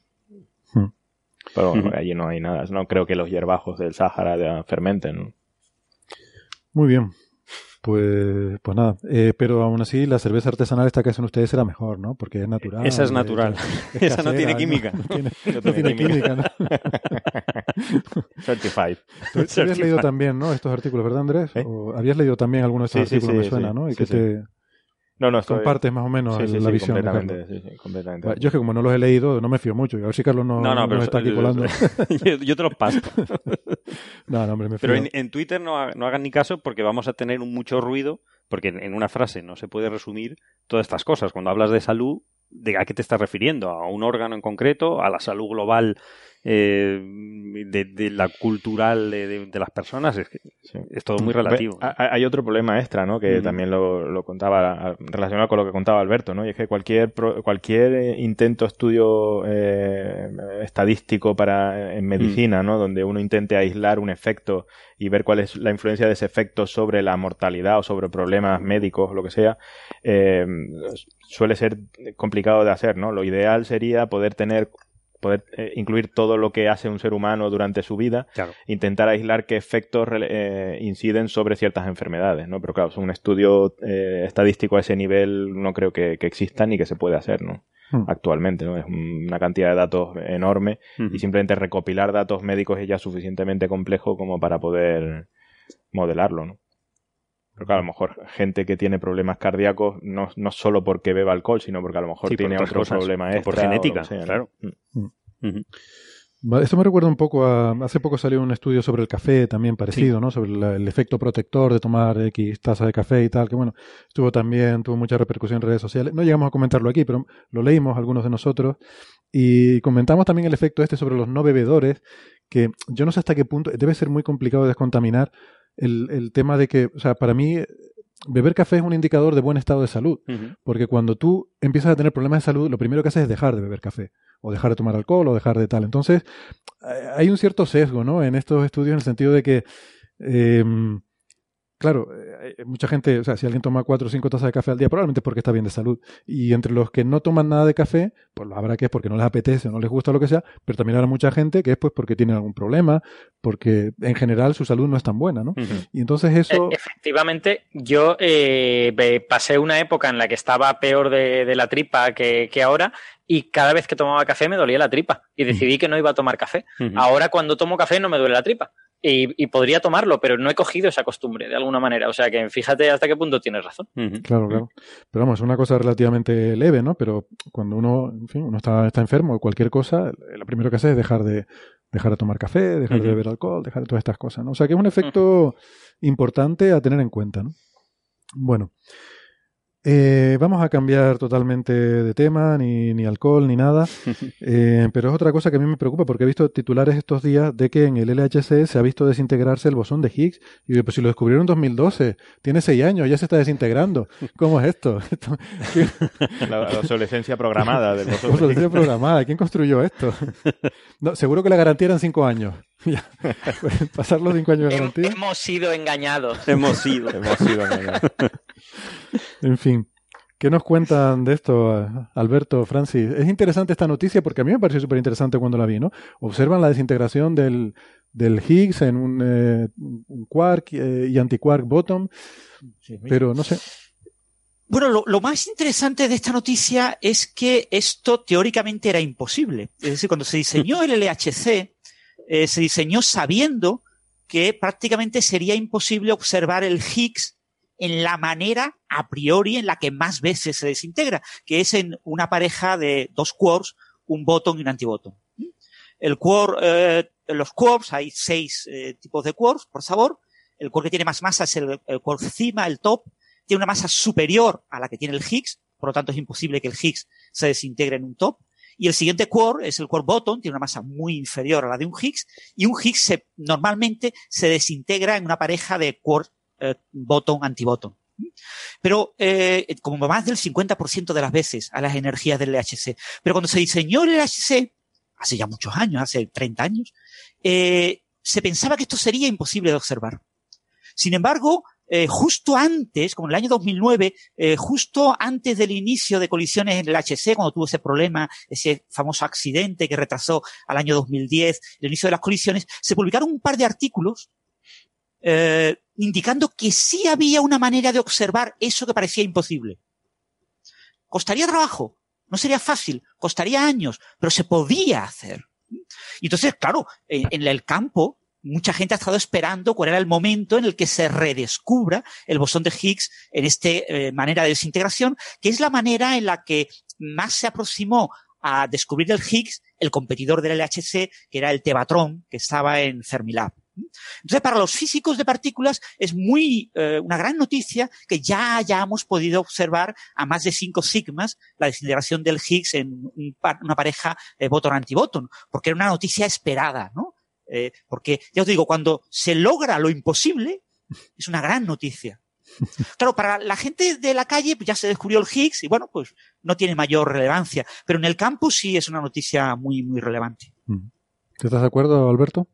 Pero allí no hay nada. No creo que los hierbajos del Sáhara fermenten. Muy bien. Pues, pues nada, eh, pero aún así la cerveza artesanal esta que hacen ustedes será mejor, ¿no? Porque es natural. Esa es natural. Esa no tiene química. No tiene, química, ¿no? Certified. Tú, habías leído también, ¿no? Estos artículos, ¿verdad, Andrés? ¿Eh? ¿O habías leído también algunos de estos artículos, me suena, ¿no? Y que te no, no, compartes más o menos la visión. Completamente, completamente. yo es que como no los he leído, no me fío mucho. A ver si Carlos no, no, está aquí colando. yo, te los paso. no, no, hombre, me fío. Pero en, Twitter no, no, hagan ni caso porque vamos a tener mucho ruido, porque en una frase no se puede resumir todas estas cosas. Cuando hablas de salud, ¿de a qué te estás refiriendo? ¿A un órgano en concreto? ¿A la salud global eh, de, la cultural de, las personas, es, es todo muy relativo. Hay otro problema extra, ¿no? Que también lo, contaba, relacionado con lo que contaba Alberto, ¿no? Y es que cualquier, cualquier eh, intento, estudio eh, estadístico para en medicina, ¿no? Donde uno intente aislar un efecto y ver cuál es la influencia de ese efecto sobre la mortalidad o sobre problemas médicos, lo que sea, suele ser complicado de hacer, ¿no? Lo ideal sería poder tener poder eh, incluir todo lo que hace un ser humano durante su vida, intentar aislar qué efectos eh, inciden sobre ciertas enfermedades, ¿no? Pero claro, un estudio eh, estadístico a ese nivel no creo que, exista ni que se pueda hacer, ¿no? Hmm. Actualmente, ¿no? Es una cantidad de datos enorme y simplemente recopilar datos médicos es ya suficientemente complejo como para poder modelarlo, ¿no? Pero claro, a lo mejor gente que tiene problemas cardíacos no, no solo porque beba alcohol, sino porque a lo mejor tiene otro problema extra. por genética, claro. Mm. Esto me recuerda un poco a. Hace poco salió un estudio sobre el café también parecido, ¿no? Sobre el efecto protector de tomar X taza de café y tal, que bueno, estuvo también, tuvo mucha repercusión en redes sociales. No llegamos a comentarlo aquí, pero lo leímos algunos de nosotros. Y comentamos también el efecto este sobre los no bebedores, que yo no sé hasta qué punto. Debe ser muy complicado descontaminar el, el tema de que, o sea, para mí beber café es un indicador de buen estado de salud, porque cuando tú empiezas a tener problemas de salud, lo primero que haces es dejar de beber café, o dejar de tomar alcohol, o dejar de tal. Entonces, hay un cierto sesgo, ¿no? En estos estudios, en el sentido de que, em, claro, mucha gente, o sea, si alguien toma cuatro o cinco tazas de café al día, probablemente es porque está bien de salud. Y entre los que no toman nada de café, pues habrá que es porque no les apetece, no les gusta lo que sea, pero también habrá mucha gente que es pues porque tienen algún problema, porque en general su salud no es tan buena, ¿no? Y entonces eso... E, efectivamente, yo eh, pasé una época en la que estaba peor de, la tripa que, que ahora y cada vez que tomaba café me dolía la tripa y decidí que no iba a tomar café. Ahora cuando tomo café no me duele la tripa. Y, podría tomarlo, pero no he cogido esa costumbre de alguna manera. O sea que fíjate hasta qué punto tienes razón. Claro, claro. Pero vamos, es una cosa relativamente leve, ¿no? Pero cuando uno, en fin, uno está, está enfermo o cualquier cosa, lo primero que hace es dejar de, dejar de tomar café, dejar de beber alcohol, dejar de todas estas cosas, ¿no? O sea que es un efecto importante a tener en cuenta, ¿no? Bueno, eh, vamos a cambiar totalmente de tema, ni, ni alcohol, ni nada. Eh, pero es otra cosa que a mí me preocupa porque he visto titulares estos días de que en el LHC se ha visto desintegrarse el bosón de Higgs. Y yo, pues si lo descubrieron en 2012, tiene seis años, ya se está desintegrando. ¿Cómo es esto? la, obsolescencia programada del bosón. La obsolescencia programada. ¿Quién construyó esto? no, seguro que la garantía eran cinco años. Pasar los cinco años de garantía. Hemos sido engañados. Hemos sido. Hemos sido engañados. en fin. ¿Qué nos cuentan de esto, Alberto, Francis? Es interesante esta noticia porque a mí me pareció súper interesante cuando la vi, ¿no? Observan la desintegración del, del Higgs en un, eh, quark eh, y antiquark bottom, pero no sé. Bueno, lo, más interesante de esta noticia es que esto teóricamente era imposible. Es decir, cuando se diseñó el LHC, eh, se diseñó sabiendo que prácticamente sería imposible observar el Higgs en la manera a priori en la que más veces se desintegra, que es en una pareja de dos quarks, un botón y un antibotón. El quark, eh, los quarks, hay seis eh, tipos de quarks, por sabor. El quark que tiene más masa es el, el quark cima, el top. Tiene una masa superior a la que tiene el Higgs, por lo tanto es imposible que el Higgs se desintegre en un top. Y el siguiente quark es el quark bottom, tiene una masa muy inferior a la de un Higgs, y un Higgs se, normalmente se desintegra en una pareja de quark eh, botón, antibotón. Pero eh, como más del 50% de las veces a las energías del LHC. Pero cuando se diseñó el LHC, hace ya muchos años, hace 30 años, eh, se pensaba que esto sería imposible de observar. Sin embargo, eh, justo antes, como en el año 2009, eh, justo antes del inicio de colisiones en el LHC, cuando tuvo ese problema, ese famoso accidente que retrasó al año 2010, el inicio de las colisiones, se publicaron un par de artículos eh, indicando que sí había una manera de observar eso que parecía imposible. Costaría trabajo, no sería fácil, costaría años, pero se podía hacer. Y entonces, claro, en, el campo, mucha gente ha estado esperando cuál era el momento en el que se redescubra el bosón de Higgs en esta eh, manera de desintegración, que es la manera en la que más se aproximó a descubrir el Higgs el competidor del LHC, que era el Tevatron, que estaba en Fermilab. Entonces, para los físicos de partículas es muy eh, una gran noticia que ya hayamos podido observar a más de 5 sigmas la desintegración del Higgs en una pareja eh, botón-antibotón, porque era una noticia esperada, ¿no? Eh, porque, ya os digo, cuando se logra lo imposible, es una gran noticia. Claro, para la gente de la calle pues ya se descubrió el Higgs y bueno, pues no tiene mayor relevancia, pero en el campus sí es una noticia muy, muy relevante. ¿Estás de acuerdo, Alberto?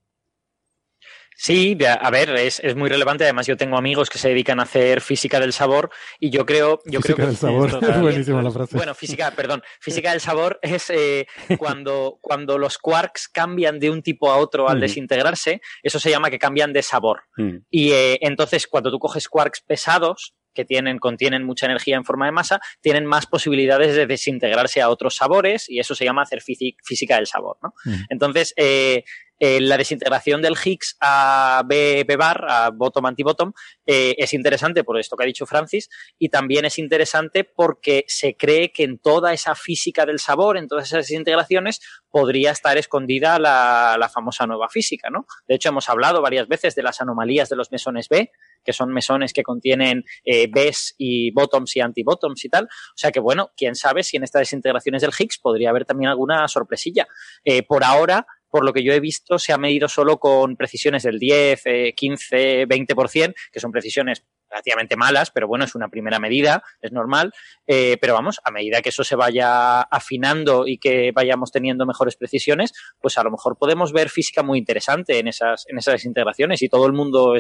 Sí, a ver, es, es, muy relevante. Además, yo tengo amigos que se dedican a hacer física del sabor y yo creo, yo física creo del sabor, es buenísima la frase. Bueno, física, perdón, física del sabor es eh, cuando, cuando los quarks cambian de un tipo a otro al desintegrarse, eso se llama que cambian de sabor. Y eh, entonces, cuando tú coges quarks pesados, que tienen, contienen mucha energía en forma de masa, tienen más posibilidades de desintegrarse a otros sabores y eso se llama hacer física del sabor. ¿no? Entonces, eh, eh, la desintegración del Higgs a B, bar, a bottom antibottom, eh, es interesante por esto que ha dicho Francis y también es interesante porque se cree que en toda esa física del sabor, en todas esas desintegraciones, podría estar escondida la, famosa nueva física, ¿no? De hecho, hemos hablado varias veces de las anomalías de los mesones B, que son mesones que contienen eh, Bs y bottoms y antibottoms y tal. O sea que, bueno, quién sabe si en estas desintegraciones del Higgs podría haber también alguna sorpresilla. Eh, por ahora, por lo que yo he visto, se ha medido solo con precisiones del 10, 15, 20%, que son precisiones relativamente malas, pero bueno, es una primera medida, es normal. Eh, pero vamos, a medida que eso se vaya afinando y que vayamos teniendo mejores precisiones, pues a lo mejor podemos ver física muy interesante en esas, en esas integraciones y todo el mundo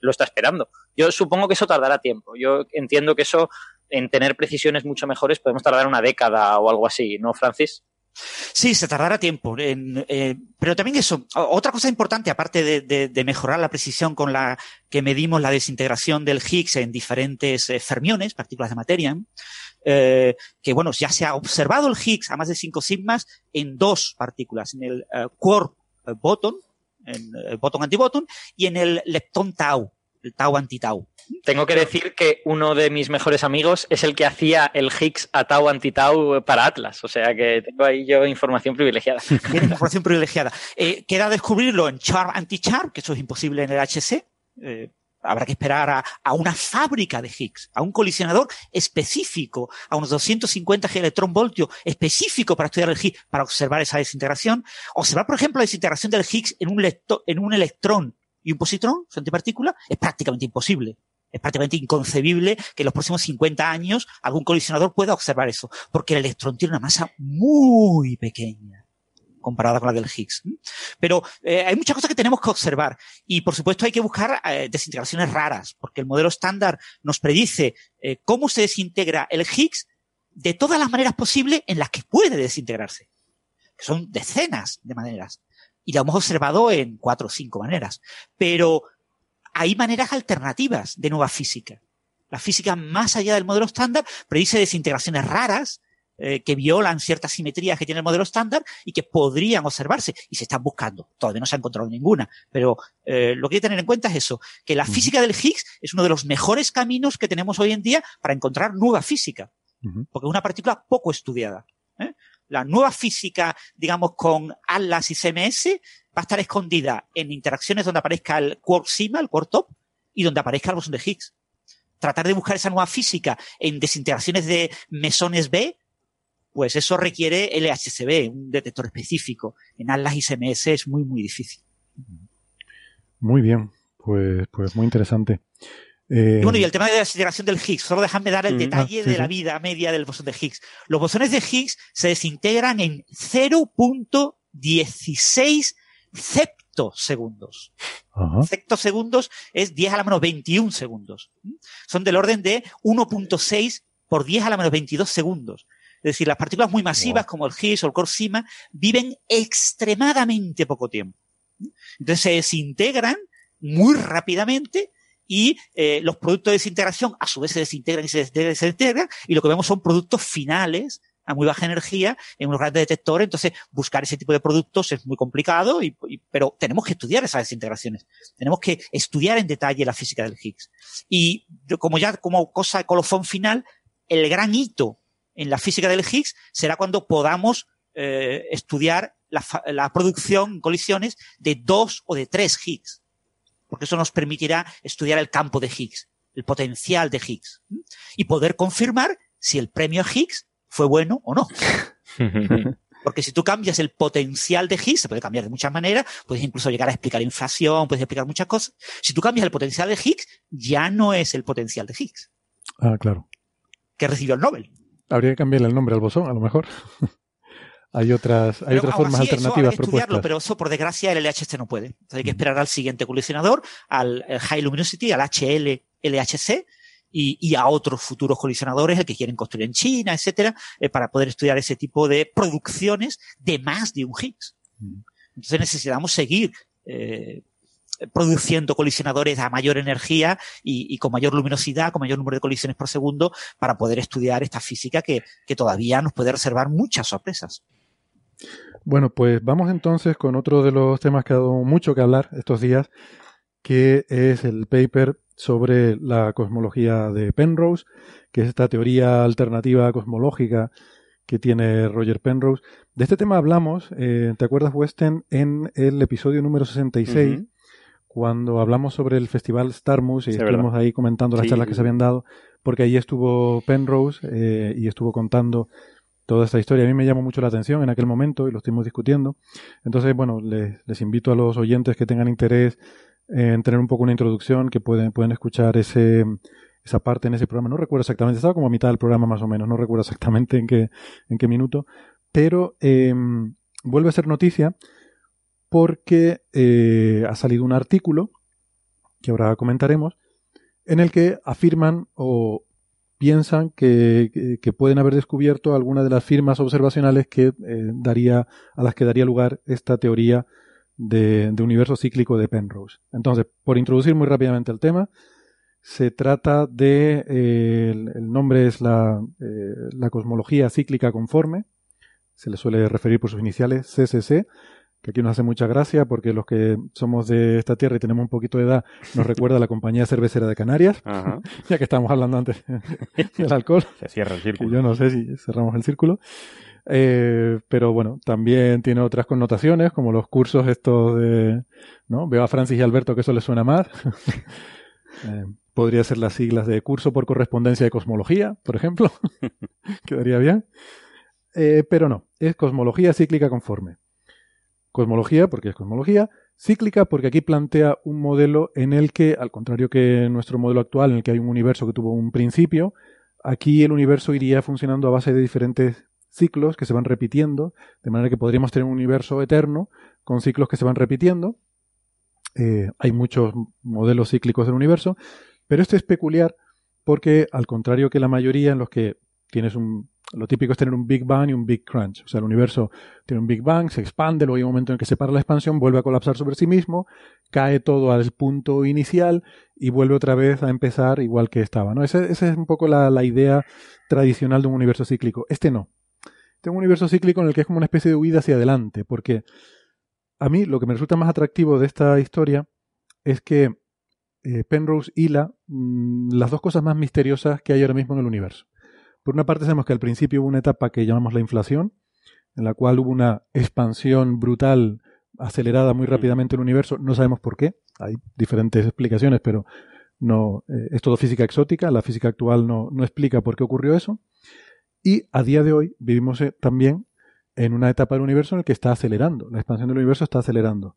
lo está esperando. Yo supongo que eso tardará tiempo. Yo entiendo que eso, en tener precisiones mucho mejores, podemos tardar una década o algo así, ¿no, Francis? Sí, se tardará tiempo. Eh, pero también eso, otra cosa importante, aparte de, mejorar la precisión con la que medimos la desintegración del Higgs en diferentes eh, fermiones, partículas de materia, eh, que bueno, ya se ha observado el Higgs a más de 5 sigmas en dos partículas, en el quark botón, en el botón antibotón, y en el leptón tau, el tau anti-tau. Tengo que decir que uno de mis mejores amigos es el que hacía el Higgs a tau anti-tau para Atlas. O sea que tengo ahí yo información privilegiada. Información privilegiada. Eh, queda descubrirlo en char anti-char, que eso es imposible en el HC. Eh, habrá que esperar a, una fábrica de Higgs, a un colisionador específico, a unos 250 voltio específico para estudiar el Higgs, para observar esa desintegración. Observar, por ejemplo, la desintegración del Higgs en un, en un electrón y un positrón, su antipartícula, es prácticamente imposible. Es prácticamente inconcebible que en los próximos 50 años algún colisionador pueda observar eso, porque el electrón tiene una masa muy pequeña comparada con la del Higgs. Pero eh, hay muchas cosas que tenemos que observar y, por supuesto, hay que buscar eh, desintegraciones raras, porque el modelo estándar nos predice eh, cómo se desintegra el Higgs de todas las maneras posibles en las que puede desintegrarse, son decenas de maneras y lo hemos observado en cuatro o cinco maneras. Pero hay maneras alternativas de nueva física. La física más allá del modelo estándar predice desintegraciones raras eh, que violan ciertas simetrías que tiene el modelo estándar y que podrían observarse y se están buscando. Todavía no se ha encontrado ninguna, pero eh, lo que hay que tener en cuenta es eso, que la física del Higgs es uno de los mejores caminos que tenemos hoy en día para encontrar nueva física, porque es una partícula poco estudiada. ¿eh? La nueva física, digamos, con ALAS y CMS, va a estar escondida en interacciones donde aparezca el quark el quark top, y donde aparezca el bosón de Higgs. Tratar de buscar esa nueva física en desintegraciones de mesones B, pues eso requiere LHCb, un detector específico. En ALAS y CMS es muy, muy difícil. Muy bien, pues, pues muy interesante. Eh, y bueno, y el tema de la desintegración del Higgs, solo déjame dar el mm, detalle ah, de la vida media del bosón de Higgs. Los bosones de Higgs se desintegran en 0.16 septosegundos. Septosegundos es 10 a la menos 21 segundos. Son del orden de 1.6 por 10 a la menos 22 segundos. Es decir, las partículas muy masivas como el Higgs o el Corsima viven extremadamente poco tiempo. Entonces se desintegran muy rápidamente y eh, los productos de desintegración a su vez se desintegran y se desintegran y lo que vemos son productos finales a muy baja energía en unos grandes detectores. Entonces, buscar ese tipo de productos es muy complicado, y, pero tenemos que estudiar esas desintegraciones. Tenemos que estudiar en detalle la física del Higgs. Y como ya como cosa de colofón final, el gran hito en la física del Higgs será cuando podamos eh, estudiar la, la producción en colisiones de dos o de tres Higgs porque eso nos permitirá estudiar el campo de Higgs, el potencial de Higgs, y poder confirmar si el premio Higgs fue bueno o no. Porque si tú cambias el potencial de Higgs, se puede cambiar de muchas maneras, puedes incluso llegar a explicar inflación, puedes explicar muchas cosas. Si tú cambias el potencial de Higgs, ya no es el potencial de Higgs. Ah, claro. Que recibió el Nobel. Habría que cambiarle el nombre al bosón, a lo mejor. hay otras, hay otras formas alternativas propuestas. Pero eso, por desgracia, el LHC no puede. hay que esperar al siguiente colisionador, al High Luminosity, al HL LHC, y, a otros futuros colisionadores, el que quieren construir en China, etcétera, eh, para poder estudiar ese tipo de producciones de más de un Higgs. Entonces necesitamos seguir eh, produciendo colisionadores a mayor energía y, con mayor luminosidad, con mayor número de colisiones por segundo, para poder estudiar esta física que todavía nos puede reservar muchas sorpresas. Bueno, pues vamos entonces con otro de los temas que ha dado mucho que hablar estos días, que es el paper sobre la cosmología de Penrose, que es esta teoría alternativa cosmológica que tiene Roger Penrose. De este tema hablamos, eh, ¿te acuerdas, Westen, en el episodio número 66, cuando hablamos sobre el festival Starmus y estuvimos ahí comentando las charlas que se habían dado, porque ahí estuvo Penrose eh, y estuvo contando toda esta historia. A mí me llamó mucho la atención en aquel momento y lo estuvimos discutiendo. Entonces, bueno, les, invito a los oyentes que tengan interés en tener un poco una introducción que pueden, pueden escuchar ese, esa parte en ese programa. No recuerdo exactamente, estaba como a mitad del programa más o menos, no recuerdo exactamente en qué, en qué minuto, pero em, vuelve a ser noticia porque eh, ha salido un artículo que ahora comentaremos en el que afirman o piensan que, pueden haber descubierto alguna de las firmas observacionales que eh, daría a las que daría lugar esta teoría de, universo cíclico de Penrose. Entonces, por introducir muy rápidamente el tema, se trata de eh, el, nombre es la, eh, la cosmología cíclica conforme, se le suele referir por sus iniciales CCC, que aquí nos hace mucha gracia porque los que somos de esta tierra y tenemos un poquito de edad nos recuerda a la compañía cervecera de Canarias, ya que estábamos hablando antes del alcohol. Se cierra el círculo. yo no sé si cerramos el círculo. Eh, pero bueno, también tiene otras connotaciones, como los cursos estos de... ¿no? Veo a Francis y Alberto que eso les suena más. eh, podría ser las siglas de curso por correspondencia de cosmología, por ejemplo. Quedaría bien. Eh, pero no, es cosmología cíclica conforme. Cosmología, porque es cosmología, cíclica, porque aquí plantea un modelo en el que, al contrario que nuestro modelo actual, en el que hay un universo que tuvo un principio, aquí el universo iría funcionando a base de diferentes ciclos que se van repitiendo, de manera que podríamos tener un universo eterno con ciclos que se van repitiendo. Eh, hay muchos modelos cíclicos del universo, pero este es peculiar porque, al contrario que la mayoría en los que tienes un lo típico es tener un Big Bang y un Big Crunch. O sea, el universo tiene un Big Bang, se expande, luego hay un momento en que se para la expansión, vuelve a colapsar sobre sí mismo, cae todo al punto inicial y vuelve otra vez a empezar igual que estaba. ¿no? Esa, es un poco la, idea tradicional de un universo cíclico. Este no. Tengo un universo cíclico en el que es como una especie de huida hacia adelante, porque a mí lo que me resulta más atractivo de esta historia es que eh, Penrose hila mm, las dos cosas más misteriosas que hay ahora mismo en el universo. Por una parte sabemos que al principio hubo una etapa que llamamos la inflación, en la cual hubo una expansión brutal, acelerada muy rápidamente el universo. No sabemos por qué, hay diferentes explicaciones, pero no eh, es todo física exótica. La física actual no, no, explica por qué ocurrió eso. Y a día de hoy vivimos eh, también en una etapa del universo en la que está acelerando. La expansión del universo está acelerando.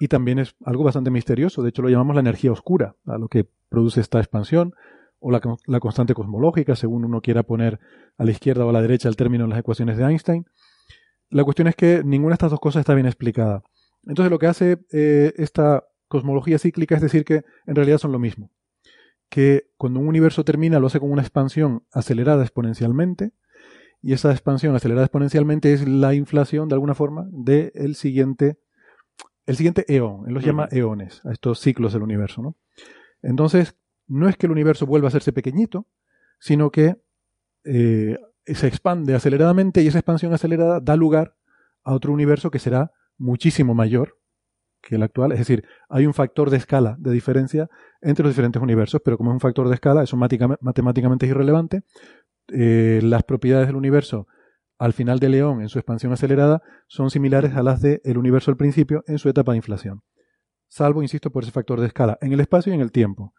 Y también es algo bastante misterioso. De hecho, lo llamamos la energía oscura, a lo que produce esta expansión o la, constante cosmológica, según uno quiera poner a la izquierda o a la derecha el término en las ecuaciones de Einstein. La cuestión es que ninguna de estas dos cosas está bien explicada. Entonces lo que hace eh, esta cosmología cíclica es decir que en realidad son lo mismo. Que cuando un universo termina lo hace con una expansión acelerada exponencialmente, y esa expansión acelerada exponencialmente es la inflación de alguna forma del siguiente, el siguiente eón. Él los llama eones, a estos ciclos del universo. ¿no? Entonces, no es que el universo vuelva a hacerse pequeñito, sino que eh, se expande aceleradamente y esa expansión acelerada da lugar a otro universo que será muchísimo mayor que el actual. Es decir, hay un factor de escala de diferencia entre los diferentes universos, pero como es un factor de escala, eso matemáticamente es irrelevante. Eh, las propiedades del universo al final de León en su expansión acelerada son similares a las del universo al principio en su etapa de inflación. Salvo, insisto, por ese factor de escala en el espacio y en el tiempo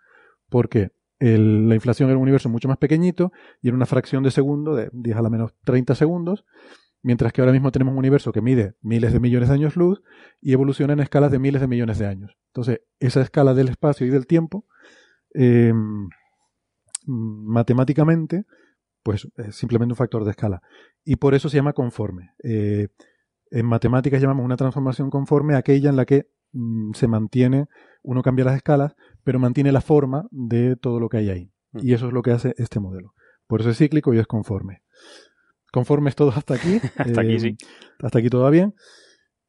porque la inflación era un universo mucho más pequeñito y en una fracción de segundo, de 10 a la menos 30 segundos, mientras que ahora mismo tenemos un universo que mide miles de millones de años luz y evoluciona en escalas de miles de millones de años. Entonces, esa escala del espacio y del tiempo, em, matemáticamente, pues es simplemente un factor de escala. Y por eso se llama conforme. Eh, en matemáticas llamamos una transformación conforme aquella en la que mm, se mantiene, uno cambia las escalas, pero mantiene la forma de todo lo que hay ahí. Mm. Y eso es lo que hace este modelo. Por eso es cíclico y es conforme. Conforme es todo hasta aquí. hasta aquí, sí. Hasta aquí todo bien.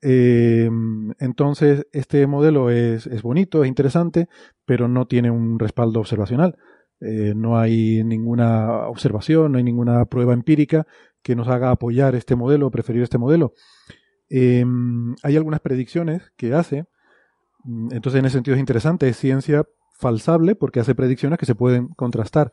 Eh, entonces, este modelo es, bonito, es interesante, pero no tiene un respaldo observacional. Eh, no hay ninguna observación, no hay ninguna prueba empírica que nos haga apoyar este modelo preferir este modelo. Eh, hay algunas predicciones que hace entonces, en ese sentido es interesante, es ciencia falsable porque hace predicciones que se pueden contrastar.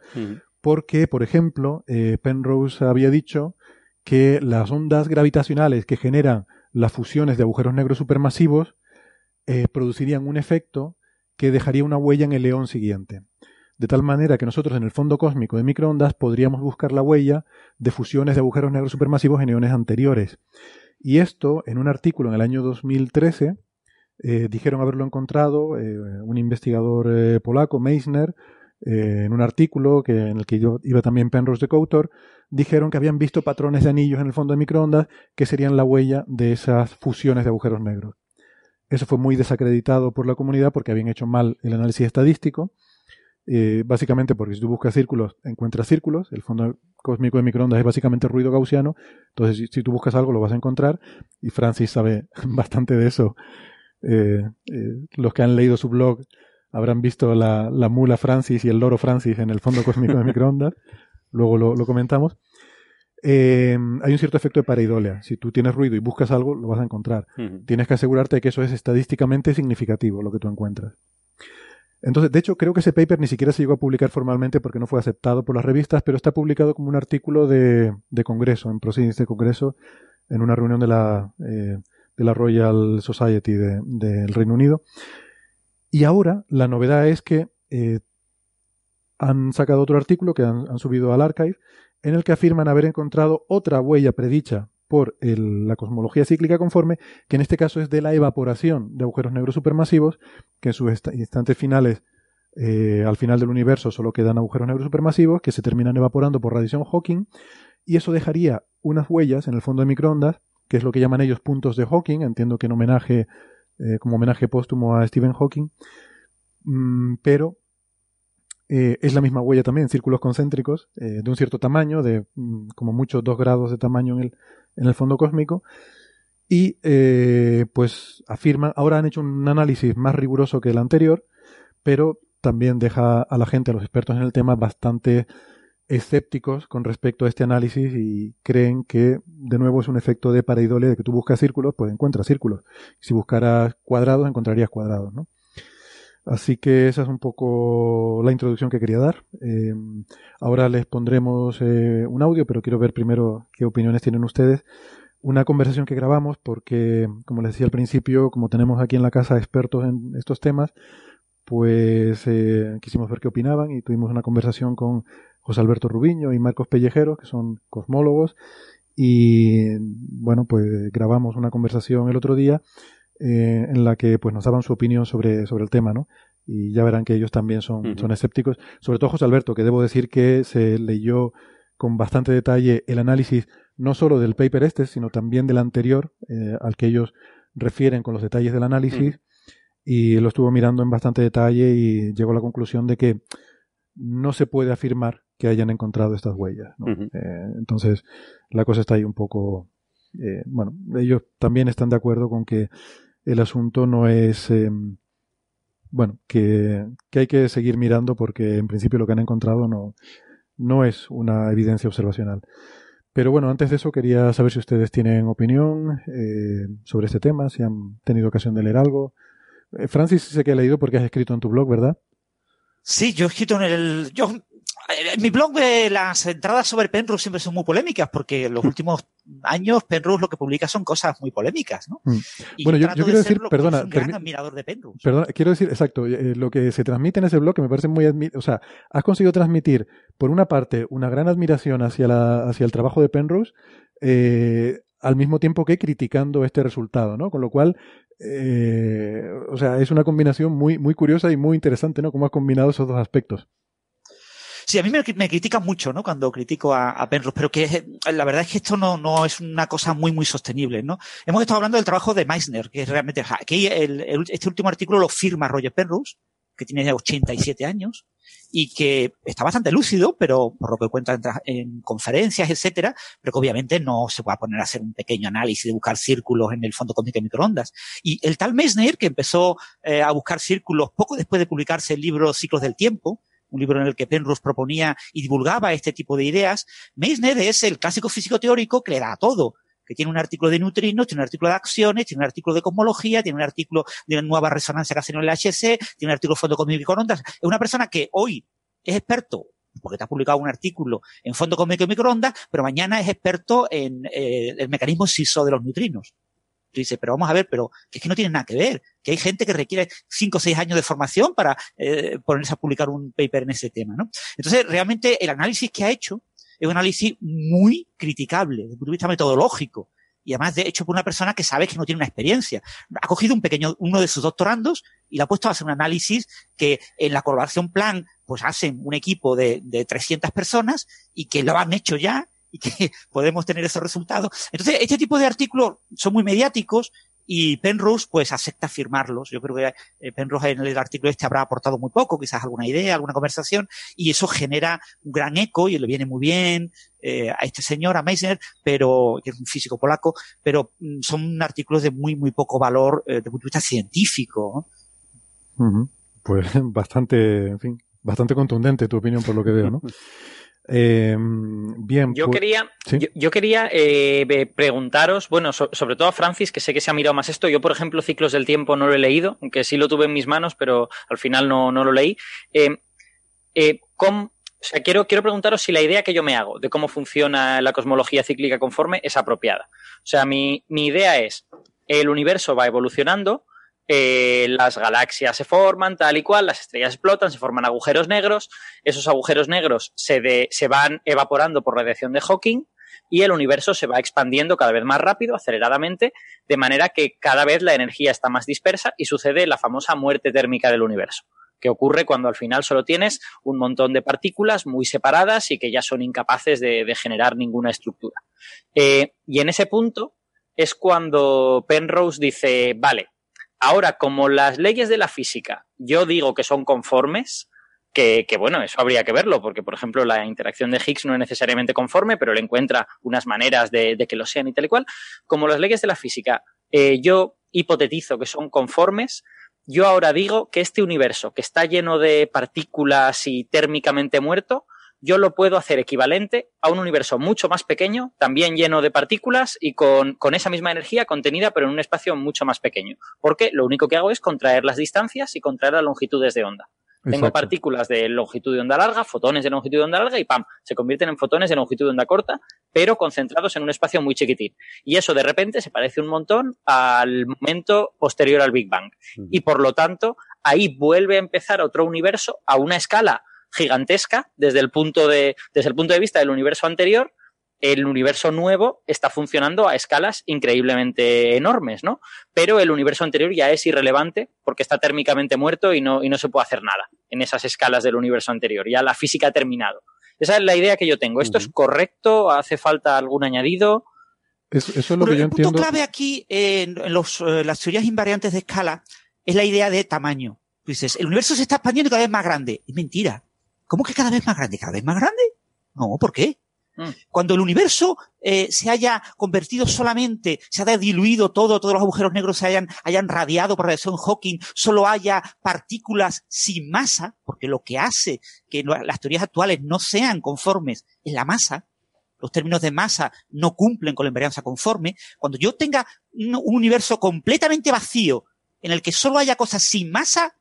Porque, por ejemplo, eh, Penrose había dicho que las ondas gravitacionales que generan las fusiones de agujeros negros supermasivos eh, producirían un efecto que dejaría una huella en el león siguiente. De tal manera que nosotros en el fondo cósmico de microondas podríamos buscar la huella de fusiones de agujeros negros supermasivos en eones anteriores. Y esto, en un artículo en el año 2013, eh, dijeron haberlo encontrado eh, un investigador eh, polaco, Meissner, en un artículo que, en el que yo iba también Penrose de coautor, dijeron que habían visto patrones de anillos en el fondo de microondas que serían la huella de esas fusiones de agujeros negros. Eso fue muy desacreditado por la comunidad porque habían hecho mal el análisis estadístico. básicamente porque si tú buscas círculos, encuentras círculos. El fondo cósmico de microondas es básicamente ruido gaussiano. Entonces, si, tú buscas algo, lo vas a encontrar. Y Francis sabe bastante de eso eh, eh, los que han leído su blog habrán visto la, mula Francis y el loro Francis en el fondo cósmico de microondas. Luego lo, comentamos. Eh, hay un cierto efecto de pareidolia. Si tú tienes ruido y buscas algo, lo vas a encontrar. Tienes que asegurarte de que eso es estadísticamente significativo, lo que tú encuentras. Entonces, de hecho, creo que ese paper ni siquiera se llegó a publicar formalmente porque no fue aceptado por las revistas, pero está publicado como un artículo de, congreso, en Proceedings de Congreso, en una reunión de la de la Royal Society del Reino Unido. Y ahora la novedad es que eh, han sacado otro artículo que han, subido al archive en el que afirman haber encontrado otra huella predicha por la cosmología cíclica conforme, que en este caso es de la evaporación de agujeros negros supermasivos, que en sus instantes finales, eh, al final del universo, solo quedan agujeros negros supermasivos que se terminan evaporando por radiación Hawking, y eso dejaría unas huellas en el fondo de microondas que es lo que llaman ellos puntos de Hawking, entiendo que en homenaje, eh, como homenaje póstumo a Stephen Hawking, mm, pero eh, es la misma huella también, círculos concéntricos, eh, de un cierto tamaño, de mm, como mucho dos grados de tamaño en el, en el fondo cósmico, y pues afirman, ahora han hecho un análisis más riguroso que el anterior, pero también deja a la gente, a los expertos en el tema, bastante escépticos con respecto a este análisis y creen que de nuevo es un efecto de pareidolia de que tú buscas círculos, pues encuentras círculos. Si buscaras cuadrados, encontrarías cuadrados, ¿no? Así que esa es un poco la introducción que quería dar. Eh, ahora les pondremos eh, un audio, pero quiero ver primero qué opiniones tienen ustedes. Una conversación que grabamos porque, como les decía al principio, como tenemos aquí en la casa expertos en estos temas, pues eh, quisimos ver qué opinaban y tuvimos una conversación con José Alberto Rubiño y Marcos Pellejeros, que son cosmólogos, y bueno, pues grabamos una conversación el otro día eh, en la que pues nos daban su opinión sobre, sobre el tema, ¿no? Y ya verán que ellos también son, son escépticos. Sobre todo José Alberto, que debo decir que se leyó con bastante detalle el análisis no solo del paper este, sino también del anterior, eh, al que ellos refieren con los detalles del análisis, y lo estuvo mirando en bastante detalle y llegó a la conclusión de que no se puede afirmar que hayan encontrado estas huellas. Eh, entonces, la cosa está ahí un poco... Eh, bueno, ellos también están de acuerdo con que el asunto no es... Em, bueno, que, hay que seguir mirando porque en principio lo que han encontrado no, no es una evidencia observacional. Pero bueno, antes de eso quería saber si ustedes tienen opinión eh, sobre este tema, si han tenido ocasión de leer algo. Francis, sé que he leído porque has escrito en tu blog, ¿verdad? Sí, yo he escrito en el. Yo en mi blog las entradas sobre Penrose siempre son muy polémicas porque en los últimos años Penrose lo que publica son cosas muy polémicas, ¿no? Mm. bueno, yo, quiero decir, perdona, un gran admirador de Penrose. Perdona, quiero decir, exacto, eh, lo que se transmite en ese blog que me parece muy, o sea, has conseguido transmitir por una parte una gran admiración hacia la hacia el trabajo de Penrose eh, al mismo tiempo que criticando este resultado, ¿no? Con lo cual eh, o sea, es una combinación muy, muy curiosa y muy interesante, ¿no? Cómo has combinado esos dos aspectos. Sí, a mí me, me critican mucho, ¿no? Cuando critico a, Penrose, pero que la verdad es que esto no, no es una cosa muy, muy sostenible, ¿no? Hemos estado hablando del trabajo de Meissner, que es realmente, aquí este último artículo lo firma Roger Penrose, que tiene ya 87 años, y que está bastante lúcido, pero por lo que cuenta en, conferencias, etcétera, pero que obviamente no se va a poner a hacer un pequeño análisis de buscar círculos en el fondo cósmico de microondas. Y el tal Meissner, que empezó eh, a buscar círculos poco después de publicarse el libro Ciclos del Tiempo, un libro en el que Penrose proponía y divulgaba este tipo de ideas, Meissner es el clásico físico teórico que le da a todo que tiene un artículo de neutrinos, tiene un artículo de acciones, tiene un artículo de cosmología, tiene un artículo de nueva resonancia que hacen en el HC, tiene un artículo de fondo cósmico microondas. Es una persona que hoy es experto porque te ha publicado un artículo en fondo cósmico y microondas, pero mañana es experto en eh, el mecanismo SISO de los neutrinos. Tú dices, pero vamos a ver, pero que es que no tiene nada que ver, que hay gente que requiere cinco o seis años de formación para eh, ponerse a publicar un paper en ese tema, ¿no? Entonces, realmente el análisis que ha hecho es un análisis muy criticable desde el punto de vista metodológico y además de hecho por una persona que sabe que no tiene una experiencia. Ha cogido un pequeño, uno de sus doctorandos y le ha puesto a hacer un análisis que en la colaboración plan pues hacen un equipo de, de 300 personas y que lo han hecho ya y que podemos tener esos resultados. Entonces, este tipo de artículos son muy mediáticos y Penrose pues acepta firmarlos. Yo creo que eh, Penrose en el artículo este habrá aportado muy poco, quizás alguna idea, alguna conversación, y eso genera un gran eco y le viene muy bien eh, a este señor, a Meissner, pero, que es un físico polaco, pero mm, son artículos de muy, muy poco valor eh, desde el punto de vista científico. Pues bastante, en fin, bastante contundente tu opinión por lo que veo, ¿no? Eh, bien. Yo pues, quería, yo, quería eh, preguntaros, bueno, sobre todo a Francis, que sé que se ha mirado más esto. Yo, por ejemplo, Ciclos del Tiempo no lo he leído, aunque sí lo tuve en mis manos, pero al final no, no lo leí. Eh, eh o sea, quiero, quiero preguntaros si la idea que yo me hago de cómo funciona la cosmología cíclica conforme es apropiada. O sea, mi, mi idea es, el universo va evolucionando, eh, las galaxias se forman tal y cual, las estrellas explotan, se forman agujeros negros, esos agujeros negros se, se van evaporando por radiación de Hawking y el universo se va expandiendo cada vez más rápido, aceleradamente, de manera que cada vez la energía está más dispersa y sucede la famosa muerte térmica del universo que ocurre cuando al final solo tienes un montón de partículas muy separadas y que ya son incapaces de, generar ninguna estructura. Eh, y en ese punto es cuando Penrose dice, vale, Ahora, como las leyes de la física yo digo que son conformes, que, bueno, eso habría que verlo, porque por ejemplo la interacción de Higgs no es necesariamente conforme, pero él encuentra unas maneras de, que lo sean y tal y cual. Como las leyes de la física eh, yo hipotetizo que son conformes, yo ahora digo que este universo que está lleno de partículas y térmicamente muerto, yo lo puedo hacer equivalente a un universo mucho más pequeño, también lleno de partículas y con, con, esa misma energía contenida, pero en un espacio mucho más pequeño. Porque lo único que hago es contraer las distancias y contraer las longitudes de onda. Tengo partículas de longitud de onda larga, fotones de longitud de onda larga y ¡pam! Se convierten en fotones de longitud de onda corta, pero concentrados en un espacio muy chiquitín. Y eso de repente se parece un montón al momento posterior al Big Bang. Y por lo tanto, ahí vuelve a empezar otro universo a una escala gigantesca desde el punto de, desde el punto de vista del universo anterior. El universo nuevo está funcionando a escalas increíblemente enormes, ¿no? Pero el universo anterior ya es irrelevante porque está térmicamente muerto y no, y no se puede hacer nada en esas escalas del universo anterior. Ya la física ha terminado. Esa es la idea que yo tengo. ¿Esto es correcto? ¿Hace falta algún añadido? Eso, es lo que yo el punto clave aquí en, los, eh, las teorías invariantes de escala es la idea de tamaño. dices, el universo se está expandiendo cada vez más grande. Es mentira. ¿Cómo que cada vez más grande? ¿Cada vez más grande? No, ¿por qué? Mm. Cuando el universo eh, se haya convertido solamente, se haya diluido todo, todos los agujeros negros se hayan, hayan radiado por radiación Hawking, solo haya partículas sin masa, porque lo que hace que las teorías actuales no sean conformes es la masa, los términos de masa no cumplen con la invarianza conforme, cuando yo tenga un universo completamente vacío en el que solo haya cosas sin masa,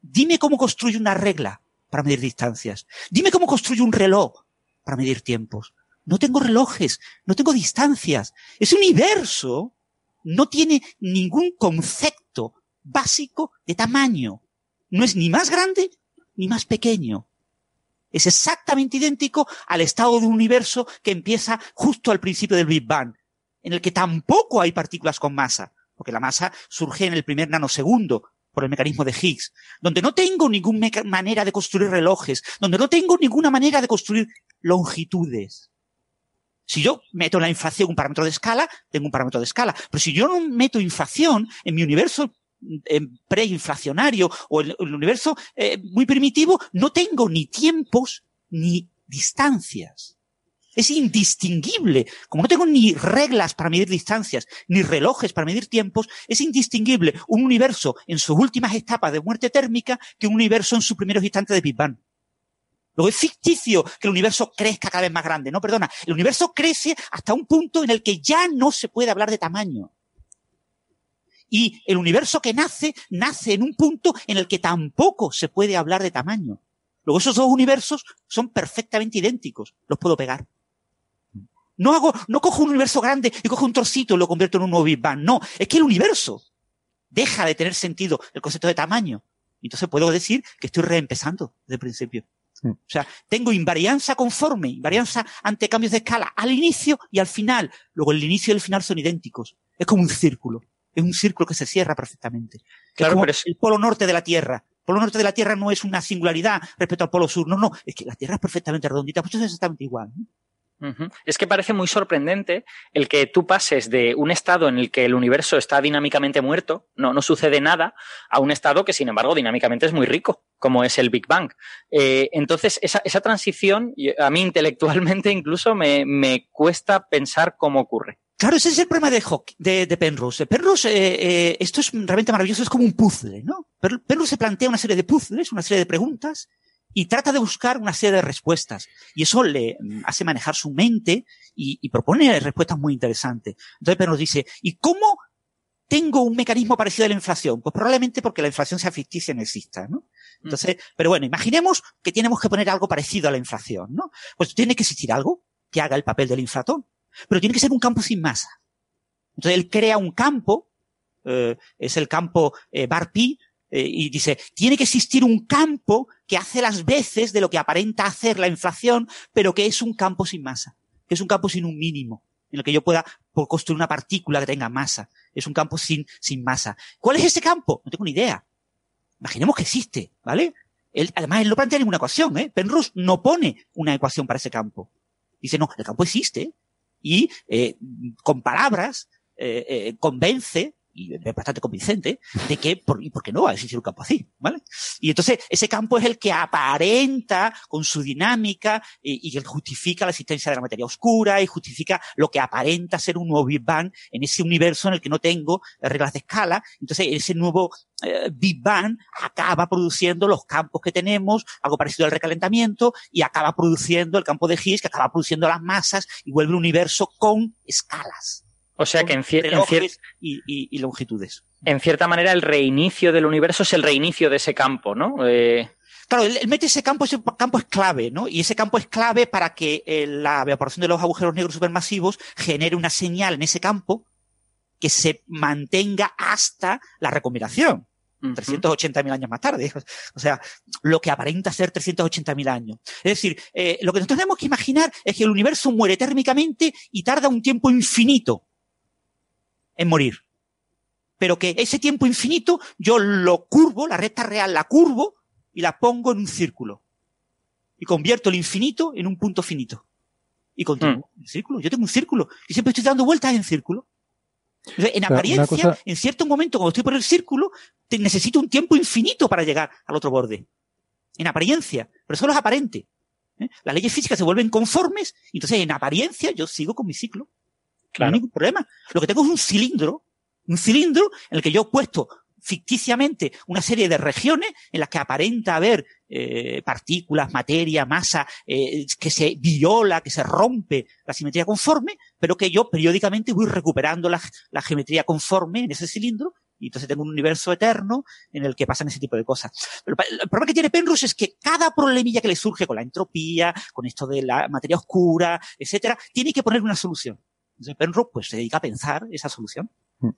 dime cómo construye una regla para medir distancias. Dime cómo construyo un reloj para medir tiempos. No tengo relojes, no tengo distancias. Ese universo no tiene ningún concepto básico de tamaño. No es ni más grande ni más pequeño. Es exactamente idéntico al estado de un universo que empieza justo al principio del Big Bang, en el que tampoco hay partículas con masa, porque la masa surge en el primer nanosegundo, por el mecanismo de Higgs, donde no tengo ninguna manera de construir relojes, donde no tengo ninguna manera de construir longitudes. Si yo meto la inflación un parámetro de escala, tengo un parámetro de escala. Pero si yo no meto inflación en mi universo preinflacionario o en el universo eh, muy primitivo, no tengo ni tiempos ni distancias. Es indistinguible. Como no tengo ni reglas para medir distancias, ni relojes para medir tiempos, es indistinguible un universo en sus últimas etapas de muerte térmica que un universo en sus primeros instantes de Big Bang. Luego es ficticio que el universo crezca cada vez más grande. No, perdona. El universo crece hasta un punto en el que ya no se puede hablar de tamaño. Y el universo que nace, nace en un punto en el que tampoco se puede hablar de tamaño. Luego esos dos universos son perfectamente idénticos. Los puedo pegar. No hago, no cojo un universo grande y cojo un trocito y lo convierto en un nuevo Big Bang. No, es que el universo deja de tener sentido el concepto de tamaño. Entonces puedo decir que estoy reempezando desde el principio. Mm. O sea, tengo invarianza conforme, invarianza ante cambios de escala al inicio y al final. Luego el inicio y el final son idénticos. Es como un círculo. Es un círculo que se cierra perfectamente. Claro, es como pero el polo norte de la Tierra. El polo norte de la Tierra no es una singularidad respecto al polo sur. No, no. Es que la Tierra es perfectamente redondita. Pues es exactamente igual. Es que parece muy sorprendente el que tú pases de un estado en el que el universo está dinámicamente muerto, no, no sucede nada, a un estado que, sin embargo, dinámicamente es muy rico, como es el Big Bang. Eh, entonces, esa, esa, transición, a mí intelectualmente incluso me, me, cuesta pensar cómo ocurre. Claro, ese es el problema de, de, Penrose. Penrose, eh, eh, esto es realmente maravilloso, es como un puzzle, ¿no? Penrose se plantea una serie de puzzles, una serie de preguntas, y trata de buscar una serie de respuestas. Y eso le mm, hace manejar su mente y, propone respuestas muy interesantes. Entonces, pero nos dice, ¿y cómo tengo un mecanismo parecido a la inflación? Pues probablemente porque la inflación sea ficticia y no exista, ¿no? Entonces, pero bueno, imaginemos que tenemos que poner algo parecido a la inflación, ¿no? Pues tiene que existir algo que haga el papel del inflatón, pero tiene que ser un campo sin masa. Entonces él crea un campo, eh, es el campo eh, bar pi, eh, y dice, tiene que existir un campo que hace las veces de lo que aparenta hacer la inflación, pero que es un campo sin masa, que es un campo sin un mínimo, en el que yo pueda construir una partícula que tenga masa. Es un campo sin, sin masa. ¿Cuál es ese campo? No tengo ni idea. Imaginemos que existe, ¿vale? Él, además, él no plantea ninguna ecuación, ¿eh? Penrose no pone una ecuación para ese campo. Dice, no, el campo existe y eh, con palabras eh, eh, convence y es bastante convincente, de que, por, ¿y por qué no va a existir un campo así? ¿Vale? Y entonces, ese campo es el que aparenta con su dinámica y, y justifica la existencia de la materia oscura y justifica lo que aparenta ser un nuevo Big Bang en ese universo en el que no tengo reglas de escala. Entonces, ese nuevo eh, Big Bang acaba produciendo los campos que tenemos, algo parecido al recalentamiento, y acaba produciendo el campo de Higgs, que acaba produciendo las masas y vuelve un universo con escalas. O sea que en, cierta y, longitudes. En cierta manera, el reinicio del universo es el reinicio de ese campo, ¿no? Eh... Claro, él, mete ese campo, ese campo es clave, ¿no? Y ese campo es clave para que eh, la evaporación de los agujeros negros supermasivos genere una señal en ese campo que se mantenga hasta la recombinación. 380.000 años más tarde. O sea, lo que aparenta ser 380.000 años. Es decir, eh, lo que nosotros tenemos que imaginar es que el universo muere térmicamente y tarda un tiempo infinito en morir. Pero que ese tiempo infinito yo lo curvo, la recta real la curvo y la pongo en un círculo. Y convierto el infinito en un punto finito. Y continúo mm. el círculo. Yo tengo un círculo y siempre estoy dando vueltas en círculo. en apariencia, en cierto momento, cuando estoy por el círculo, necesito un tiempo infinito para llegar al otro borde. En apariencia. Pero solo es aparente. ¿eh? Las leyes físicas se vuelven conformes, y entonces en apariencia yo sigo con mi ciclo. No hay ningún problema. Lo que tengo es un cilindro, un cilindro en el que yo he puesto ficticiamente una serie de regiones en las que aparenta haber eh, partículas, materia, masa, eh, que se viola, que se rompe la simetría conforme, pero que yo periódicamente voy recuperando la, la geometría conforme en ese cilindro y entonces tengo un universo eterno en el que pasan ese tipo de cosas. Pero el problema que tiene Penrose es que cada problemilla que le surge con la entropía, con esto de la materia oscura, etcétera, tiene que poner una solución. Entonces Penrose pues se dedica a pensar esa solución. Mm.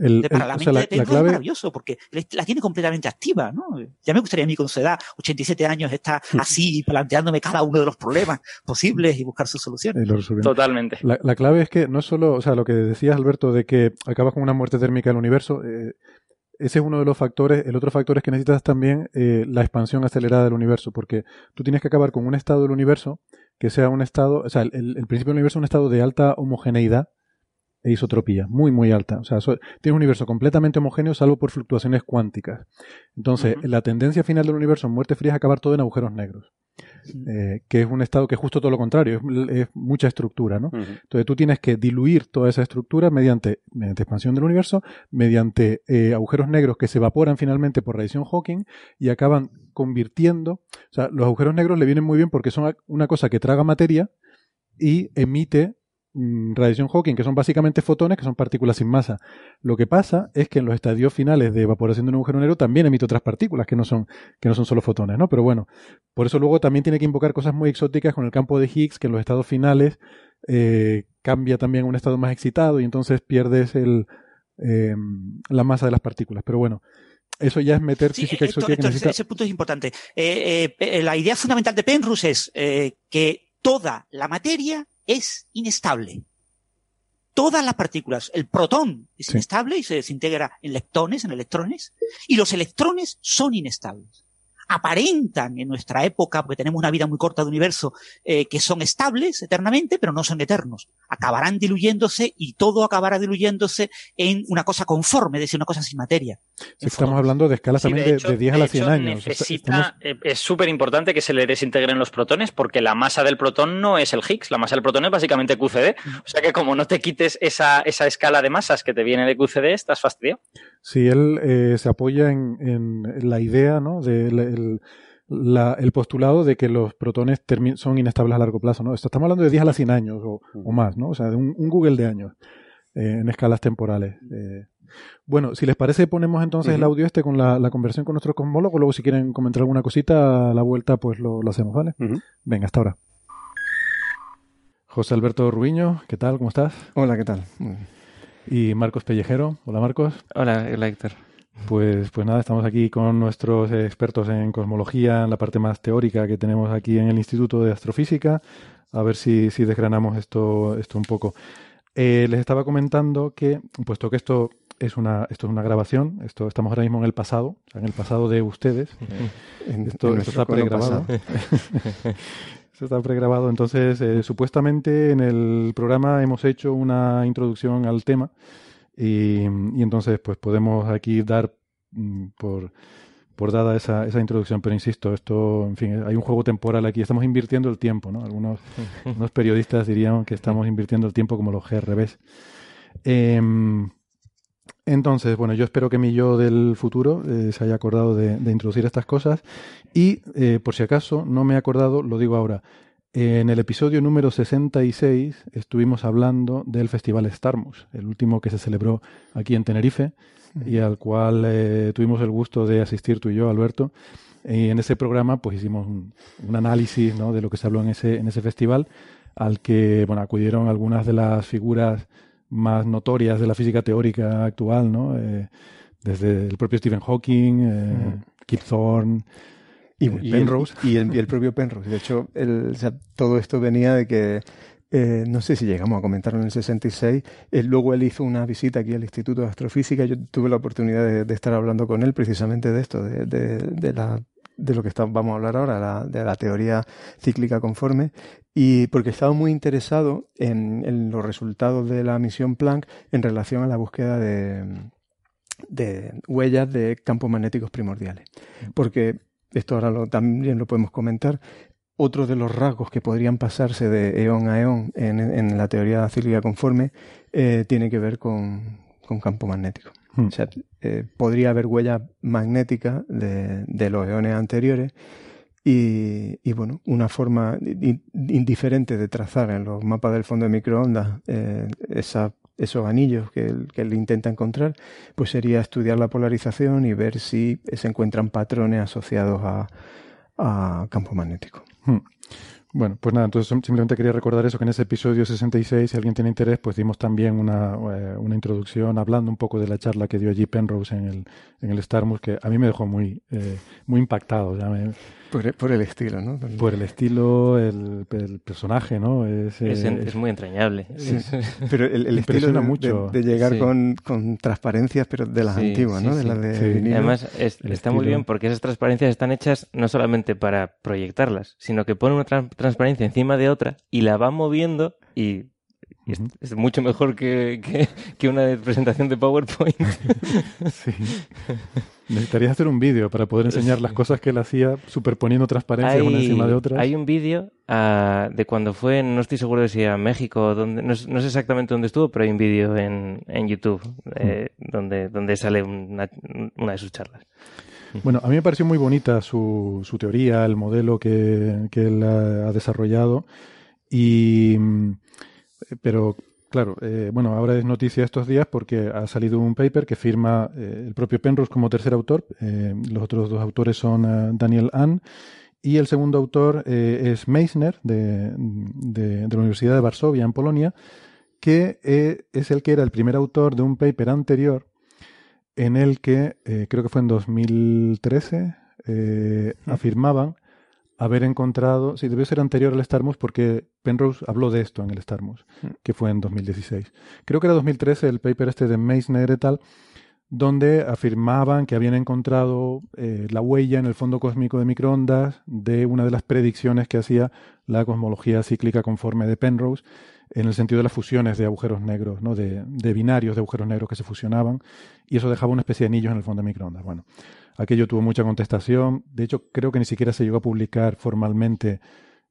El, para la mente de Penrose es maravilloso porque la tiene completamente activa, ¿no? Ya me gustaría a mí con su edad, 87 años, estar mm. así planteándome cada uno de los problemas posibles y buscar sus soluciones. Totalmente. La, la, clave es que no solo, o sea, lo que decías Alberto de que acabas con una muerte térmica del universo, eh, ese es uno de los factores. El otro factor es que necesitas también eh, la expansión acelerada del universo, porque tú tienes que acabar con un estado del universo que sea un estado, o sea, el, principio del universo es un estado de alta homogeneidad e isotropía, muy, muy alta. O sea, tiene un universo completamente homogéneo salvo por fluctuaciones cuánticas. Entonces, la tendencia final del universo en muerte fría es acabar todo en agujeros negros. Eh, que es un estado que es justo todo lo contrario, es, mucha estructura, ¿no? Entonces tú tienes que diluir toda esa estructura mediante, mediante expansión del universo, mediante eh, agujeros negros que se evaporan finalmente por radiación Hawking y acaban convirtiendo, o sea, los agujeros negros le vienen muy bien porque son una cosa que traga materia y emite Mm, radiación Hawking, que son básicamente fotones, que son partículas sin masa. Lo que pasa es que en los estadios finales de evaporación de un agujero negro también emite otras partículas que no son, que no son solo fotones, ¿no? Pero bueno, por eso luego también tiene que invocar cosas muy exóticas con el campo de Higgs, que en los estados finales eh, cambia también a un estado más excitado y entonces pierdes el, em, la masa de las partículas. Pero bueno, eso ya es meter física exótica. Ese punto es importante. la idea fundamental de Penrose es que toda la materia es inestable todas las partículas. El protón es inestable y se desintegra en leptones, en electrones, y los electrones son inestables aparentan en nuestra época, porque tenemos una vida muy corta de universo, eh, que son estables eternamente, pero no son eternos. Acabarán diluyéndose y todo acabará diluyéndose en una cosa conforme, es decir, una cosa sin materia. estamos hablando de escalas también de, 10 a la 100 años. Necesita, eh, Es súper importante que se le desintegren los protones porque la masa del protón no es el Higgs, la masa del protón es básicamente QCD. O sea que como no te quites esa, esa escala de masas que te viene de QCD, estás fastidiado. Sí, él eh, se apoya en, en, la idea, ¿no? De el, el postulado de que los protones son inestables a largo plazo, ¿no? estamos hablando de 10 a la 100 años o, más, ¿no? O sea, de un, Google de años eh, en escalas temporales. Eh. Bueno, si les parece, ponemos entonces el audio este con la, conversión con nuestro cosmólogo. Luego, si quieren comentar alguna cosita a la vuelta, pues lo, hacemos, ¿vale? Venga, hasta ahora. José Alberto Rubiño, ¿qué tal? ¿Cómo estás? Hola, ¿qué tal? Y Marcos Pellejero. Hola, Marcos. Hola, Héctor. Pues, pues nada, estamos aquí con nuestros expertos en cosmología, en la parte más teórica que tenemos aquí en el Instituto de Astrofísica, a ver si, si desgranamos esto, esto un poco. Eh, les estaba comentando que, puesto que esto es una, esto es una grabación, esto estamos ahora mismo en el pasado, en el pasado de ustedes. esto, está pregrabado. esto está pregrabado. Entonces, eh, supuestamente en el programa hemos hecho una introducción al tema y, entonces, pues podemos aquí dar mm, por, por dada esa, esa introducción, pero insisto, esto, en fin, hay un juego temporal aquí, estamos invirtiendo el tiempo, ¿no? Algunos periodistas dirían que estamos invirtiendo el tiempo como los GRBs. Em, entonces, bueno, yo espero que mi yo del futuro eh, se haya acordado de, introducir estas cosas y, eh, por si acaso, no me he acordado, lo digo ahora, en el episodio número 66 estuvimos hablando del Festival Starmus, el último que se celebró aquí en Tenerife y al cual eh, tuvimos el gusto de asistir tú y yo, Alberto. Y en ese programa pues hicimos un, análisis ¿no? de lo que se habló en ese, en ese festival, al que bueno, acudieron algunas de las figuras más notorias de la física teórica actual, ¿no? Eh, desde el propio Stephen Hawking, eh, Kip Thorne, y, Penrose. El, y, el, propio Penrose. De hecho, el, todo esto venía de que, eh, no sé si llegamos a comentarlo en el 66, luego él hizo una visita aquí al Instituto de Astrofísica. Yo tuve la oportunidad de, estar hablando con él precisamente de esto, de, de, la de lo que vamos a hablar ahora, de la teoría cíclica conforme, y porque estaba muy interesado en, en, los resultados de la misión Planck en relación a la búsqueda de, de huellas de campos magnéticos primordiales. Porque esto ahora lo, también lo podemos comentar, otro de los rasgos que podrían pasarse de eón a eón en, la teoría cíclica conforme eh, tiene que ver con, campo magnético. Hmm. O sea, eh, podría haber huella magnética de, los eones anteriores y, bueno, una forma indiferente de trazar en los mapas del fondo de microondas eh, esos anillos que que él intenta encontrar, pues sería estudiar la polarización y ver si se encuentran patrones asociados a, a campo magnético. Hmm. Bueno, pues nada, entonces simplemente quería recordar eso, que en ese episodio 66, si alguien tiene interés, pues dimos también una, eh, una introducción hablando un poco de la charla que dio allí Penrose en el, en el Starmus, que a mí me dejó muy, eh, muy impactado. Ya por, el estilo, ¿no? Por el estilo, el, personaje, ¿no? Es, es, muy entrañable. Pero el, estilo de, mucho. De, llegar con, con, transparencias, pero de las antiguas, ¿no? De las de Además, está muy bien porque esas transparencias están hechas no solamente para proyectarlas, sino que pone una transparencia encima de otra y la va moviendo y es, mucho mejor que, que, una presentación de PowerPoint. sí. Necesitarías hacer un vídeo para poder enseñar las cosas que él hacía superponiendo transparencias una encima de otra. Hay un vídeo uh, de cuando fue, no estoy seguro de si era México, donde, no, sé exactamente dónde estuvo, pero hay un vídeo en, en YouTube eh, mm. donde, donde sale una, una de sus charlas. Bueno, a mí me pareció muy bonita su, su teoría, el modelo que, que él ha desarrollado. Y, pero Claro, eh, bueno, ahora es noticia estos días porque ha salido un paper que firma eh, el propio Penrose como tercer autor. Eh, los otros dos autores son Daniel Ann y el segundo autor es Meissner de, de, la Universidad de Varsovia en Polonia, que es el que era el primer autor de un paper anterior en el que, eh, creo que fue en 2013, eh, afirmaban haber encontrado, sí, debió ser anterior al Starmus porque Penrose habló de esto en el Starmus, que fue en 2016. Creo que era 2013 el paper este de Meissner et al., donde afirmaban que habían encontrado eh, la huella en el fondo cósmico de microondas de una de las predicciones que hacía la cosmología cíclica conforme de Penrose, en el sentido de las fusiones de agujeros negros, ¿no? de, de binarios de agujeros negros que se fusionaban, y eso dejaba una especie de anillos en el fondo de microondas. Bueno, aquello tuvo mucha contestación, de hecho creo que ni siquiera se llegó a publicar formalmente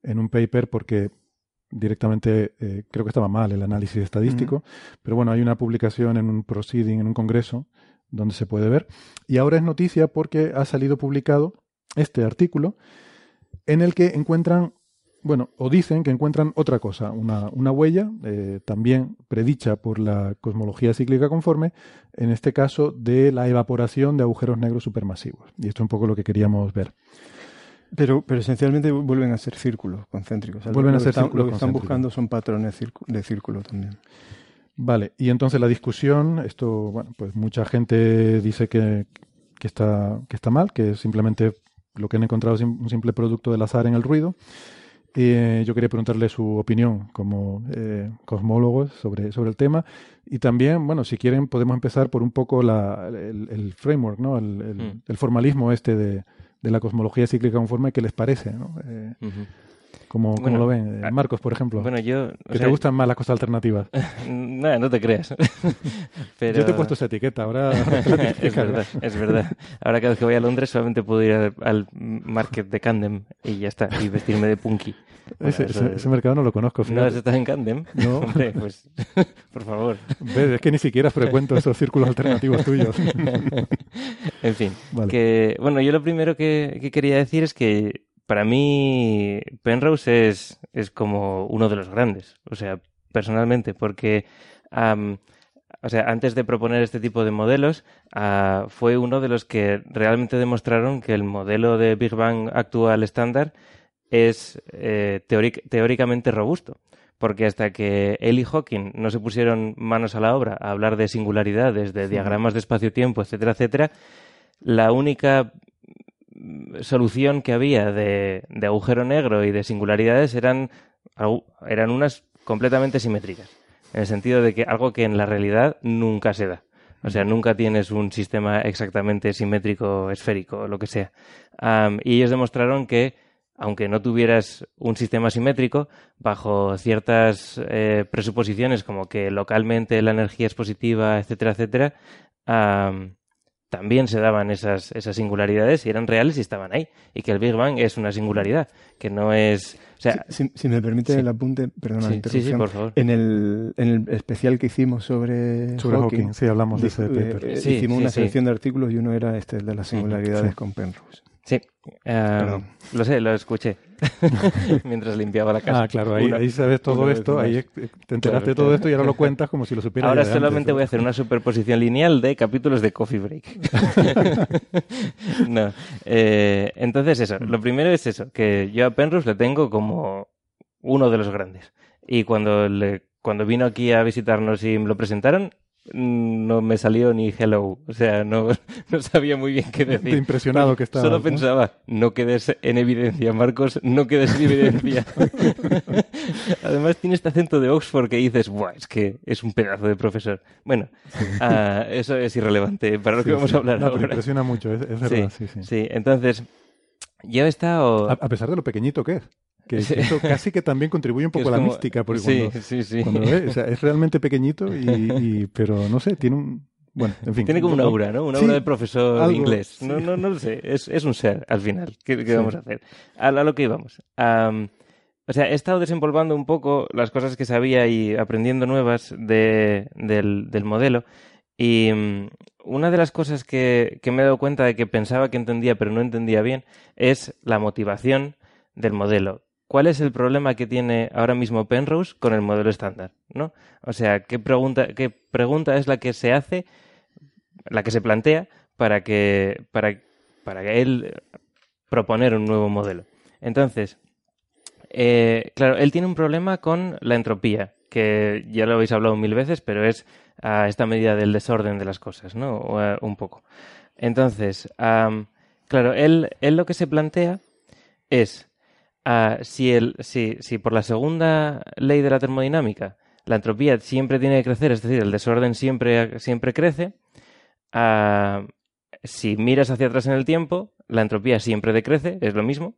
en un paper porque directamente eh, creo que estaba mal el análisis estadístico, pero bueno, hay una publicación en un proceeding, en un congreso, donde se puede ver. Y ahora es noticia porque ha salido publicado este artículo en el que encuentran, bueno, o dicen que encuentran otra cosa, una, una huella eh, también predicha por la cosmología cíclica conforme, en este caso de la evaporación de agujeros negros supermasivos. Y esto es un poco lo que queríamos ver. Pero, pero esencialmente vuelven a ser círculos concéntricos. vuelven a ser círculos Lo que están buscando son patrones de círculo también. Vale, y entonces la discusión, esto, bueno, pues mucha gente dice que, que, está, que está mal, que simplemente lo que han encontrado es un simple producto del azar en el ruido. Eh, yo quería preguntarle su opinión como eh, cosmólogos sobre, sobre el tema. Y también, bueno, si quieren, podemos empezar por un poco la, el, framework, ¿no? El, mm. el, formalismo este de, de, la cosmología cíclica conforme que les parece, ¿no? Eh, como, lo ven? Eh, Marcos, por ejemplo. Bueno, yo... Que te gustan más las cosas alternativas. no, no te creas. Pero... Yo te he puesto esa etiqueta, ahora... es verdad, es verdad. Ahora cada vez que voy a Londres solamente puedo ir al, market de Candem y ya está, y vestirme de punky. ese, mercado no lo conozco. ¿No has estado en Candem? No. Hombre, pues, por favor. ¿Ves? Es que ni siquiera frecuento esos círculos alternativos tuyos. en fin, que, bueno, yo lo primero que quería decir es que para mí Penrose es, es como uno de los grandes, o sea, personalmente, porque o sea, antes de proponer este tipo de modelos, ah, fue uno de los que realmente demostraron que el modelo de Big Bang actual estándar es eh, teóricamente robusto. Porque hasta que él y Hawking no se pusieron manos a la obra a hablar de singularidades, de diagramas de espacio-tiempo, etcétera, etcétera, la única solución que había de, agujero negro y de singularidades eran, eran unas completamente simétricas. En el sentido de que algo que en la realidad nunca se da. O sea, nunca tienes un sistema exactamente simétrico, esférico, o lo que sea. y ellos demostraron que, aunque no tuvieras un sistema simétrico, bajo ciertas eh, presuposiciones como que localmente la energía es positiva, etcétera, etcétera, también se daban esas, esas singularidades y eran reales y estaban ahí. Y que el Big Bang es una singularidad, que no es... O sea, si, me permite el apunte, perdona la interrupción. por favor. En el, en el especial que hicimos sobre, sobre Hawking, sí, hablamos de, ese paper. Eh, hicimos una selección de artículos y uno era este, el de las singularidades con Penrose. Sí, em, lo sé, lo escuché mientras limpiaba la casa. Ah, claro, ahí, sabes todo esto, ahí te enteraste de todo esto y ahora lo cuentas como si lo supieras. Ahora solamente voy a hacer una superposición lineal de capítulos de Coffee Break. no, eh, entonces eso, lo primero es eso, que yo a Penrose le tengo como uno de los grandes. Y cuando, le, cuando vino aquí a visitarnos y me lo presentaron, no me salió ni hello. O sea, no, no sabía muy bien qué decir. impresionado que estaba. Solo pensaba, no quedes en evidencia, Marcos, no quedes en evidencia. Además, tiene este acento de Oxford que dices, Buah, es que es un pedazo de profesor. Bueno, ah, eso es irrelevante para lo que vamos a hablar no, Pero impresiona mucho, es, verdad. Sí, sí, sí. entonces, yo he estado. a pesar de lo pequeñito que es. Que eso casi que también contribuye un poco a la mística, porque sí, sí, sí. es realmente pequeñito, y, pero no sé, tiene un... Bueno, en fin. Tiene como una aura, ¿no? Una aura de profesor inglés. No, no, no lo sé, es, es un ser al final. ¿Qué, vamos a hacer? A, lo que íbamos. o sea, he estado desempolvando un poco las cosas que sabía y aprendiendo nuevas de, del, del modelo. Y mm, una de las cosas que, que me he dado cuenta de que pensaba que entendía pero no entendía bien es la motivación del modelo cuál es el problema que tiene ahora mismo Penrose con el modelo estándar, ¿no? O sea, ¿qué pregunta, qué pregunta es la que se hace, la que se plantea para que, para, para que él proponer un nuevo modelo? Entonces, eh, claro, él tiene un problema con la entropía, que ya lo habéis hablado mil veces, pero es a esta medida del desorden de las cosas, ¿no? un poco. Entonces, claro, él, él lo que se plantea es si, el, si, si por la segunda ley de la termodinámica la entropía siempre tiene que crecer, es decir, el desorden siempre, siempre crece, si miras hacia atrás en el tiempo, la entropía siempre decrece, es lo mismo.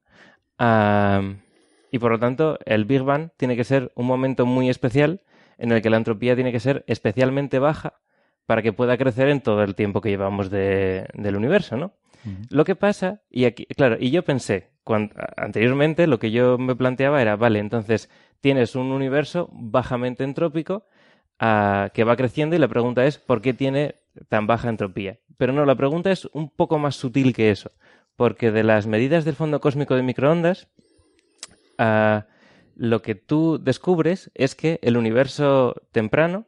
y por lo tanto, el Big Bang tiene que ser un momento muy especial en el que la entropía tiene que ser especialmente baja para que pueda crecer en todo el tiempo que llevamos del universo, ¿no? Lo que pasa, y aquí, claro, y yo pensé, anteriormente lo que yo me planteaba era, vale, entonces tienes un universo bajamente entrópico ah, que va creciendo y la pregunta es, ¿por qué tiene tan baja entropía? Pero no, la pregunta es un poco más sutil que eso, porque de las medidas del fondo cósmico de microondas, uh, lo que tú descubres es que el universo temprano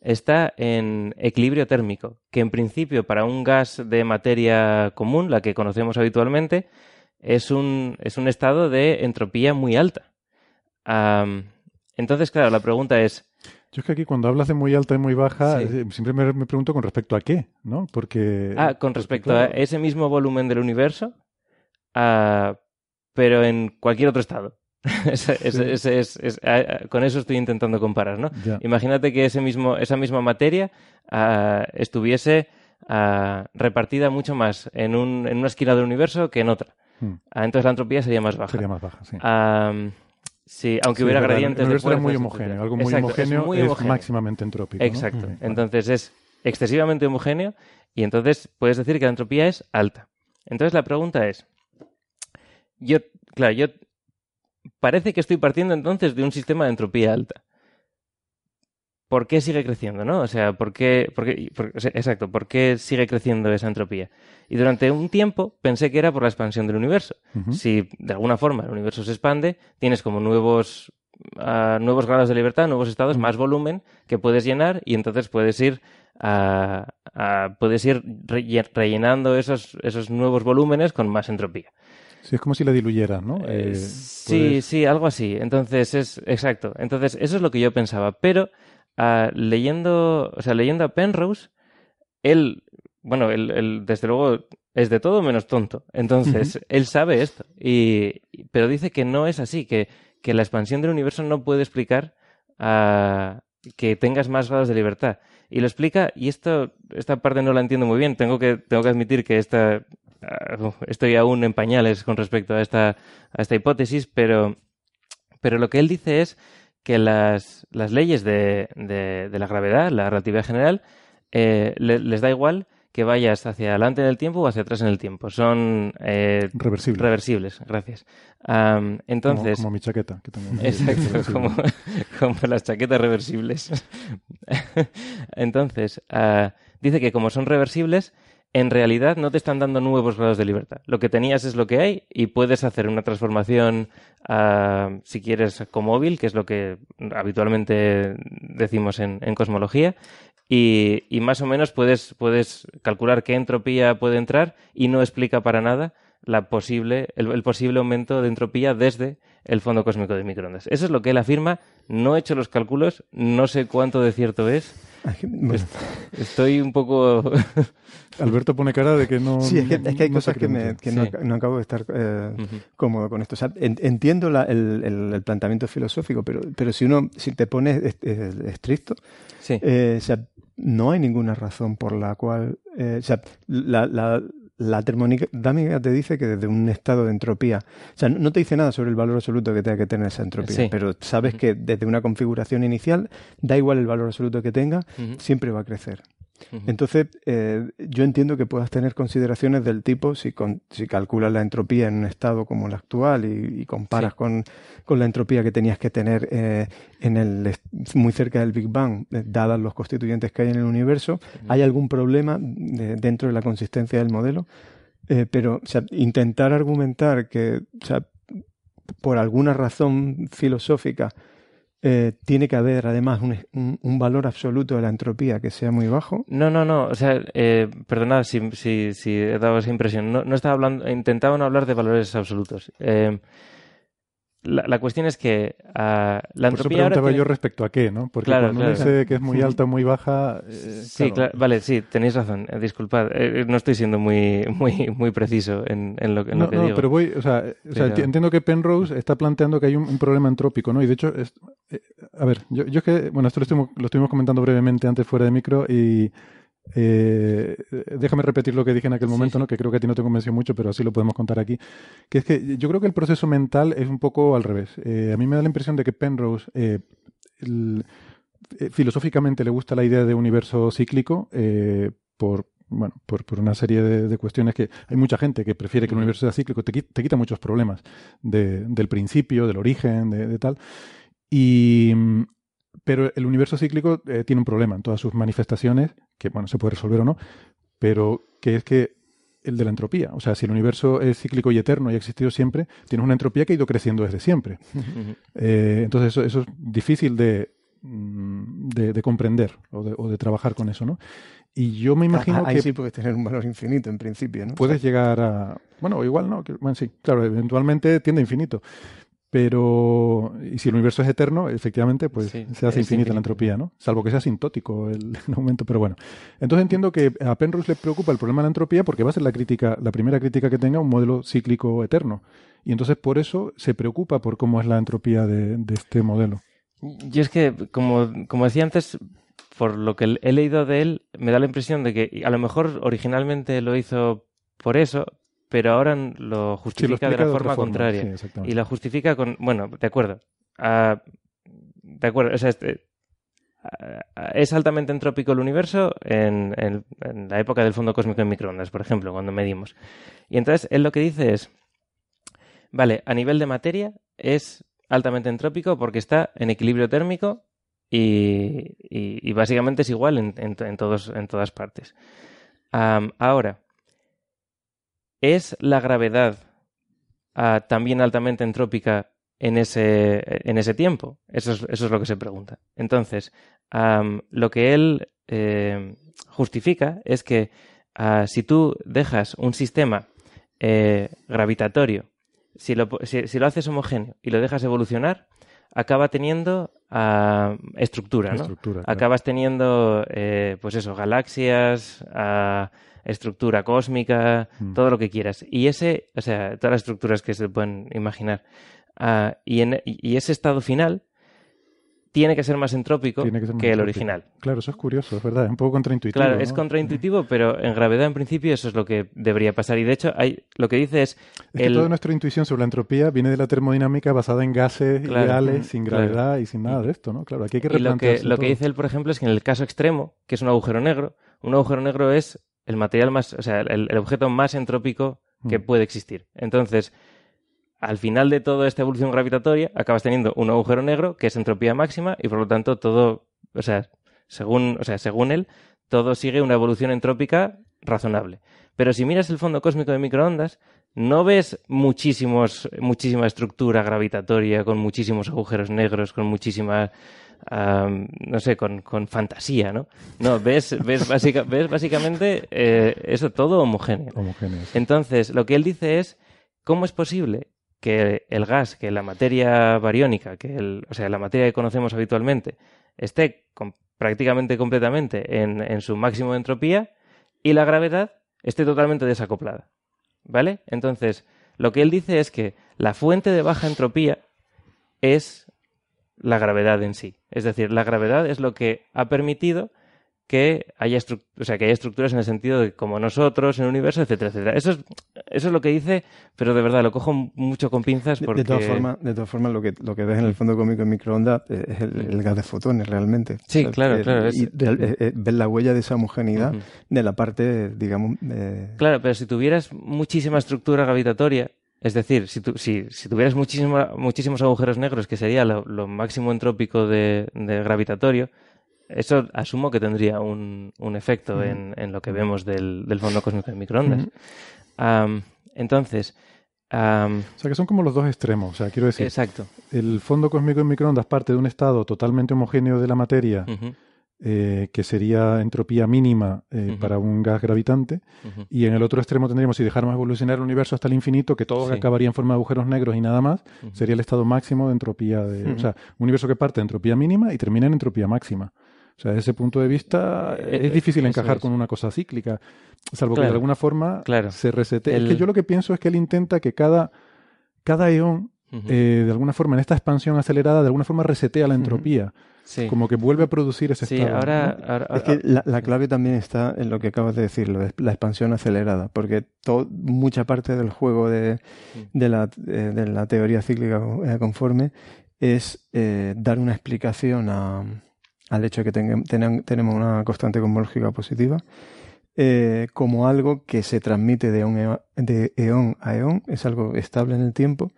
está en equilibrio térmico, que en principio para un gas de materia común, la que conocemos habitualmente, es un, es un estado de entropía muy alta. entonces, claro, la pregunta es... Yo es que aquí cuando hablas de muy alta y muy baja, eh, siempre me, pregunto con respecto a qué, ¿no? Porque... Ah, con respecto a ese mismo volumen del universo, ah, pero en cualquier otro estado. con eso estoy intentando comparar, ¿no? Imagínate que ese mismo, esa misma materia ah, estuviese ah, repartida mucho más en, un, en, una esquina del universo que en otra. Hmm. Ah, entonces la entropía sería más baja. Sería más baja, sí. sí, aunque hubiera gradientes el universo es muy homogéneo. Algo muy homogéneo es, máximamente entrópico. Exacto. Entonces es excesivamente homogéneo y entonces puedes decir que la entropía es alta. Entonces la pregunta es, yo, claro, yo parece que estoy partiendo entonces de un sistema de entropía alta. ¿Por qué sigue creciendo, no? O sea, ¿por qué, exacto, ¿por qué sigue creciendo esa entropía? Y durante un tiempo pensé que era por la expansión del universo. Si de alguna forma el universo se expande, tienes como nuevos, ah, nuevos grados de libertad, nuevos estados, más volumen que puedes llenar y entonces puedes ir, ah, puedes ir rellenando esos, esos nuevos volúmenes con más entropía. Sí, es como si la diluyera, ¿no? Eh, sí, sí, algo así. Entonces, es exacto. Entonces, eso es lo que yo pensaba. Pero uh, leyendo, o sea, leyendo a Penrose, él, bueno, él, desde luego es de todo menos tonto. Entonces, él sabe esto. Y, pero dice que no es así, que, que la expansión del universo no puede explicar uh, que tengas más grados de libertad. Y lo explica, y esto, esta parte no la entiendo muy bien. Tengo que, tengo que admitir que esta Ah, estoy aún en pañales con respecto a esta, a esta hipótesis, pero, pero lo que él dice es que las, las leyes de, de, la gravedad, la relatividad general, eh, les da igual que vayas hacia adelante en el tiempo o hacia atrás en el tiempo. Son eh, reversibles. reversibles. gracias. entonces, como, mi chaqueta. exacto, como, como, las chaquetas reversibles. entonces, ah, dice que como son reversibles, en realidad no te están dando nuevos grados de libertad. Lo que tenías es lo que hay y puedes hacer una transformación, ah, si quieres, móvil, que es lo que habitualmente decimos en, cosmología, y, más o menos puedes, calcular qué entropía puede entrar y no explica para nada posible, el, posible aumento de entropía desde el fondo cósmico de microondas. Eso es lo que él afirma. No he hecho los cálculos, no sé cuánto de cierto es. Estoy un poco... Alberto pone cara de que no... Sí, es que, hay cosas que, no, acabo de estar eh, cómodo con esto. entiendo el, planteamiento filosófico, pero, pero si uno si te pones estricto, eh, no hay ninguna razón por la cual... Eh, o sea, la, la termodinámica te dice que desde un estado de entropía, o sea, no te dice nada sobre el valor absoluto que tenga que tener esa entropía, pero sabes que desde una configuración inicial, da igual el valor absoluto que tenga, siempre va a crecer. Entonces, eh, yo entiendo que puedas tener consideraciones del tipo, si, si calculas la entropía en un estado como el actual y, comparas con, la entropía que tenías que tener eh, en el, muy cerca del Big Bang, eh, dadas los constituyentes que hay en el universo, ¿hay algún problema dentro de la consistencia del modelo? pero intentar argumentar que por alguna razón filosófica eh, tiene que haber además un, valor absoluto de la entropía que sea muy bajo. No, no, no. O sea, eh, perdonad si, si, he dado esa impresión. No, no estaba hablando, intentaba hablar de valores absolutos. Eh, la, cuestión es que uh, la entropía. Por eso preguntaba yo respecto a qué, ¿no? Porque claro, cuando dice que es muy alta o muy baja. Eh, sí, claro. vale, sí, tenéis razón. Eh, disculpad, eh, no estoy siendo muy, muy, muy preciso en, en, lo, en no, lo, que no, digo. pero voy, o sea, o sea entiendo que Penrose está planteando que hay un, un problema entrópico, ¿no? Y de hecho, es, a ver, yo, yo es que, bueno, esto lo estuvimos, lo estuvimos comentando brevemente antes fuera de micro y eh, déjame repetir lo que dije en aquel momento, ¿no? que creo que a ti no te convenció mucho, pero así lo podemos contar aquí. Que es que yo creo que el proceso mental es un poco al revés. Eh, a mí me da la impresión de que Penrose eh, filosóficamente le gusta la idea de universo cíclico por, bueno, por, por, una serie de, de, cuestiones que hay mucha gente que prefiere que el universo sea cíclico, te, te quita muchos problemas de, del principio, del origen, de, de tal. Y, pero el universo cíclico eh, tiene un problema en todas sus manifestaciones, que bueno, se puede resolver o no, pero que es que el de la entropía. O sea, si el universo es cíclico y eterno y ha existido siempre, tienes una entropía que ha ido creciendo desde siempre. eh, entonces eso, eso, es difícil de, mm, de, de comprender o de, o de, trabajar con eso, ¿no? Y yo me imagino ahí que... sí puedes tener un valor infinito en principio, ¿no? Puedes llegar a... Bueno, igual no. Bueno, sí, claro, eventualmente tiende a infinito. Pero, y si el universo es eterno, efectivamente, pues sí, se hace infinita la entropía, ¿no? Salvo que sea asintótico el, el, aumento, pero bueno. Entonces entiendo que a Penrose le preocupa el problema de la entropía porque va a ser la crítica, la primera crítica que tenga un modelo cíclico eterno. Y entonces por eso se preocupa por cómo es la entropía de, de este modelo. Yo es que, como, como decía antes, por lo que he leído de él, me da la impresión de que a lo mejor originalmente lo hizo por eso, pero ahora lo justifica sí, lo de la de forma, forma contraria. sí, y la justifica con, bueno, de acuerdo. Uh, de acuerdo, o sea, este, uh, es altamente entrópico el universo en, en, en, la época del fondo cósmico en microondas, por ejemplo, cuando medimos. Y entonces él lo que dice es, vale, a nivel de materia es altamente entrópico porque está en equilibrio térmico y, y, y básicamente es igual en, en, todos, en todas partes. Um, ahora, ¿Es la gravedad uh, también altamente entrópica en ese, en ese tiempo? Eso es, eso es, lo que se pregunta. Entonces, um, lo que él eh, justifica es que uh, si tú dejas un sistema eh, gravitatorio, si lo, si, si lo, haces homogéneo y lo dejas evolucionar, acaba teniendo uh, estructura, ¿no? Estructura, claro. Acabas teniendo, eh, pues eso, galaxias, estructura cósmica, mm. todo lo que quieras. Y ese, o sea, todas las estructuras que se pueden imaginar. Uh, y, en, y, ese estado final tiene que ser más entrópico que, que, más que el original. Claro, eso es curioso, es verdad, es un poco contraintuitivo. Claro, ¿no? es contraintuitivo, pero en gravedad en principio eso es lo que debería pasar. Y de hecho, hay, lo que dice es... Es el... que toda nuestra intuición sobre la entropía viene de la termodinámica basada en gases claro, ideales, sin gravedad claro. y sin nada de esto, ¿no? Claro, aquí hay que Y lo que, lo que dice él, por ejemplo, es que en el caso extremo, que es un agujero negro, un agujero negro es el material más, o sea, el, el objeto más entrópico que mm. puede existir. Entonces, al final de toda esta evolución gravitatoria, acabas teniendo un agujero negro que es entropía máxima y por lo tanto todo, o sea, según, o sea, según él, todo sigue una evolución entrópica razonable. Pero si miras el fondo cósmico de microondas, no ves muchísimos, muchísima estructura gravitatoria con muchísimos agujeros negros, con muchísima Um, no sé, con, con, fantasía, ¿no? No, ves, ves, básica, ves básicamente eh, eso todo homogéneo. homogéneo. Entonces, lo que él dice es, ¿cómo es posible que el gas, que la materia bariónica, que el, o sea, la materia que conocemos habitualmente, esté con, prácticamente completamente en, en su máximo de entropía y la gravedad esté totalmente desacoplada? ¿Vale? Entonces, lo que él dice es que la fuente de baja entropía es la gravedad en sí. Es decir, la gravedad es lo que ha permitido que haya, o sea, que haya estructuras en el sentido de como nosotros, en el universo, etcétera, etcétera. Eso es, eso es lo que dice, pero de verdad lo cojo mucho con pinzas porque... De, todas formas, de todas formas lo, que, lo que ves en el fondo cómico en microondas es el, el gas de fotones realmente. Sí, o sea, claro, el, claro. Es... Y de, eh, ves la huella de esa homogeneidad uh -huh. de la parte, digamos... Eh... Claro, pero si tuvieras muchísima estructura gravitatoria, es decir, si, tu, si, si tuvieras muchísima, muchísimos agujeros negros, que sería lo, lo máximo entrópico de, de, gravitatorio, eso asumo que tendría un, un efecto uh -huh. en, en, lo que vemos del, del fondo cósmico de microondas. Uh -huh. um, entonces. Um, o sea, que son como los dos extremos. O sea, quiero decir. Exacto. El fondo cósmico en microondas parte de un estado totalmente homogéneo de la materia. Uh -huh. Eh, que sería entropía mínima eh, para un gas gravitante, y en el otro extremo tendríamos, si dejáramos evolucionar el universo hasta el infinito, que todo acabaría en forma de agujeros negros y nada más, sería el estado máximo de entropía, de, o sea, un universo que parte de entropía mínima y termina en entropía máxima. O sea, desde ese punto de vista eh, es difícil encajar con una cosa cíclica, salvo que de alguna forma se resete. Es que yo lo que pienso es que él intenta que cada, cada eón, de alguna forma, en esta expansión acelerada, de alguna forma resetea la entropía. Como que vuelve a producir ese sí, Ahora, es que la, clave también está en lo que acabas de decirlo, la expansión acelerada, porque mucha parte del juego de, de, la, eh, de la, teoría cíclica eh, conforme es eh, dar una explicación al hecho de que tenemos una constante cosmológica positiva como algo que se transmite de, de eón a eón, es algo estable en el tiempo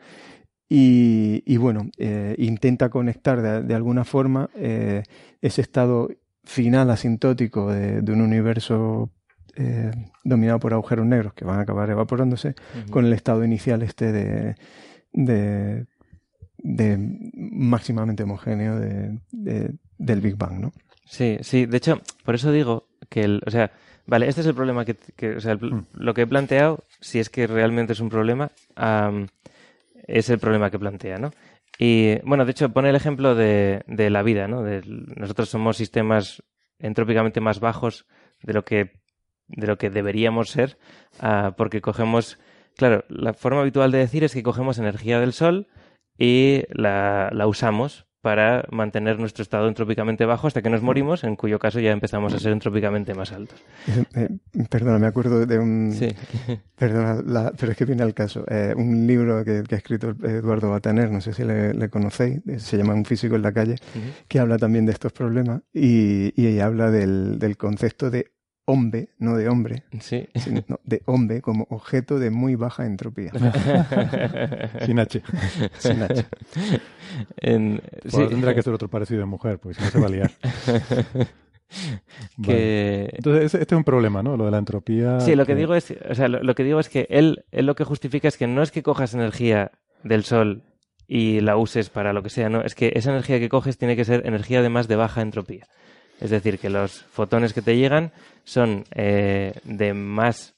y, bueno, eh, intenta conectar de, alguna forma eh, ese estado final asintótico de, un universo eh, dominado por agujeros negros que van a acabar evaporándose con el estado inicial este de, de, máximamente homogéneo del Big Bang, ¿no? Sí, sí. De hecho, por eso digo que, el, o sea, vale, este es el problema que, o sea, mm. lo que he planteado, si es que realmente es un problema, es el problema que plantea, ¿no? Y bueno, de hecho pone el ejemplo de, de la vida, ¿no? Nosotros somos sistemas entrópicamente más bajos de lo que de lo que deberíamos ser, uh, porque cogemos, claro, la forma habitual de decir es que cogemos energía del sol y la, la usamos para mantener nuestro estado entrópicamente bajo hasta que nos morimos, en cuyo caso ya empezamos a ser entrópicamente más altos. Eh, perdona, me acuerdo de un... Sí. Perdona, pero es que viene al caso. Eh, un libro que, ha escrito Eduardo Bataner, no sé si le, conocéis, eh, se llama Un físico en la calle, que habla también de estos problemas y, y habla del, del concepto de hombre, no de hombre, sí. sino de hombre como objeto de muy baja entropía. Sin H. Sin H. Tendrá que ser otro parecido de mujer, porque si no se va a liar. Entonces, este es un problema, ¿no? Lo de la entropía. Sí, lo que, digo es, o sea, lo, que digo es que él, él lo que justifica es que no es que cojas energía del sol y la uses para lo que sea, no, es que esa energía que coges tiene que ser energía además de baja entropía. Es decir, que los fotones que te llegan son eh, de más,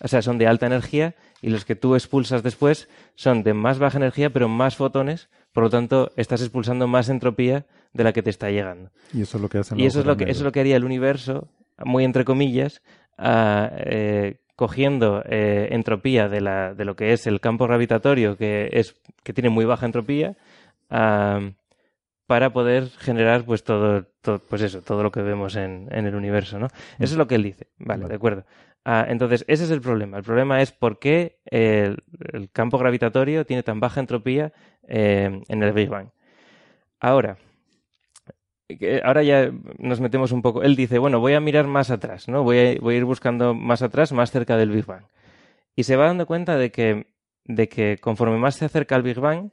o sea, son de alta energía y los que tú expulsas después son de más baja energía pero más fotones, por lo tanto estás expulsando más entropía de la que te está llegando. Y eso es lo que Y eso es lo que, eso es lo que haría el universo, muy entre comillas, eh, cogiendo eh, entropía de, la, de lo que es el campo gravitatorio, que, es, que tiene muy baja entropía, para poder generar pues todo, pues eso, todo lo que vemos en, el universo, ¿no? Eso es lo que él dice. Vale, de acuerdo. Ah, entonces, ese es el problema. El problema es por qué el, campo gravitatorio tiene tan baja entropía eh, en el Big Bang. Ahora, ahora ya nos metemos un poco. Él dice, bueno, voy a mirar más atrás, ¿no? Voy a, voy a ir buscando más atrás, más cerca del Big Bang. Y se va dando cuenta de que, de que conforme más se acerca al Big Bang,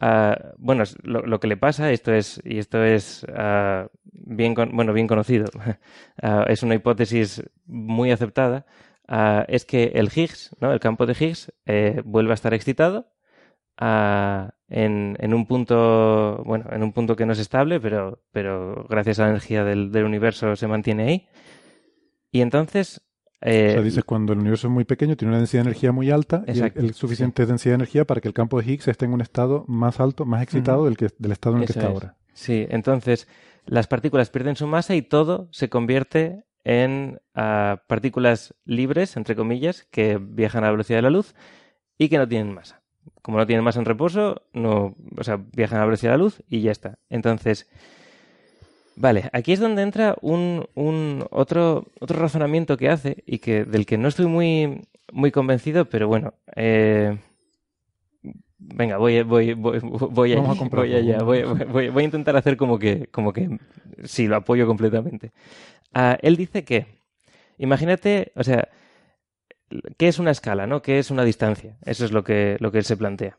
Ah, bueno, lo, que le pasa, esto es, y esto es ah, bien, bueno, bien conocido, ah, es una hipótesis muy aceptada, es que el Higgs, ¿no? el campo de Higgs, eh, vuelve a estar excitado en, en, un punto, bueno, en un punto que no es estable, pero, pero gracias a la energía del, del universo se mantiene ahí. Y entonces eh, o sea, dices cuando el universo es muy pequeño, tiene una densidad de energía muy alta y el, suficiente densidad de energía para que el campo de Higgs esté en un estado más alto, más excitado del, que, del estado en el que está ahora. Sí, entonces las partículas pierden su masa y todo se convierte en ah, partículas libres, entre comillas, que viajan a la velocidad de la luz y que no tienen masa. Como no tienen masa en reposo, no, o sea, viajan a la velocidad de la luz y ya está. Entonces, Vale, aquí es donde entra un, un, otro, otro razonamiento que hace y que del que no estoy muy, muy convencido, pero bueno, eh, venga, voy, voy, voy, voy, allá, voy allá, voy, voy, voy, a intentar hacer como que, como que sí, lo apoyo completamente. Ah, él dice que, imagínate, o sea, ¿qué es una escala, no? ¿Qué es una distancia? Eso es lo que, lo que él se plantea.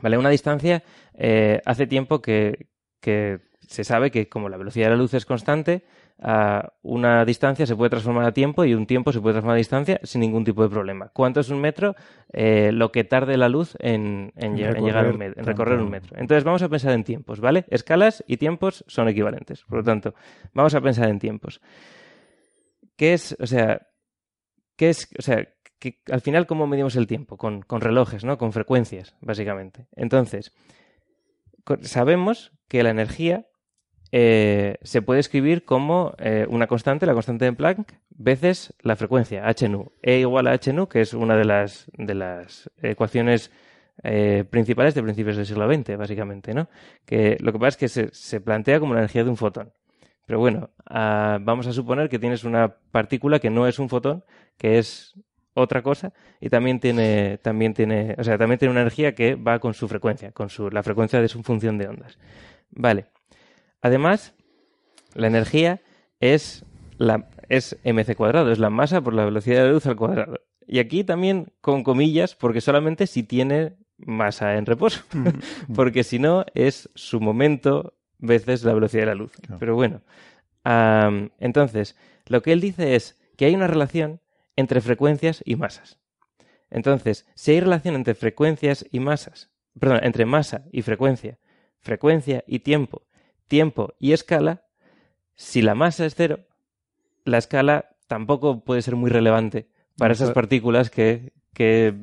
Vale, una distancia, eh, hace tiempo que, que se sabe que como la velocidad de la luz es constante, a una distancia se puede transformar a tiempo y un tiempo se puede transformar a distancia sin ningún tipo de problema. ¿Cuánto es un metro? Eh, lo que tarde la luz en, llegar un metro, en recorrer un metro. Entonces vamos a pensar en tiempos, ¿vale? Escalas y tiempos son equivalentes. Por lo tanto, vamos a pensar en tiempos. ¿Qué es, o sea, qué es, o sea, que al final cómo medimos el tiempo? Con, con relojes, ¿no? Con frecuencias, básicamente. Entonces, sabemos que la energía eh, se puede escribir como eh, una constante, la constante de Planck, veces la frecuencia, h nu. E igual a h nu, que es una de las, de las ecuaciones eh, principales de principios del siglo XX, básicamente, ¿no? Que lo que pasa es que se, se plantea como la energía de un fotón. Pero bueno, ah, vamos a suponer que tienes una partícula que no es un fotón, que es otra cosa y también tiene también tiene o sea también tiene una energía que va con su frecuencia con su la frecuencia de su función de ondas vale Además, la energía es, la, es mc cuadrado, es la masa por la velocidad de la luz al cuadrado. Y aquí también con comillas, porque solamente si tiene masa en reposo, porque si no es su momento veces la velocidad de la luz. Pero bueno, entonces, lo que él dice es que hay una relación entre frecuencias y masas. Entonces, si hay relación entre frecuencias y masas, perdón, entre masa y frecuencia, frecuencia y tiempo, tiempo y escala, si la masa es cero, la escala tampoco puede ser muy relevante para esas partículas que, que,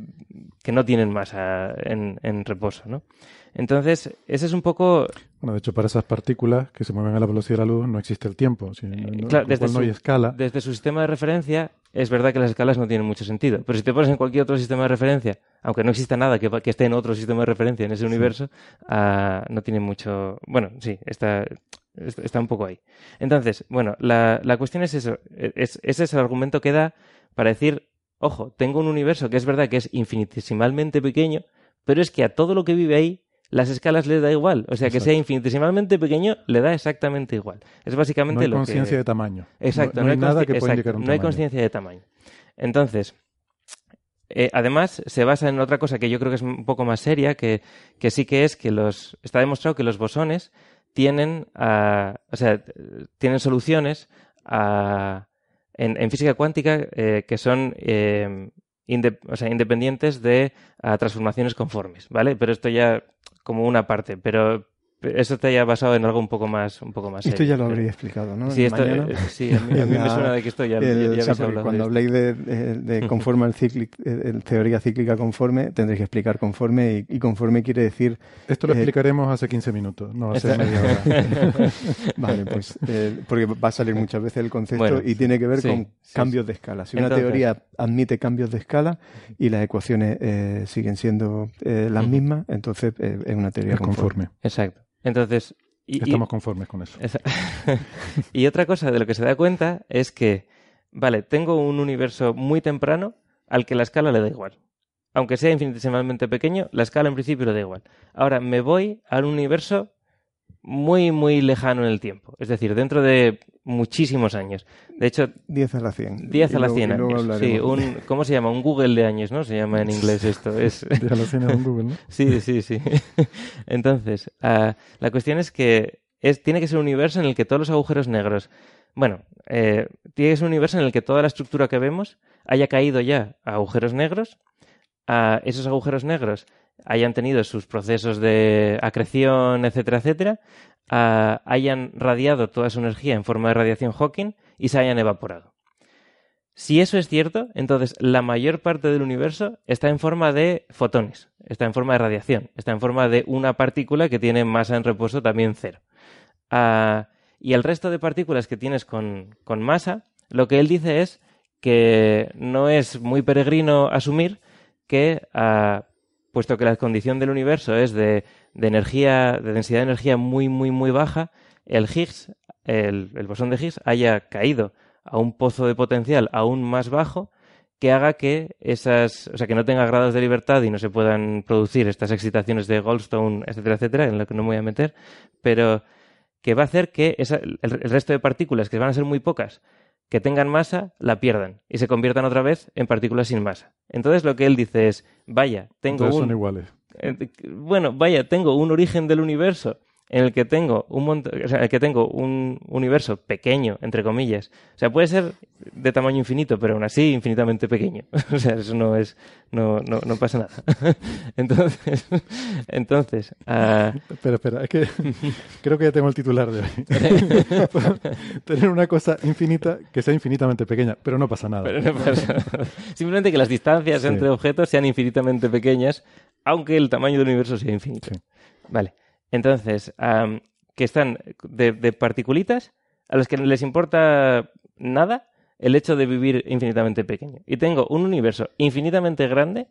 no tienen masa en, en, reposo, ¿no? Entonces, ese es un poco... Bueno, de hecho, para esas partículas que se mueven a la velocidad de la luz no existe el tiempo. Si no, claro, desde no hay escala. Desde su sistema de referencia, es verdad que las escalas no tienen mucho sentido. Pero si te pones en cualquier otro sistema de referencia, aunque no exista nada que, esté en otro sistema de referencia en ese universo, ah, no tiene mucho. Bueno, sí, está, está un poco ahí. Entonces, bueno, la, la cuestión es eso. Es, ese es el argumento que da para decir, ojo, tengo un universo que es verdad que es infinitesimalmente pequeño, pero es que a todo lo que vive ahí las escalas le da igual. O sea, que sea infinitesimalmente pequeño, le da exactamente igual. Es básicamente no hay conciencia de tamaño. Exacto. No, hay, nada que pueda indicar un No hay conciencia de tamaño. Entonces, eh, además, se basa en otra cosa que yo creo que es un poco más seria, que, que sí que es que los... Está demostrado que los bosones tienen, o sea, tienen soluciones en, física cuántica eh, que son eh, o sea, independientes de transformaciones conformes, ¿vale? Pero esto ya como una parte, pero eso te haya basado en algo un poco más, un poco más Esto ya lo habría explicado, ¿no? Sí, esto, eh, sí a, mí, me suena de que esto ya, ya, hablado Cuando habléis de, de, conforme cíclico, eh, teoría cíclica conforme, tendréis que explicar conforme y, conforme quiere decir... Esto lo eh, explicaremos hace 15 minutos, no hace media hora. vale, pues porque va a salir muchas veces el concepto y tiene que ver con cambios de escala. Si una teoría admite cambios de escala y las ecuaciones siguen siendo las mismas, entonces es una teoría conforme. Exacto. Entonces. Y, Estamos conformes con eso. y otra cosa de lo que se da cuenta es que, vale, tengo un universo muy temprano al que la escala le da igual. Aunque sea infinitesimalmente pequeño, la escala en principio le da igual. Ahora me voy a un universo muy, muy lejano en el tiempo. Es decir, dentro de muchísimos años. De hecho... 10 a la 100. 10 a la 100 años. Sí, un, ¿cómo se llama? Un Google de años, ¿no? Se llama en inglés esto. Es... 10 a la 100 es un Google, ¿no? sí, sí, sí. Entonces, uh, la cuestión es que es, tiene que ser un universo en el que todos los agujeros negros... Bueno, eh, tiene que ser un universo en el que toda la estructura que vemos haya caído ya a agujeros negros. A esos agujeros negros hayan tenido sus procesos de acreción, etcétera, etcétera, hayan radiado toda su energía en forma de radiación Hawking y se hayan evaporado. Si eso es cierto, entonces la mayor parte del universo está en forma de fotones, está en forma de radiación, está en forma de una partícula que tiene masa en reposo también cero. y el resto de partículas que tienes con, masa, lo que él dice es que no es muy peregrino asumir que puesto que la condición del universo es de, energía, de densidad de energía muy, muy, muy baja, el Higgs, el, bosón de Higgs, haya caído a un pozo de potencial aún más bajo que haga que esas, o sea, que no tenga grados de libertad y no se puedan producir estas excitaciones de Goldstone, etcétera, etcétera, en lo que no me voy a meter, pero que va a hacer que el, resto de partículas, que van a ser muy pocas, que tengan masa la pierdan y se conviertan otra vez en partículas sin masa. Entonces lo que él dice es, vaya, tengo un... son iguales. Eh, bueno, vaya, tengo un origen del universo en el que tengo un montón, o sea, en el que tengo un universo pequeño, entre comillas. O sea, puede ser de tamaño infinito, pero aún así infinitamente pequeño. o sea, eso no es, no, no, no pasa nada. entonces, entonces. Uh... Espera, espera, es que creo que ya tengo el titular de hoy. Tener una cosa infinita que sea infinitamente pequeña, pero no pasa nada. Pero no pasa nada. Simplemente que las distancias entre objetos sean infinitamente pequeñas, aunque el tamaño del universo sea infinito. Vale. Entonces, que están de, de, particulitas a los que les importa nada el hecho de vivir infinitamente pequeño. Y tengo un universo infinitamente grande,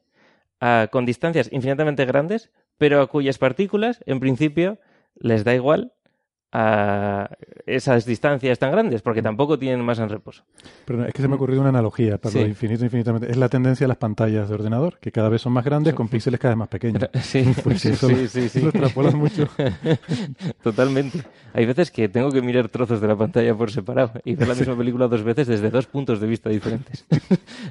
con distancias infinitamente grandes, pero a cuyas partículas, en principio, les da igual a esas distancias tan grandes, porque tampoco tienen masa en reposo. Pero es que se me ha ocurrido una analogía para lo infinito, infinitamente. Es la tendencia de las pantallas de ordenador, que cada vez son más grandes con píxeles cada vez más pequeños. Sí, pues sí, sí, sí, sí. Lo extrapolas mucho. Totalmente. Hay veces que tengo que mirar trozos de la pantalla por separado y ver la misma película dos veces desde dos puntos de vista diferentes.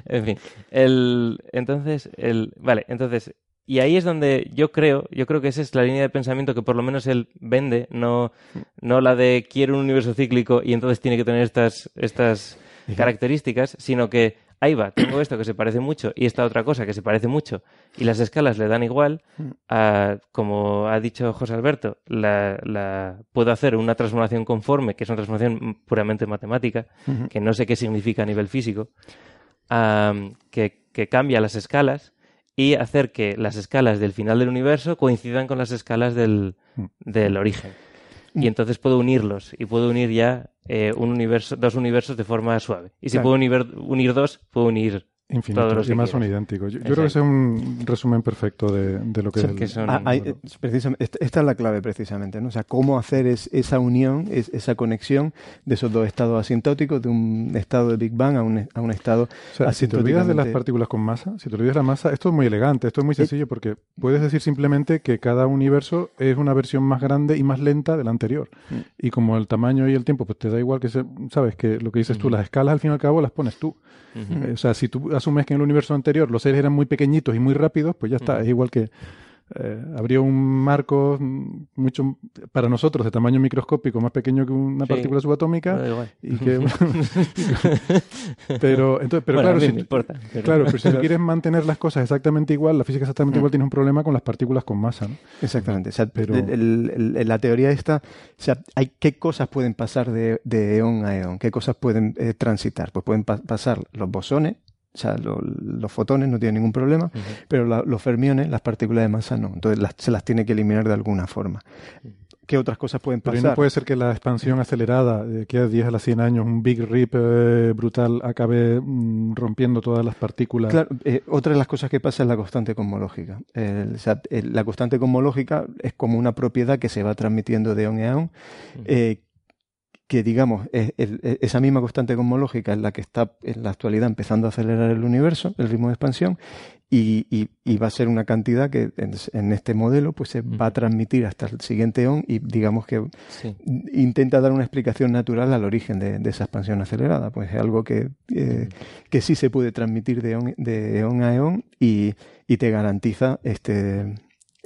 en fin. El, entonces, el, vale, entonces y ahí es donde yo creo, yo creo que esa es la línea de pensamiento que por lo menos él vende, no, no la de quiero un universo cíclico y entonces tiene que tener estas, estas características, sino que ahí va, tengo esto que se parece mucho y esta otra cosa que se parece mucho. Y las escalas le dan igual, a, como ha dicho José Alberto, la, la, puedo hacer una transformación conforme, que es una transformación puramente matemática, que no sé qué significa a nivel físico, que, que cambia las escalas y hacer que las escalas del final del universo coincidan con las escalas del, mm. del origen. Y mm. entonces puedo unirlos y puedo unir ya eh, un universo, dos universos de forma suave. Y si puedo unir, unir dos, puedo unir Infinitos y más son idénticos. Yo, creo que ese es un resumen perfecto de, lo que, es el, ah, precisamente, esta es la clave precisamente, ¿no? O sea, cómo hacer esa unión, esa conexión de esos dos estados asintóticos, de un estado de Big Bang a un, a un estado o sea, Si te olvidas de las partículas con masa, si te olvidas de la masa, esto es muy elegante, esto es muy sencillo porque puedes decir simplemente que cada universo es una versión más grande y más lenta de la anterior. Mm. Y como el tamaño y el tiempo, pues te da igual que, se, sabes, que lo que dices tú, las escalas al fin y al cabo las pones tú. Eh, o sea, si tú asumes que en el universo anterior los seres eran muy pequeñitos y muy rápidos, pues ya está, es igual que eh, habría un marco mucho para nosotros de tamaño microscópico más pequeño que una partícula subatómica y que pero entonces pero claro, si, claro pero si quieres mantener las cosas exactamente igual la física exactamente igual tienes un problema con las partículas con masa ¿no? exactamente o sea, pero... la teoría esta o sea, hay qué cosas pueden pasar de, de eón a eón qué cosas pueden eh, transitar pues pueden pasar los bosones o sea, los fotones no tienen ningún problema, pero los fermiones, las partículas de masa no. Entonces se las tiene que eliminar de alguna forma. ¿Qué otras cosas pueden pasar? Pero no puede ser que la expansión acelerada de aquí a 10 a las 100 años, un Big Rip eh, brutal, acabe mm, rompiendo todas las partículas. Claro, eh, otra de las cosas que pasa es la constante cosmológica. o sea, la constante cosmológica es como una propiedad que se va transmitiendo de on a on, que digamos, es, esa misma constante cosmológica es la que está en la actualidad empezando a acelerar el universo, el ritmo de expansión, y, y, va a ser una cantidad que en, este modelo pues se va a transmitir hasta el siguiente on y digamos que intenta dar una explicación natural al origen de, esa expansión acelerada. Pues es algo que, eh, que sí se puede transmitir de on, de on a eón y, y te garantiza este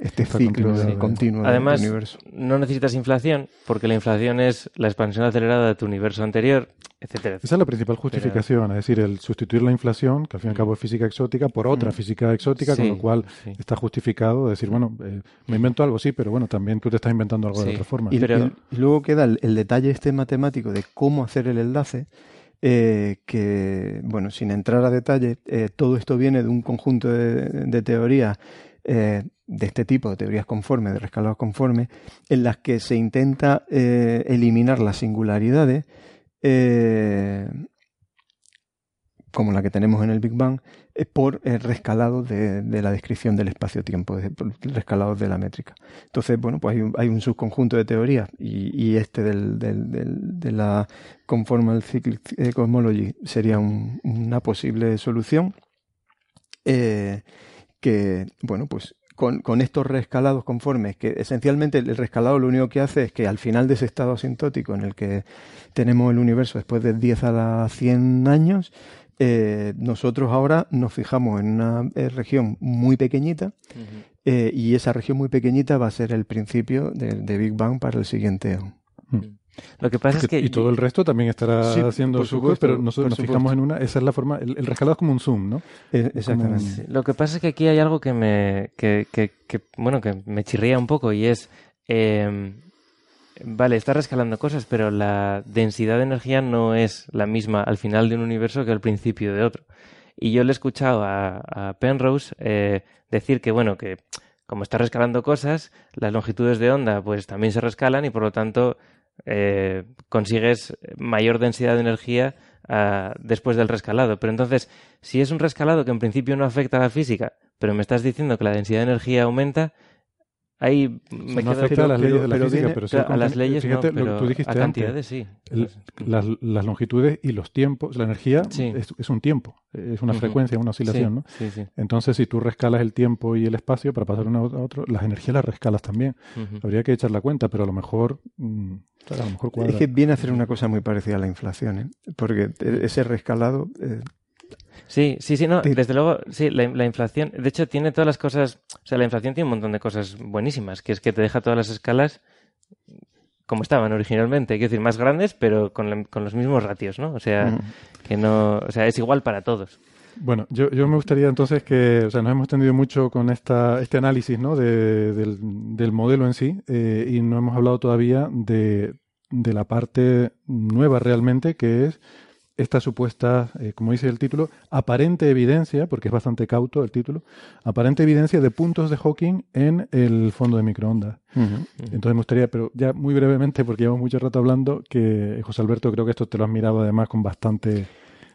este ciclo continuo Además, del universo. no necesitas inflación, porque la inflación es la expansión acelerada de tu universo anterior, etcétera. Esa es la principal justificación, es decir, el sustituir la inflación, que al fin y al cabo es física exótica, por otra mm. física exótica, con lo cual está justificado decir, bueno, eh, me invento algo, sí, pero bueno, también tú te estás inventando algo de otra forma. Y, luego queda el, detalle este matemático de cómo hacer el enlace, eh, que, bueno, sin entrar a detalle, eh, todo esto viene de un conjunto de, de teorías eh, de este tipo de teorías conformes, de rescalados conformes, en las que se intenta eh, eliminar las singularidades, eh, como la que tenemos en el Big Bang, por el rescalado de, la descripción del espacio-tiempo, rescalados de la métrica. Entonces, bueno, pues hay un, subconjunto de teorías y, este del, de la Conformal Cyclic Cosmology sería una posible solución. Que, bueno, pues con, con, estos rescalados conformes, que esencialmente el rescalado lo único que hace es que al final de ese estado asintótico en el que tenemos el universo después de 10 a la 100 años, eh, nosotros ahora nos fijamos en una eh, región muy pequeñita eh, y esa región muy pequeñita va a ser el principio de, Big Bang para el siguiente eón. Hmm. Lo que pasa es que... Y todo el resto también estará haciendo su pero nosotros nos fijamos en una, esa es la forma, el, rescalado es como un zoom, ¿no? Eh, exactamente. Lo que pasa es que aquí hay algo que me, que, que, bueno, que me chirría un poco y es, eh, vale, está rescalando cosas, pero la densidad de energía no es la misma al final de un universo que al principio de otro. Y yo le he escuchado a, Penrose eh, decir que, bueno, que como está rescalando cosas, las longitudes de onda pues también se rescalan y por lo tanto eh, consigues mayor densidad de energía ah, después del rescalado. Pero entonces, si es un rescalado que en principio no afecta a la física, pero me estás diciendo que la densidad de energía aumenta, Ahí me no afecta a las leyes de la física, pero sí a las leyes fíjate no, pero tú dijiste a cantidades sí. las, las, longitudes y los tiempos, la energía es, es, un tiempo, es una frecuencia, una oscilación, ¿no? Entonces, si tú rescalas el tiempo y el espacio para pasar de uno a otro, las energías las rescalas también. Habría que echar la cuenta, pero a lo mejor, mm, a lo mejor Es que viene a hacer una cosa muy parecida a la inflación, ¿eh? porque ese rescalado eh, Sí, sí, sí, no, desde luego, sí, la, inflación, de hecho tiene todas las cosas, o sea, la inflación tiene un montón de cosas buenísimas, que es que te deja todas las escalas como estaban originalmente, quiero decir, más grandes, pero con, los mismos ratios, ¿no? O sea, que no, o sea, es igual para todos. Bueno, yo, yo me gustaría entonces que, o sea, nos hemos extendido mucho con esta, este análisis, ¿no? De, del, modelo en sí, eh, y no hemos hablado todavía de, de la parte nueva realmente, que es esta supuesta, eh, como dice el título, aparente evidencia, porque es bastante cauto el título, aparente evidencia de puntos de Hawking en el fondo de microondas. Entonces me gustaría, pero ya muy brevemente, porque llevamos mucho rato hablando, que José Alberto, creo que esto te lo has mirado además con bastante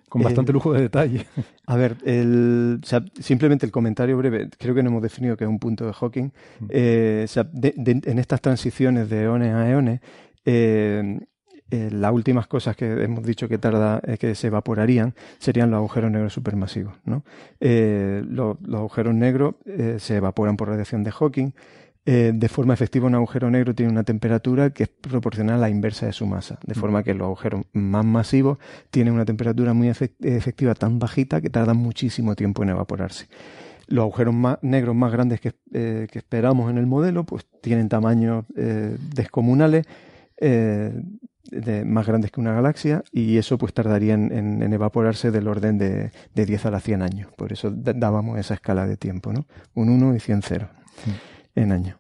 con bastante lujo de detalle. A ver, el, simplemente el comentario breve, creo que no hemos definido que es un punto de Hawking. Eh, en estas transiciones de eones a eones, eh, eh, las últimas cosas que hemos dicho que tarda eh, que se evaporarían serían los agujeros negros supermasivos. ¿no? Eh, los agujeros negros se evaporan por radiación de Hawking. de forma efectiva, un agujero negro tiene una temperatura que es proporcional a la inversa de su masa, de mm. forma que los agujeros más masivos tienen una temperatura muy efectiva tan bajita que tardan muchísimo tiempo en evaporarse. Los agujeros negros más grandes que, que, esperamos en el modelo pues tienen tamaños descomunales más grandes que una galaxia y eso pues tardaría en, evaporarse del orden de, de, 10 a la 100 años. Por eso dábamos esa escala de tiempo, ¿no? Un 1 y 100 0 mm. en años.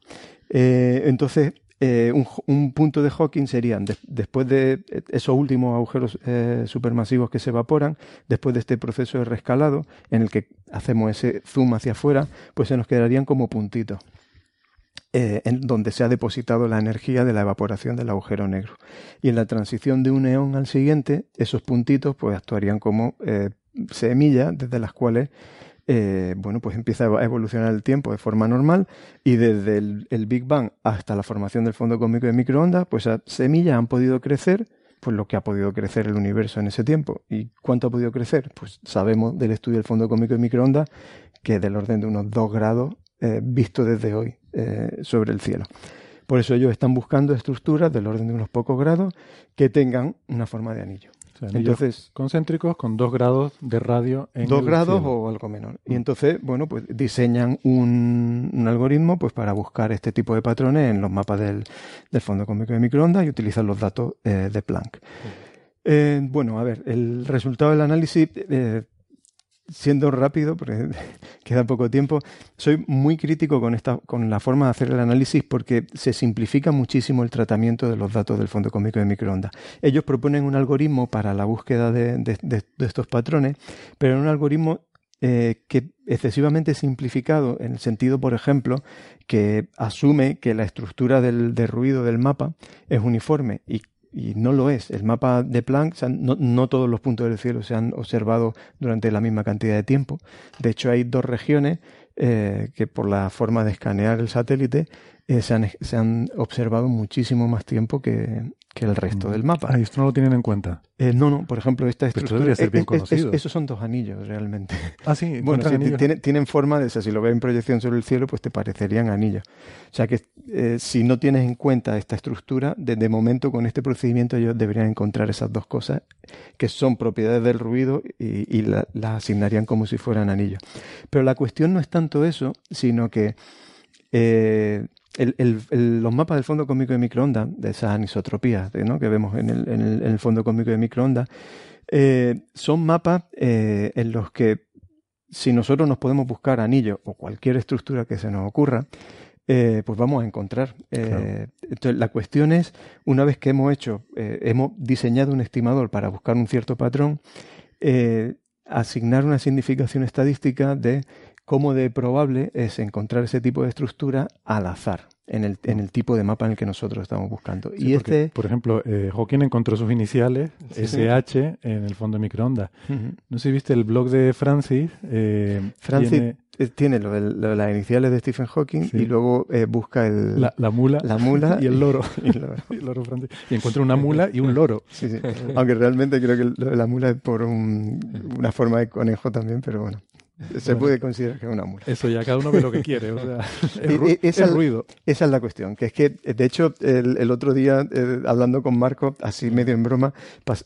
Eh, entonces, eh, un, punto de Hawking serían, después de esos últimos agujeros eh, supermasivos que se evaporan, después de este proceso de rescalado, en el que hacemos ese zoom hacia afuera, pues se nos quedarían como puntitos. Eh, en donde se ha depositado la energía de la evaporación del agujero negro. Y en la transición de un eón al siguiente, esos puntitos pues actuarían como eh, semillas desde las cuales eh, bueno, pues empieza a evolucionar el tiempo de forma normal y desde el, Big Bang hasta la formación del fondo cósmico de microondas, pues esas semillas han podido crecer pues lo que ha podido crecer el universo en ese tiempo. ¿Y cuánto ha podido crecer? Pues sabemos del estudio del fondo cósmico de microondas que del orden de unos 2 grados visto desde hoy. Eh, sobre el cielo. Por eso ellos están buscando estructuras del orden de unos pocos grados que tengan una forma de anillo. entonces concéntricos con dos grados de radio en dos grados o algo menor y mm. entonces bueno pues diseñan un, algoritmo pues para buscar este tipo de patrones en los mapas del, fondo cósmico de microondas y utilizan los datos eh, de Planck eh, bueno a ver el resultado del análisis siendo rápido, porque queda poco tiempo, soy muy crítico con, esta, con la forma de hacer el análisis porque se simplifica muchísimo el tratamiento de los datos del fondo cósmico de microondas. Ellos proponen un algoritmo para la búsqueda de, estos patrones, pero un algoritmo eh, que excesivamente simplificado en el sentido, por ejemplo, que asume que la estructura del, del ruido del mapa es uniforme y y no lo es. El mapa de Planck, no, todos los puntos del cielo se han observado durante la misma cantidad de tiempo. De hecho, hay dos regiones eh, que por la forma de escanear el satélite eh, se, han, se, han, observado muchísimo más tiempo que, que el resto mm. del mapa. Ah, esto no lo tienen en cuenta. Eh, no, no, por ejemplo, esta estructura. ser bien conocido. esos son dos anillos realmente. Ah, sí, bueno, tienen, tienen, forma de, o sea, si lo ves en proyección sobre el cielo, pues te parecerían anillos. O sea que eh, si no tienes en cuenta esta estructura, de, momento con este procedimiento ellos deberían encontrar esas dos cosas que son propiedades del ruido y, las asignarían como si fueran anillos. Pero la cuestión no es tanto eso, sino que los mapas del fondo cósmico de microondas, de esas anisotropías ¿no? que vemos en el, en el, fondo cósmico de microondas, son mapas en los que si nosotros nos podemos buscar anillos o cualquier estructura que se nos ocurra, eh, pues vamos a encontrar. Eh, entonces, la cuestión es, una vez que hemos hecho, eh, hemos diseñado un estimador para buscar un cierto patrón, asignar una significación estadística de cómo de probable es encontrar ese tipo de estructura al azar en el, en el tipo de mapa en el que nosotros estamos buscando. y este... Por ejemplo, eh, Hawking encontró sus iniciales, SH, en el fondo de microondas. No sé si viste el blog de Francis. Eh, Francis tiene, lo, de, las iniciales de Stephen Hawking y luego eh, busca el, la, mula, la mula y el loro. y, el loro. y, encuentra una mula y un loro. Aunque realmente creo que la mula es por una forma de conejo también, pero bueno. Se puede considerar que es una mula. Eso ya, cada uno ve lo que quiere. O sea, el, esa, ruido. Esa es la cuestión. Que es que, de hecho, el, otro día, eh, hablando con Marco, así medio en broma,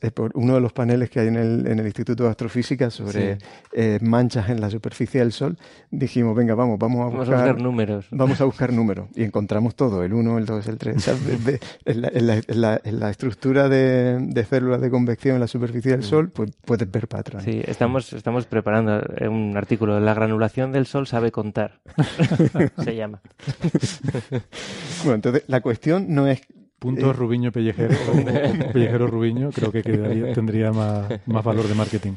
eh, por uno de los paneles que hay en el, en el Instituto de Astrofísica sobre eh, manchas en la superficie del Sol, dijimos, venga, vamos, vamos a buscar, números. Vamos a buscar números. Y encontramos todo, el 1, el 2, el 3. en, la, estructura de, células de convección en la superficie del Sol, pues puedes ver patrones. Sí, estamos, estamos preparando un artículo, La granulación del Sol sabe contar. Se llama. bueno, entonces la cuestión no es Punto eh, Rubiño Pellejero, Pellejero Rubiño, creo que tendría más, valor de marketing.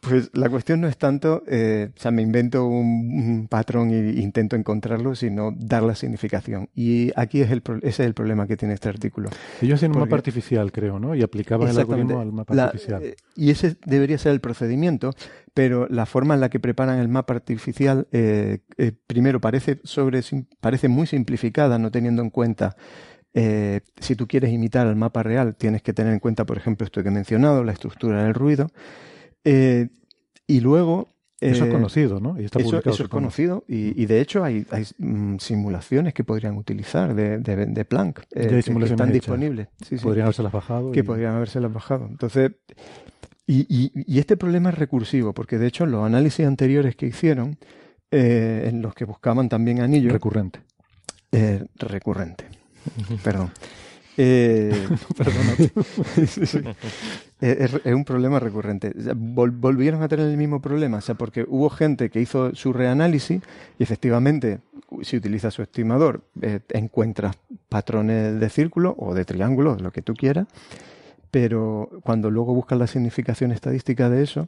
Pues la cuestión no es tanto, eh, o sea, me invento un, patrón e intento encontrarlo, sino dar la significación. Y aquí es el, ese es el problema que tiene este artículo. Ellos hacían un mapa artificial, creo, ¿no? Y aplicaban el algoritmo al mapa artificial. Eh, y ese debería ser el procedimiento, pero la forma en la que preparan el mapa artificial, primero, parece, sobre, parece muy simplificada, no teniendo en cuenta eh, si tú quieres imitar el mapa real, tienes que tener en cuenta, por ejemplo, esto que he mencionado, la estructura del ruido. Eh, y luego... eso es eh, conocido, ¿no? Y está eso, es conocido y, de hecho hay, mm, simulaciones que podrían utilizar de, de, Planck que, están disponibles. podrían haberse las bajado. Que podrían haberse las bajado. Entonces, y, y, este problema es recursivo, porque de hecho los análisis anteriores que hicieron, en los que buscaban también anillos... Recurrente. recurrente. Perdón. Eh, es, un problema recurrente. volvieron a tener el mismo problema, o sea, porque hubo gente que hizo su reanálisis y efectivamente, si utiliza su estimador, eh, encuentras patrones de círculo o de triángulo, lo que tú quieras, pero cuando luego buscas la significación estadística de eso,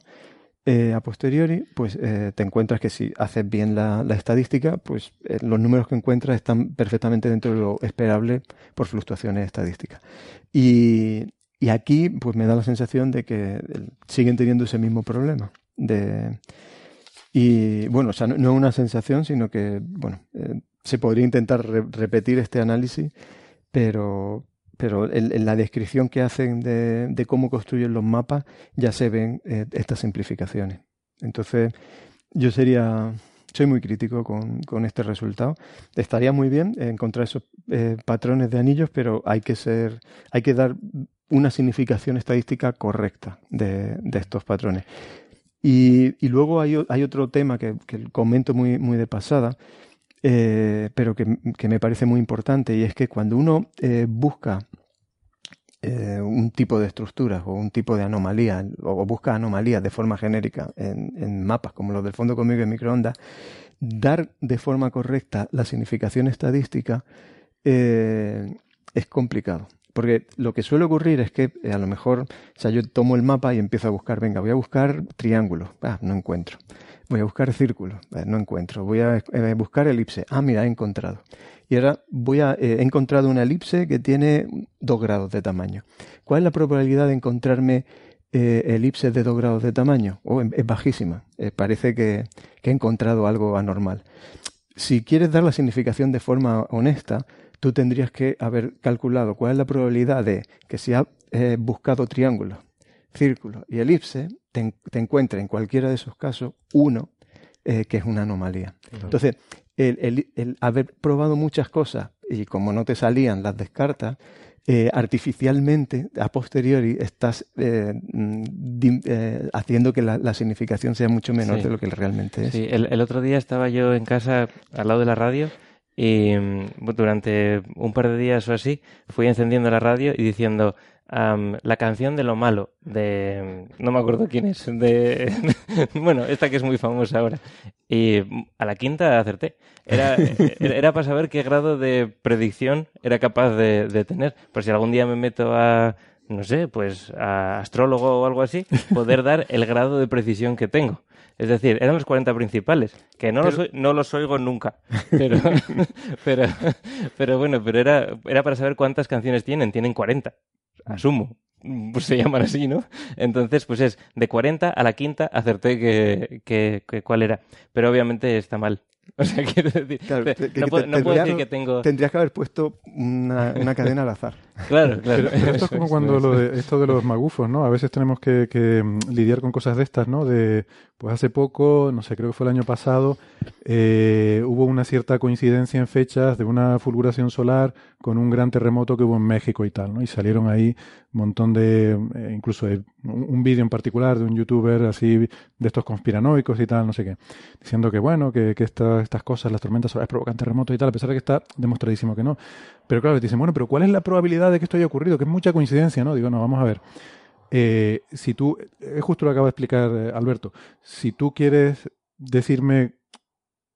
eh, a posteriori, pues eh, te encuentras que si haces bien la, estadística, pues eh, los números que encuentras están perfectamente dentro de lo esperable por fluctuaciones estadísticas. Y, aquí, pues me da la sensación de que siguen teniendo ese mismo problema. De, y bueno, o sea, no, es una sensación, sino que, bueno, se podría intentar repetir este análisis, pero, pero en, la descripción que hacen de, cómo construyen los mapas ya se ven eh, estas simplificaciones. Entonces, yo sería, soy muy crítico con, este resultado. Estaría muy bien encontrar esos eh, patrones de anillos, pero hay que ser, hay que dar una significación estadística correcta de, estos patrones. Y, luego hay, otro tema que, comento muy, muy de pasada, eh, pero que, me parece muy importante, y es que cuando uno eh, busca eh, un tipo de estructura o un tipo de anomalía, o busca anomalías de forma genérica en, mapas como los del fondo conmigo en microondas, dar de forma correcta la significación estadística es complicado. Porque lo que suele ocurrir es que a lo mejor, o sea, yo tomo el mapa y empiezo a buscar, venga, voy a buscar triángulos, ah, no encuentro. Voy a buscar círculos, eh, no encuentro. Voy a eh, buscar elipse, ah, mira, he encontrado. Y ahora voy a, eh, he encontrado una elipse que tiene dos grados de tamaño. ¿Cuál es la probabilidad de encontrarme elipses de dos grados de tamaño? Oh, es bajísima. parece que, he encontrado algo anormal. Si quieres dar la significación de forma honesta, tú tendrías que haber calculado cuál es la probabilidad de que si has buscado triángulos, círculos y elipse, te, encuentre en cualquiera de esos casos uno eh, que es una anomalía. Entonces, el, haber probado muchas cosas y como no te salían, las descartas, eh, artificialmente, a posteriori, estás eh, mm, haciendo que la, significación sea mucho menor de lo que realmente es. Sí, el, otro día estaba yo en casa al lado de la radio Y mm, durante un par de días o así fui encendiendo la radio y diciendo la canción de lo malo de no me acuerdo quién es de bueno esta que es muy famosa ahora. Y a la quinta acerté. Era, era para saber qué grado de predicción era capaz de, de tener. Por si algún día me meto a no sé, pues a astrólogo o algo así, poder dar el grado de precisión que tengo. Es decir, eran los 40 principales, que no, los, no los oigo nunca. Pero, pero, pero bueno, pero era, era para saber cuántas canciones tienen. Tienen 40, asumo. Pues se llaman así, ¿no? Entonces, pues es de 40 a la quinta acerté que, que, que cuál era. Pero obviamente está mal. O sea, quiero decir, no, puedo, decir que tengo... Tendrías que haber puesto una, una cadena al azar. Claro, claro. Pero, esto es como cuando lo de, esto de los magufos, ¿no? A veces tenemos que, que, mm, lidiar con cosas de estas, ¿no? De, pues hace poco, no sé, creo que fue el año pasado, eh, hubo una cierta coincidencia en fechas de una fulguración solar con un gran terremoto que hubo en México y tal, ¿no? Y salieron ahí un montón de, eh, incluso un, un vídeo en particular de un youtuber así de estos conspiranoicos y tal, no sé qué, diciendo que bueno, que, que estas cosas, las tormentas solares provocan terremotos y tal, a pesar de que está demostradísimo que no. Pero claro, te dicen, bueno, pero ¿cuál es la probabilidad de que esto haya ocurrido? Que es mucha coincidencia, ¿no? Digo, no, vamos a ver. Eh, si tú, es justo lo que acaba de explicar eh, Alberto, si tú quieres decirme,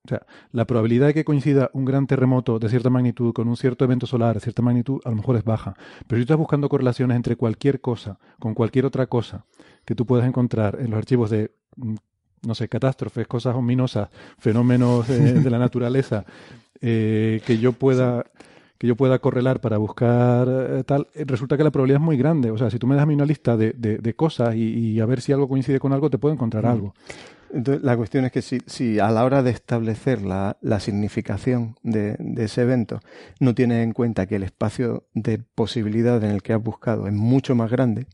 o sea, la probabilidad de que coincida un gran terremoto de cierta magnitud con un cierto evento solar de cierta magnitud, a lo mejor es baja. Pero si tú estás buscando correlaciones entre cualquier cosa con cualquier otra cosa que tú puedas encontrar en los archivos de, mm, no sé, catástrofes, cosas ominosas, fenómenos eh, de la naturaleza, que yo pueda que yo pueda correlar para buscar eh, tal, eh, resulta que la probabilidad es muy grande. O sea, si tú me das a mí una lista de, de, cosas y, a ver si algo coincide con algo, te puedo encontrar mm. algo. Entonces, la cuestión es que si, si a la hora de establecer la, la significación de, de, ese evento no tienes en cuenta que el espacio de posibilidad en el que has buscado es mucho más grande,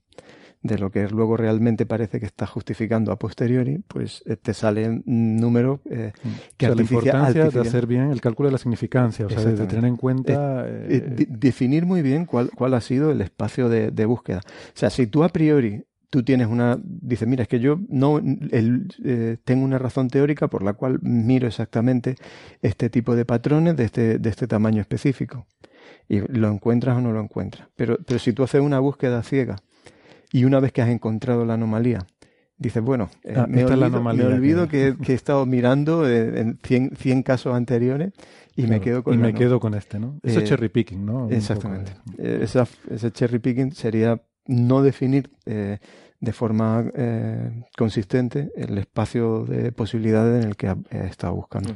de lo que luego realmente parece que está justificando a posteriori, pues eh, te salen números eh, mm. que o la importancia de hacer bien el cálculo de la significancia, o sea, de, tener en cuenta... Eh, definir muy bien cuál, cuál ha sido el espacio de, de, búsqueda. O sea, si tú a priori tú tienes una... Dices, mira, es que yo no el, tengo una razón teórica por la cual miro exactamente este tipo de patrones de este, de este tamaño específico. Y lo encuentras o no lo encuentras. Pero, pero si tú haces una búsqueda ciega y una vez que has encontrado la anomalía, dices, bueno, eh, ah, me, olvido, que, he estado mirando eh, en 100, casos anteriores y me quedo con y me quedo con este, ¿no? Eso es eh, cherry picking, ¿no? exactamente. ese cherry picking sería no definir de forma consistente el espacio de posibilidades en el que he estado buscando.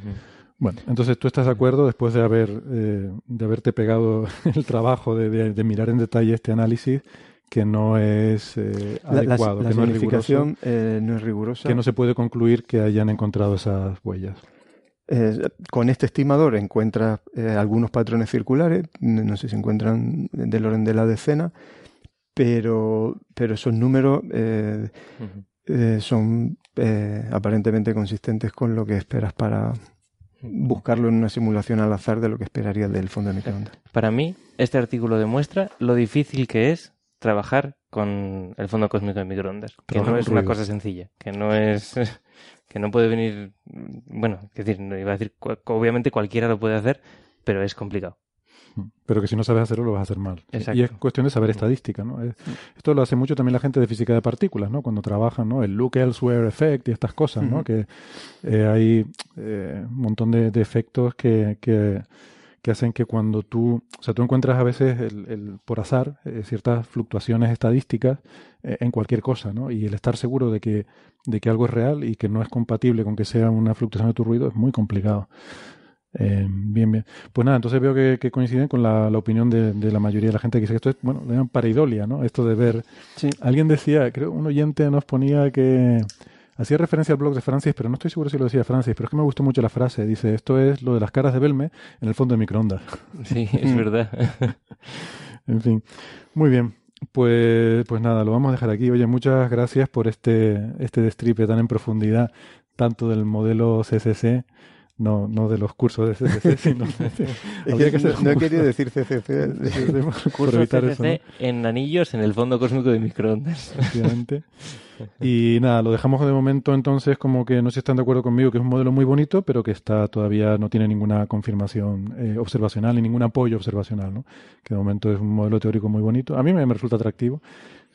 Bueno, entonces tú estás de acuerdo después de haber de haberte pegado el trabajo de mirar en detalle este análisis que no es eh, adecuado, la, que no es, eh, no es rigurosa. Que no se puede concluir que hayan encontrado esas huellas. con este estimador encuentras eh, algunos patrones circulares, no sé si encuentran del orden de la decena, pero, pero esos números son aparentemente consistentes con lo que esperas para buscarlo en una simulación al azar de lo que esperarías del fondo de microondas. Para mí, este artículo demuestra lo difícil que es trabajar con el fondo cósmico de microondas, que no es una cosa sencilla, que no es que no puede venir, bueno, es decir, no iba a decir, obviamente cualquiera lo puede hacer, pero es complicado. Mm, pero que si no sabes hacerlo, lo vas a hacer mal. Y es cuestión de saber mm. estadística, ¿no? esto lo hace mucho también la gente de física de partículas, ¿no? Cuando trabajan, ¿no? El look elsewhere effect y estas cosas, ¿no? Que eh, hay eh, un montón de, efectos que, que que hacen que cuando tú, o sea, tú encuentras a veces el, por azar eh, ciertas fluctuaciones estadísticas eh, en cualquier cosa, ¿no? Y el estar seguro de que, de que algo es real y que no es compatible con que sea una fluctuación de tu ruido es muy complicado. Eh, bien, bien. Pues nada, entonces veo que, coinciden con la, opinión de, la mayoría de la gente que dice que esto es, bueno, le llaman pareidolia, ¿no? Esto de ver. Sí. Alguien decía, creo, un oyente nos ponía que Hacía referencia al blog de Francis, pero no estoy seguro si lo decía Francis, pero es que me gustó mucho la frase. Dice, esto es lo de las caras de Belme en el fondo de microondas. Sí, es verdad. en fin. Muy bien. Pues, pues nada, lo vamos a dejar aquí. Oye, muchas gracias por este, este destripe tan en profundidad, tanto del modelo CCC no, no de los cursos de CCC, sino no, he querido decir CCC, por evitar eso, en anillos en el fondo cósmico de microondas. Y nada, lo dejamos de momento entonces como que no sé si están de acuerdo conmigo, que es un modelo muy bonito, pero que está todavía no tiene ninguna confirmación eh, observacional ni ningún apoyo observacional, ¿no? Que de momento es un modelo teórico muy bonito. A mí me, resulta atractivo.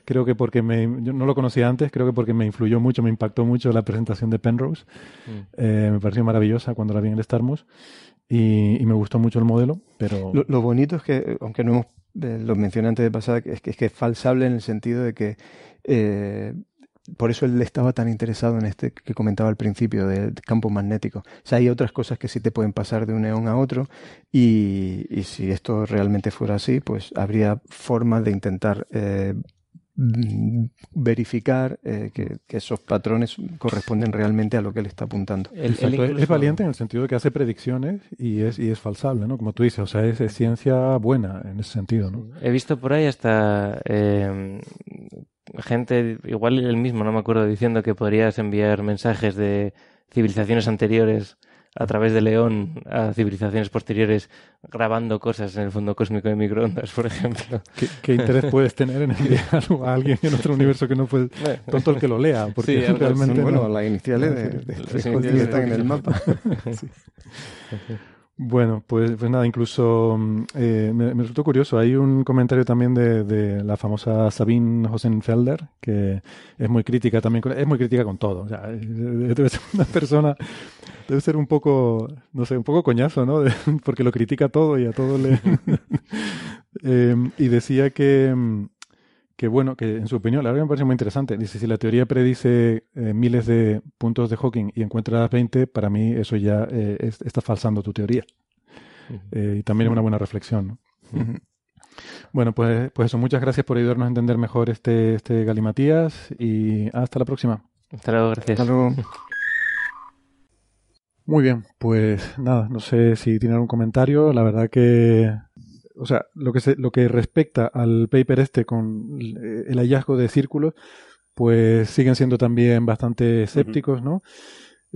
Creo que porque me, yo no lo conocía antes, creo que porque me influyó mucho, me impactó mucho la presentación de Penrose. Mm. Eh, me pareció maravillosa cuando la vi en el Starmus y, y me gustó mucho el modelo, pero... Lo, bonito es que, aunque no hemos, eh, lo mencioné antes de pasada, es que es, que es falsable en el sentido de que eh, por eso él estaba tan interesado en este que comentaba al principio del campo magnético. O sea, hay otras cosas que sí te pueden pasar de un neón a otro y, y si esto realmente fuera así, pues habría formas de intentar eh, verificar eh, que, esos patrones corresponden realmente a lo que él está apuntando. Es valiente en el sentido de que hace predicciones y es, y es falsable, ¿no? Como tú dices, o sea, es, ciencia buena en ese sentido, ¿no? He visto por ahí hasta eh, gente, igual el mismo, no me acuerdo, diciendo que podrías enviar mensajes de civilizaciones anteriores a través de León a civilizaciones posteriores grabando cosas en el fondo cósmico de microondas, por ejemplo. ¿Qué, interés puedes tener en enviar a alguien en otro universo que no fue tonto el que lo lea? Porque realmente bueno, las iniciales de, de, están en el mapa. sí. Bueno, pues, pues nada, incluso mm, eh, me, resultó curioso. Hay un comentario también de, de la famosa Sabine Hosenfelder, que es muy crítica también, es muy crítica con todo. O sea, debe ser una persona, debe ser un poco, no sé, un poco coñazo, ¿no? porque lo critica todo y a todo le... eh, y decía que mm, que bueno, que en su opinión, la verdad me parece muy interesante. Dice, si la teoría predice eh, miles de puntos de Hawking y encuentras 20, para mí eso ya eh, está falsando tu teoría. Eh, y también es una buena reflexión. Bueno, pues, pues eso, muchas gracias por ayudarnos a entender mejor este, este Galimatías y hasta la próxima. Hasta luego, gracias. Hasta luego. Muy bien, pues nada, no sé si tienen algún comentario. La verdad que o sea, lo que, se, lo que respecta al paper este con el hallazgo de círculos, pues siguen siendo también bastante escépticos, ¿no?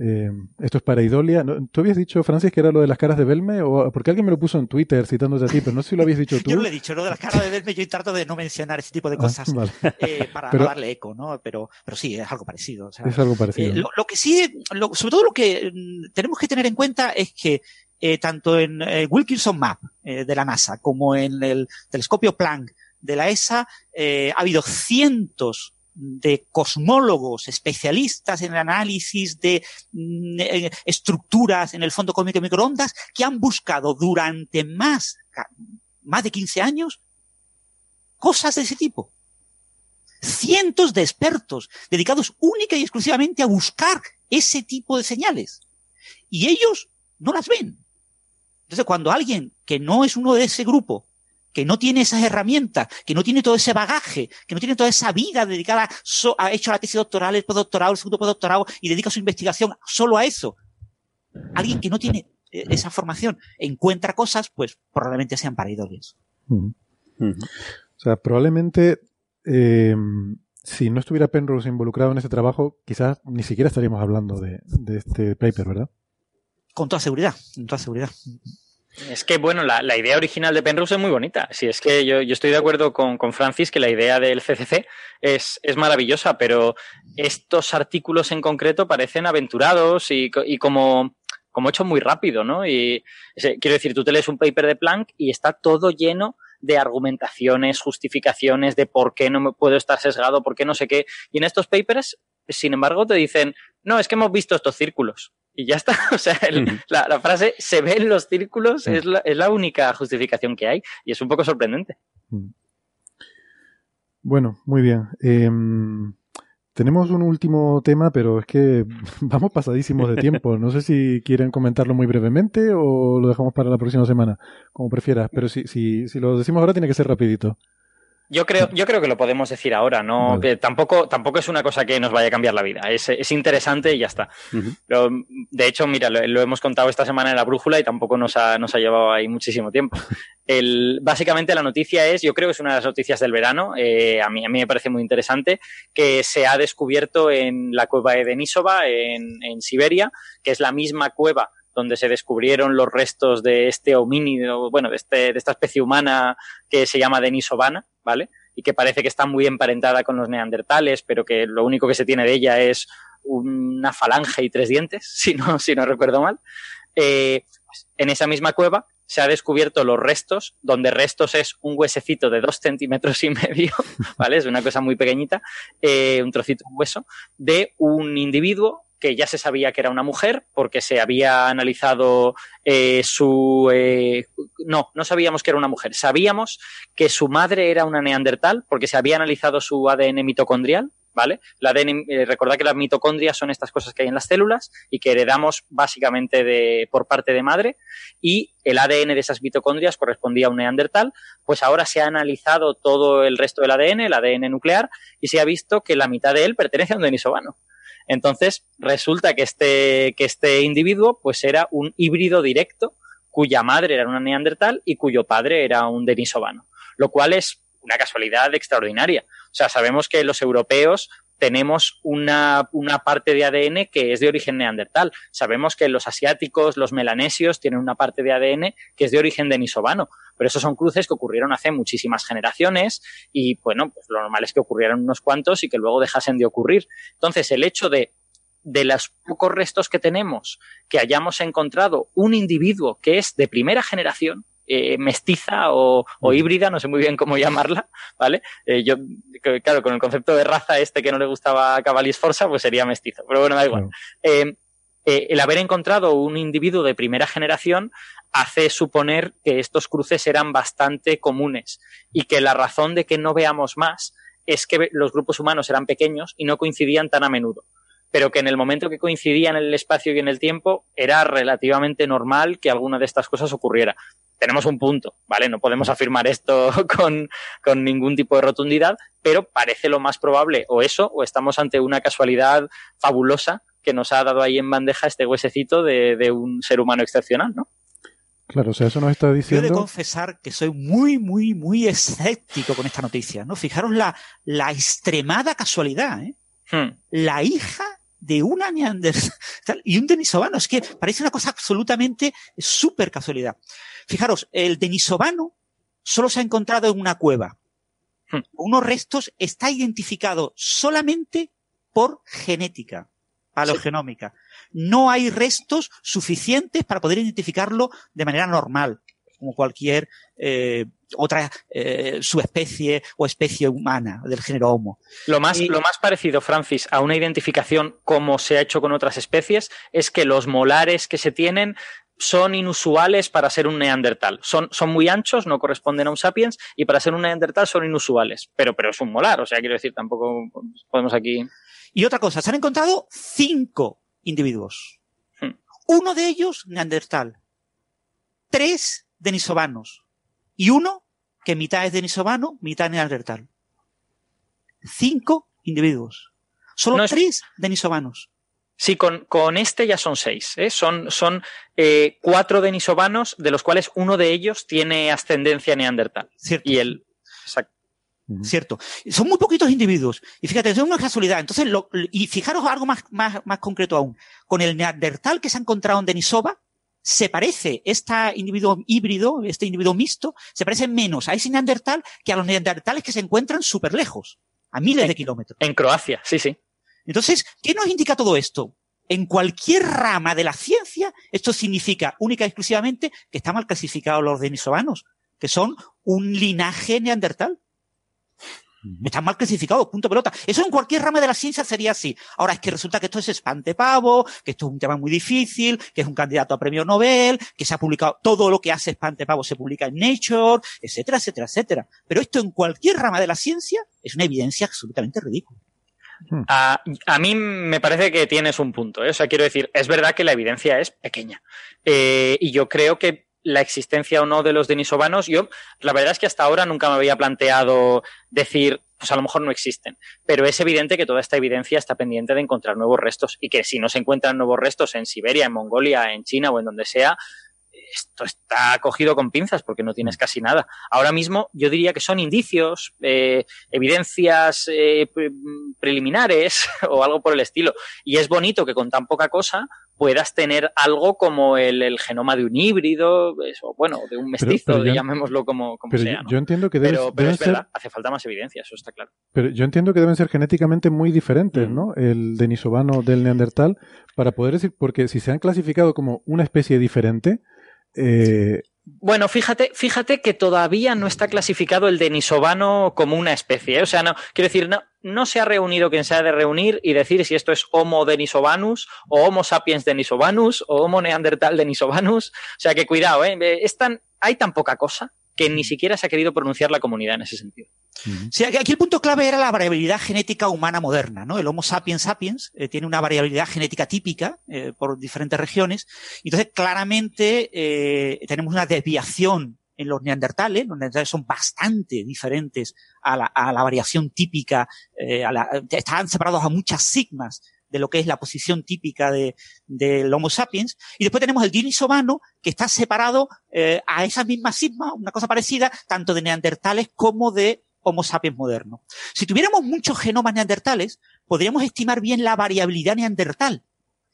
Eh, esto es para Idolia. ¿Tú habías dicho, Francis, que era lo de las caras de Belme? O, porque alguien me lo puso en Twitter citándote a ti, pero no sé si lo habías dicho tú. yo lo he dicho, lo de las caras de Belme, yo trato de no mencionar ese tipo de ah, cosas eh, para no darle eco, ¿no? Pero, pero sí, es algo parecido. es algo parecido. Eh, lo, que sí, sobre todo lo que mm, tenemos que tener en cuenta es que eh, tanto en eh, Wilkinson Map eh, de la NASA como en el telescopio Planck de la ESA ha habido cientos de cosmólogos especialistas en el análisis de mm, estructuras en el fondo cósmico de microondas que han buscado durante más, más de 15 años cosas de ese tipo. Cientos de expertos dedicados única y exclusivamente a buscar ese tipo de señales. Y ellos no las ven. Entonces, cuando alguien que no es uno de ese grupo, que no tiene esas herramientas, que no tiene todo ese bagaje, que no tiene toda esa vida dedicada, a, ha hecho la tesis doctoral, el postdoctorado, el segundo postdoctorado y dedica su investigación solo a eso. Alguien que no tiene eh, esa formación encuentra cosas, pues probablemente sean pareidoles. O sea, probablemente eh, si no estuviera Penrose involucrado en ese trabajo, quizás ni siquiera estaríamos hablando de este paper, ¿verdad? Con toda seguridad, con toda seguridad. Es que, bueno, la, idea original de Penrose es muy bonita. Si es que yo, estoy de acuerdo con, Francis que la idea del CCC es, maravillosa, pero estos artículos en concreto parecen aventurados y, como, como hechos muy rápido, ¿no? Y quiero decir, tú te lees un paper de Planck y está todo lleno de argumentaciones, justificaciones de por qué no me puedo estar sesgado, por qué no sé qué. Y en estos papers, sin embargo, te dicen, no, es que hemos visto estos círculos y ya está. O sea, la, frase se ven los círculos es, la, es, la, única justificación que hay y es un poco sorprendente. Bueno, muy bien. Em, tenemos un último tema, pero es que vamos pasadísimos de tiempo. No sé si quieren comentarlo muy brevemente o lo dejamos para la próxima semana, como prefieras. Pero si, si, si lo decimos ahora, tiene que ser rapidito. Yo creo, yo creo que lo podemos decir ahora, ¿no? tampoco, tampoco es una cosa que nos vaya a cambiar la vida. Es, es interesante y ya está. Pero, de hecho, mira, lo, hemos contado esta semana en la brújula y tampoco nos ha, nos ha llevado ahí muchísimo tiempo. El, básicamente la noticia es, yo creo que es una de las noticias del verano, eh, a, mí, a mí me parece muy interesante, que se ha descubierto en la cueva de Denisova, en, en Siberia, que es la misma cueva donde se descubrieron los restos de este homínido, bueno, de, este, de esta especie humana que se llama Denisovana, ¿vale? Y que parece que está muy emparentada con los neandertales, pero que lo único que se tiene de ella es una falange y tres dientes, si no, si no recuerdo mal. Eh, pues, en esa misma cueva se ha descubierto los restos, donde restos es un huesecito de dos centímetros y medio, ¿vale? Es una cosa muy pequeñita, eh, un trocito de hueso, de un individuo que ya se sabía que era una mujer porque se había analizado eh, su... Eh, no, no sabíamos que era una mujer. Sabíamos que su madre era una neandertal porque se había analizado su ADN mitocondrial, ¿vale? La ADN, eh, recordad que las mitocondrias son estas cosas que hay en las células y que heredamos básicamente de, por parte de madre y el ADN de esas mitocondrias correspondía a un neandertal, pues ahora se ha analizado todo el resto del ADN, el ADN nuclear, y se ha visto que la mitad de él pertenece a un denisovano. Entonces, resulta que este, que este individuo pues era un híbrido directo cuya madre era una neandertal y cuyo padre era un denisovano, lo cual es una casualidad extraordinaria. O sea, sabemos que los europeos tenemos una, una, parte de ADN que es de origen neandertal. Sabemos que los asiáticos, los melanesios, tienen una parte de ADN que es de origen denisovano. Pero esos son cruces que ocurrieron hace muchísimas generaciones y, bueno, pues lo normal es que ocurrieran unos cuantos y que luego dejasen de ocurrir. Entonces, el hecho de de los pocos restos que tenemos, que hayamos encontrado un individuo que es de primera generación, eh, mestiza o, híbrida, no sé muy bien cómo llamarla, ¿vale? Eh, yo, claro, con el concepto de raza este que no le gustaba a Cavalis Forza, pues sería mestizo, pero bueno, da igual. Eh, el haber encontrado un individuo de primera generación hace suponer que estos cruces eran bastante comunes y que la razón de que no veamos más es que los grupos humanos eran pequeños y no coincidían tan a menudo pero que en el momento que coincidían en el espacio y en el tiempo era relativamente normal que alguna de estas cosas ocurriera tenemos un punto, ¿vale? No podemos afirmar esto con, ningún tipo de rotundidad, pero parece lo más probable o eso, o estamos ante una casualidad fabulosa que nos ha dado ahí en bandeja este huesecito de, un ser humano excepcional, ¿no? Claro, o sea, eso nos está diciendo. Yo he de confesar que soy muy, muy, muy escéptico con esta noticia, ¿no? Fijaros la, la extremada casualidad, ¿eh? Hmm. La hija de una neandertal y un denisovano. Es que parece una cosa absolutamente súper casualidad. Fijaros, el denisovano solo se ha encontrado en una cueva. Hmm. Unos restos está identificado solamente por genética, paleogenómica. No hay restos suficientes para poder identificarlo de manera normal, como cualquier eh, otra eh, subespecie o especie humana del género Homo. Lo más, lo más parecido, Francis, a una identificación como se ha hecho con otras especies es que los molares que se tienen son inusuales para ser un neandertal. Son, son muy anchos, no corresponden a un sapiens, y para ser un neandertal son inusuales. Pero, pero es un molar, o sea, quiero decir, tampoco podemos aquí. Y otra cosa, se han encontrado cinco individuos. Hmm. Uno de ellos neandertal. Tres denisovanos y uno que mitad es denisovano, mitad neandertal. Cinco individuos. Solo tres denisovanos. Sí, con, con, este ya son seis. ¿eh? Son, son eh, cuatro denisovanos, de los cuales uno de ellos tiene ascendencia neandertal. Cierto. Y el. Cierto. Son muy poquitos individuos. Y fíjate, es una casualidad. Entonces, y fijaros algo más, más, más concreto aún. Con el neandertal que se ha encontrado en Denisova, se parece, este individuo híbrido, este individuo mixto, se parece menos a ese neandertal que a los neandertales que se encuentran súper lejos, a miles de kilómetros. En Croacia, sí, sí. Entonces, ¿qué nos indica todo esto? En cualquier rama de la ciencia, esto significa única y exclusivamente que están mal clasificados los denisovanos, que son un linaje neandertal. Están mal clasificados, punto pelota. Eso en cualquier rama de la ciencia sería así. Ahora es que resulta que esto es espantepavo, que esto es un tema muy difícil, que es un candidato a premio Nobel, que se ha publicado, todo lo que hace espantepavo se publica en Nature, etcétera, etcétera, etcétera. Pero esto en cualquier rama de la ciencia es una evidencia absolutamente ridícula. A, mí me parece que tienes un punto. ¿eh? O sea, quiero decir, es verdad que la evidencia es pequeña. Eh, y yo creo que la existencia o no de los denisovanos, yo la verdad es que hasta ahora nunca me había planteado decir, pues a lo mejor no existen, pero es evidente que toda esta evidencia está pendiente de encontrar nuevos restos y que si no se encuentran nuevos restos en Siberia, en Mongolia, en China o en donde sea, esto está cogido con pinzas porque no tienes casi nada. Ahora mismo yo diría que son indicios, eh, evidencias eh, preliminares o algo por el estilo. Y es bonito que con tan poca cosa puedas tener algo como el, genoma de un híbrido, o bueno, de un mestizo, llamémoslo como, sea. Yo entiendo que pero, es verdad, hace falta más evidencia, eso está claro. Pero yo entiendo que deben ser genéticamente muy diferentes, mm. ¿no? El denisovano del neandertal, para poder decir, porque si se han clasificado como una especie diferente, eh, bueno, fíjate, fíjate que todavía no está clasificado el denisovano como una especie. ¿eh? O sea, no, quiero decir, no, no se ha reunido quien se ha de reunir y decir si esto es Homo denisovanus o Homo sapiens denisovanus o Homo neandertal denisovanus. O sea, que cuidado, ¿eh? hay tan poca cosa que ni siquiera se ha querido pronunciar la comunidad en ese sentido. Sí, aquí el punto clave era la variabilidad genética humana moderna, ¿no? El Homo sapiens sapiens eh, tiene una variabilidad genética típica eh, por diferentes regiones. Entonces, claramente eh, tenemos una desviación en los neandertales. Los neandertales son bastante diferentes a la, variación típica. están separados a muchas sigmas de lo que es la posición típica de, del Homo sapiens. Y después tenemos el Denisovano, que está separado a esa misma sigma, una cosa parecida, tanto de neandertales como de Homo sapiens moderno. Si tuviéramos muchos genomas neandertales, podríamos estimar bien la variabilidad neandertal.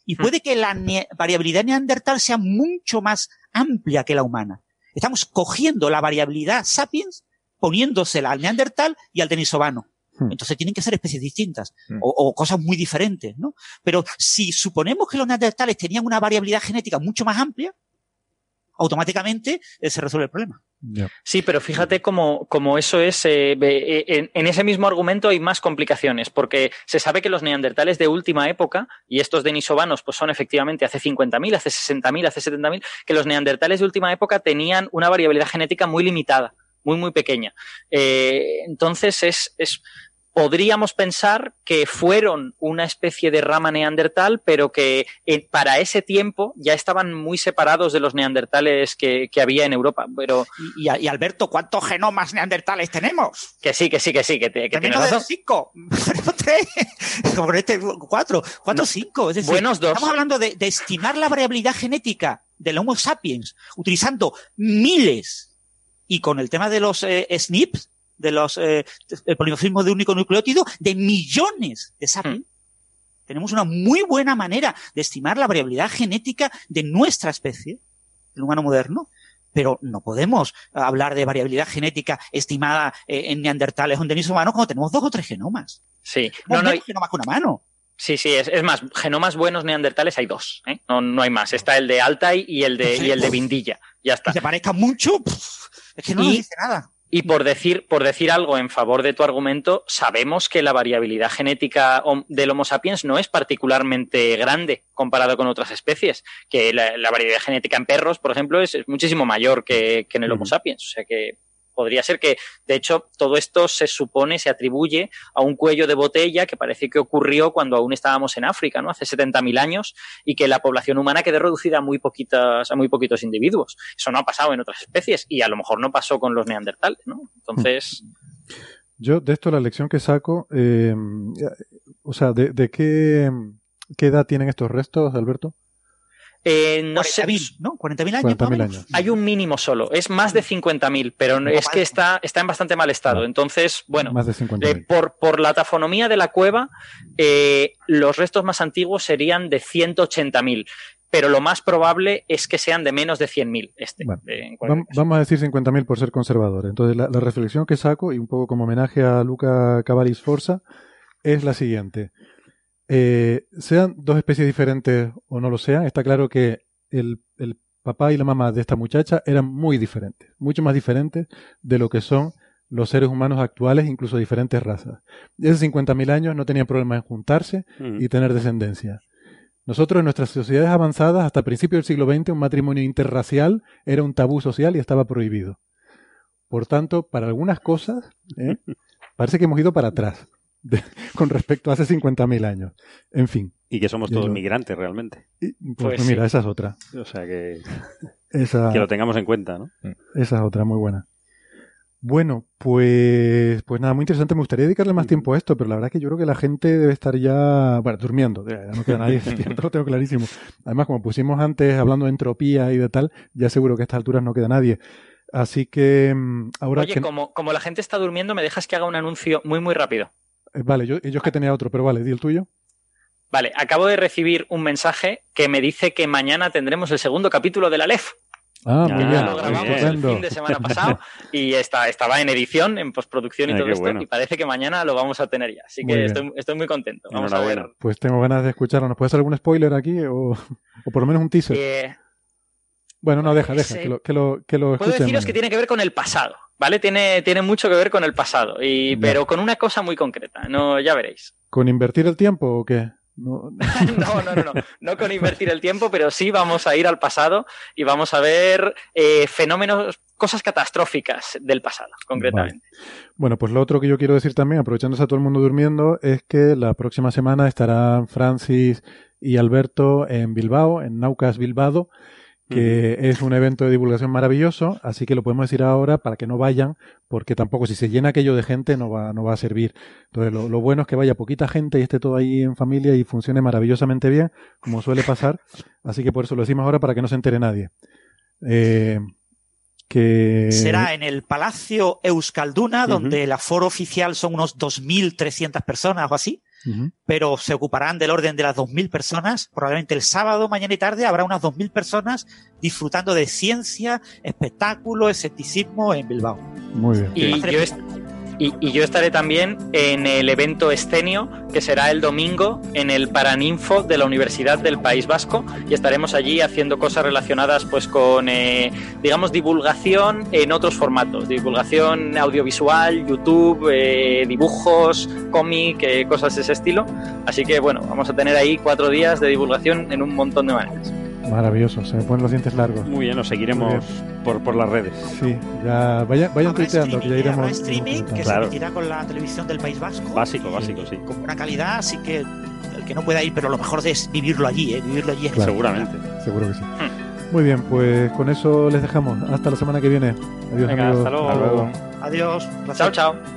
Y hmm. puede que la variabilidad neandertal sea mucho más amplia que la humana. Estamos cogiendo la variabilidad sapiens, poniéndosela al neandertal y al denisovano. Hmm. Entonces tienen que ser especies distintas hmm. o, o, cosas muy diferentes, ¿no? Pero si suponemos que los neandertales tenían una variabilidad genética mucho más amplia, automáticamente eh, se resuelve el problema. Sí, pero fíjate cómo, eso es. Eh, eh, en, ese mismo argumento hay más complicaciones, porque se sabe que los neandertales de última época, y estos denisovanos pues son efectivamente hace 50.000, hace 60.000, hace 70.000, que los neandertales de última época tenían una variabilidad genética muy limitada, muy, muy pequeña. entonces es, es podríamos pensar que fueron una especie de rama neandertal, pero que eh, para ese tiempo ya estaban muy separados de los neandertales que, había en Europa. Pero... Y, Alberto, ¿cuántos genomas neandertales tenemos? Que sí, que sí, que sí, que, te, que tienes razón. cinco, tres, este cuatro, cuatro, cinco. Es decir, buenos dos. Estamos hablando de, estimar la variabilidad genética del Homo sapiens utilizando miles y con el tema de los eh, SNPs, de los eh, el polimorfismo de único nucleótido de millones de sapiens. Hmm. Tenemos una muy buena manera de estimar la variabilidad genética de nuestra especie, el humano moderno, pero no podemos hablar de variabilidad genética estimada eh, en neandertales o en denisovanos cuando tenemos dos o tres genomas. Sí, no, no hay genomas con una mano. Sí, sí, es, es, más, genomas buenos neandertales hay dos, ¿eh? no, no hay más. Está el de Altai y el de, y el de Vindilla. Ya está. Que se parezca mucho, es que no nos dice nada. Y por decir, por decir algo en favor de tu argumento, sabemos que la variabilidad genética del Homo sapiens no es particularmente grande comparado con otras especies, que la, variabilidad genética en perros, por ejemplo, es, muchísimo mayor que, en el Homo sapiens. O sea que podría ser que, de hecho, todo esto se supone, se atribuye a un cuello de botella que parece que ocurrió cuando aún estábamos en África, ¿no? Hace 70.000 años y que la población humana quedó reducida a muy poquitas, a muy poquitos individuos. Eso no ha pasado en otras especies y a lo mejor no pasó con los neandertales, ¿no? Entonces. Yo, de esto, la lección que saco, eh, o sea, ¿de, de qué, qué edad tienen estos restos, Alberto? Eh, no 40.000, ¿no? 40.000 años. Hay un mínimo solo, es más de 50.000, pero es que está, está en bastante mal estado. Entonces, bueno, eh, por, por la tafonomía de la cueva, eh, los restos más antiguos serían de 180.000 pero lo más probable es que sean de menos de 100.000. Este, vamos a decir 50.000 por ser conservador. Entonces, la, reflexión que saco, y un poco como homenaje a Luca Cavalli Sforza, es la siguiente. Eh, sean dos especies diferentes o no lo sean, está claro que el, papá y la mamá de esta muchacha eran muy diferentes, mucho más diferentes de lo que son los seres humanos actuales, incluso diferentes razas. Y hace 50.000 años no tenían problema en juntarse mm. y tener descendencia. Nosotros en nuestras sociedades avanzadas, hasta principios del siglo XX, un matrimonio interracial era un tabú social y estaba prohibido. Por tanto, para algunas cosas, ¿eh? parece que hemos ido para atrás con respecto a hace 50.000 años. En fin. Y que somos todos migrantes realmente. pues, pues mira, esa es otra. O sea que. que lo tengamos en cuenta, ¿no? Esa es otra, muy buena. Bueno, pues, pues nada, muy interesante. Me gustaría dedicarle más tiempo a esto, pero la verdad que yo creo que la gente debe estar ya, bueno, durmiendo. Ya no queda nadie lo tengo clarísimo. Además, como pusimos antes hablando de entropía y de tal, ya seguro que a estas alturas no queda nadie. Así que mm, ahora. Oye, como, como la gente está durmiendo, me dejas que haga un anuncio muy, muy rápido. Eh, vale, yo, yo es que tenía otro, pero vale, di el tuyo. Vale, acabo de recibir un mensaje que me dice que mañana tendremos el segundo capítulo de la LEF. Ah, muy bien. Lo grabamos el fin de semana pasado y está, estaba en edición, en postproducción y todo esto, y parece que mañana lo vamos a tener ya. Así que estoy, estoy, muy contento. Vamos a ver. Pues tengo ganas de escucharlo. ¿Nos puedes hacer algún spoiler aquí o, o por lo menos un teaser? Eh, bueno, no, deja, deja, que lo, que lo, que lo Puedo deciros que tiene que ver con el pasado, ¿vale? Tiene, tiene mucho que ver con el pasado, y, pero con una cosa muy concreta, no, ya veréis. ¿Con invertir el tiempo o qué? No. no, no, no, no, con invertir el tiempo, pero sí vamos a ir al pasado y vamos a ver eh, fenómenos, cosas catastróficas del pasado, concretamente. Bueno, pues lo otro que yo quiero decir también, aprovechándose a todo el mundo durmiendo, es que la próxima semana estarán Francis y Alberto en Bilbao, en Naucas Bilbao, que es un evento de divulgación maravilloso, así que lo podemos decir ahora para que no vayan, porque tampoco si se llena aquello de gente no va, no va a servir. Entonces lo, lo, bueno es que vaya poquita gente y esté todo ahí en familia y funcione maravillosamente bien, como suele pasar, así que por eso lo decimos ahora para que no se entere nadie. Eh, que... Será en el Palacio Euskalduna, donde el aforo oficial son unos 2.300 personas o así pero se ocuparán del orden de las 2.000 personas. Probablemente el sábado, mañana y tarde habrá unas 2.000 personas disfrutando de ciencia, espectáculo, escepticismo en Bilbao. Muy bien. Y yo, y, yo estaré también en el evento Escenio, que será el domingo en el Paraninfo de la Universidad del País Vasco, y estaremos allí haciendo cosas relacionadas pues con, eh, digamos, divulgación en otros formatos, divulgación audiovisual, YouTube, eh, dibujos, cómic, eh, cosas de ese estilo. Así que bueno, vamos a tener ahí cuatro días de divulgación en un montón de maneras. Maravilloso, se me ponen los dientes largos. Muy bien, nos seguiremos por, por las redes. Sí, ya vayan, vayan tuiteando que ya iremos. streaming que se emitirá con la televisión del País Vasco. Básico, básico, sí. Con buena calidad, así que el que no pueda ir, pero lo mejor es vivirlo allí, ¿eh? vivirlo allí. Seguramente. Seguro que sí. Muy bien, pues con eso les dejamos. Hasta la semana que viene. Adiós, Venga, amigos. Hasta luego. Hasta luego. Adiós. Chao, chao.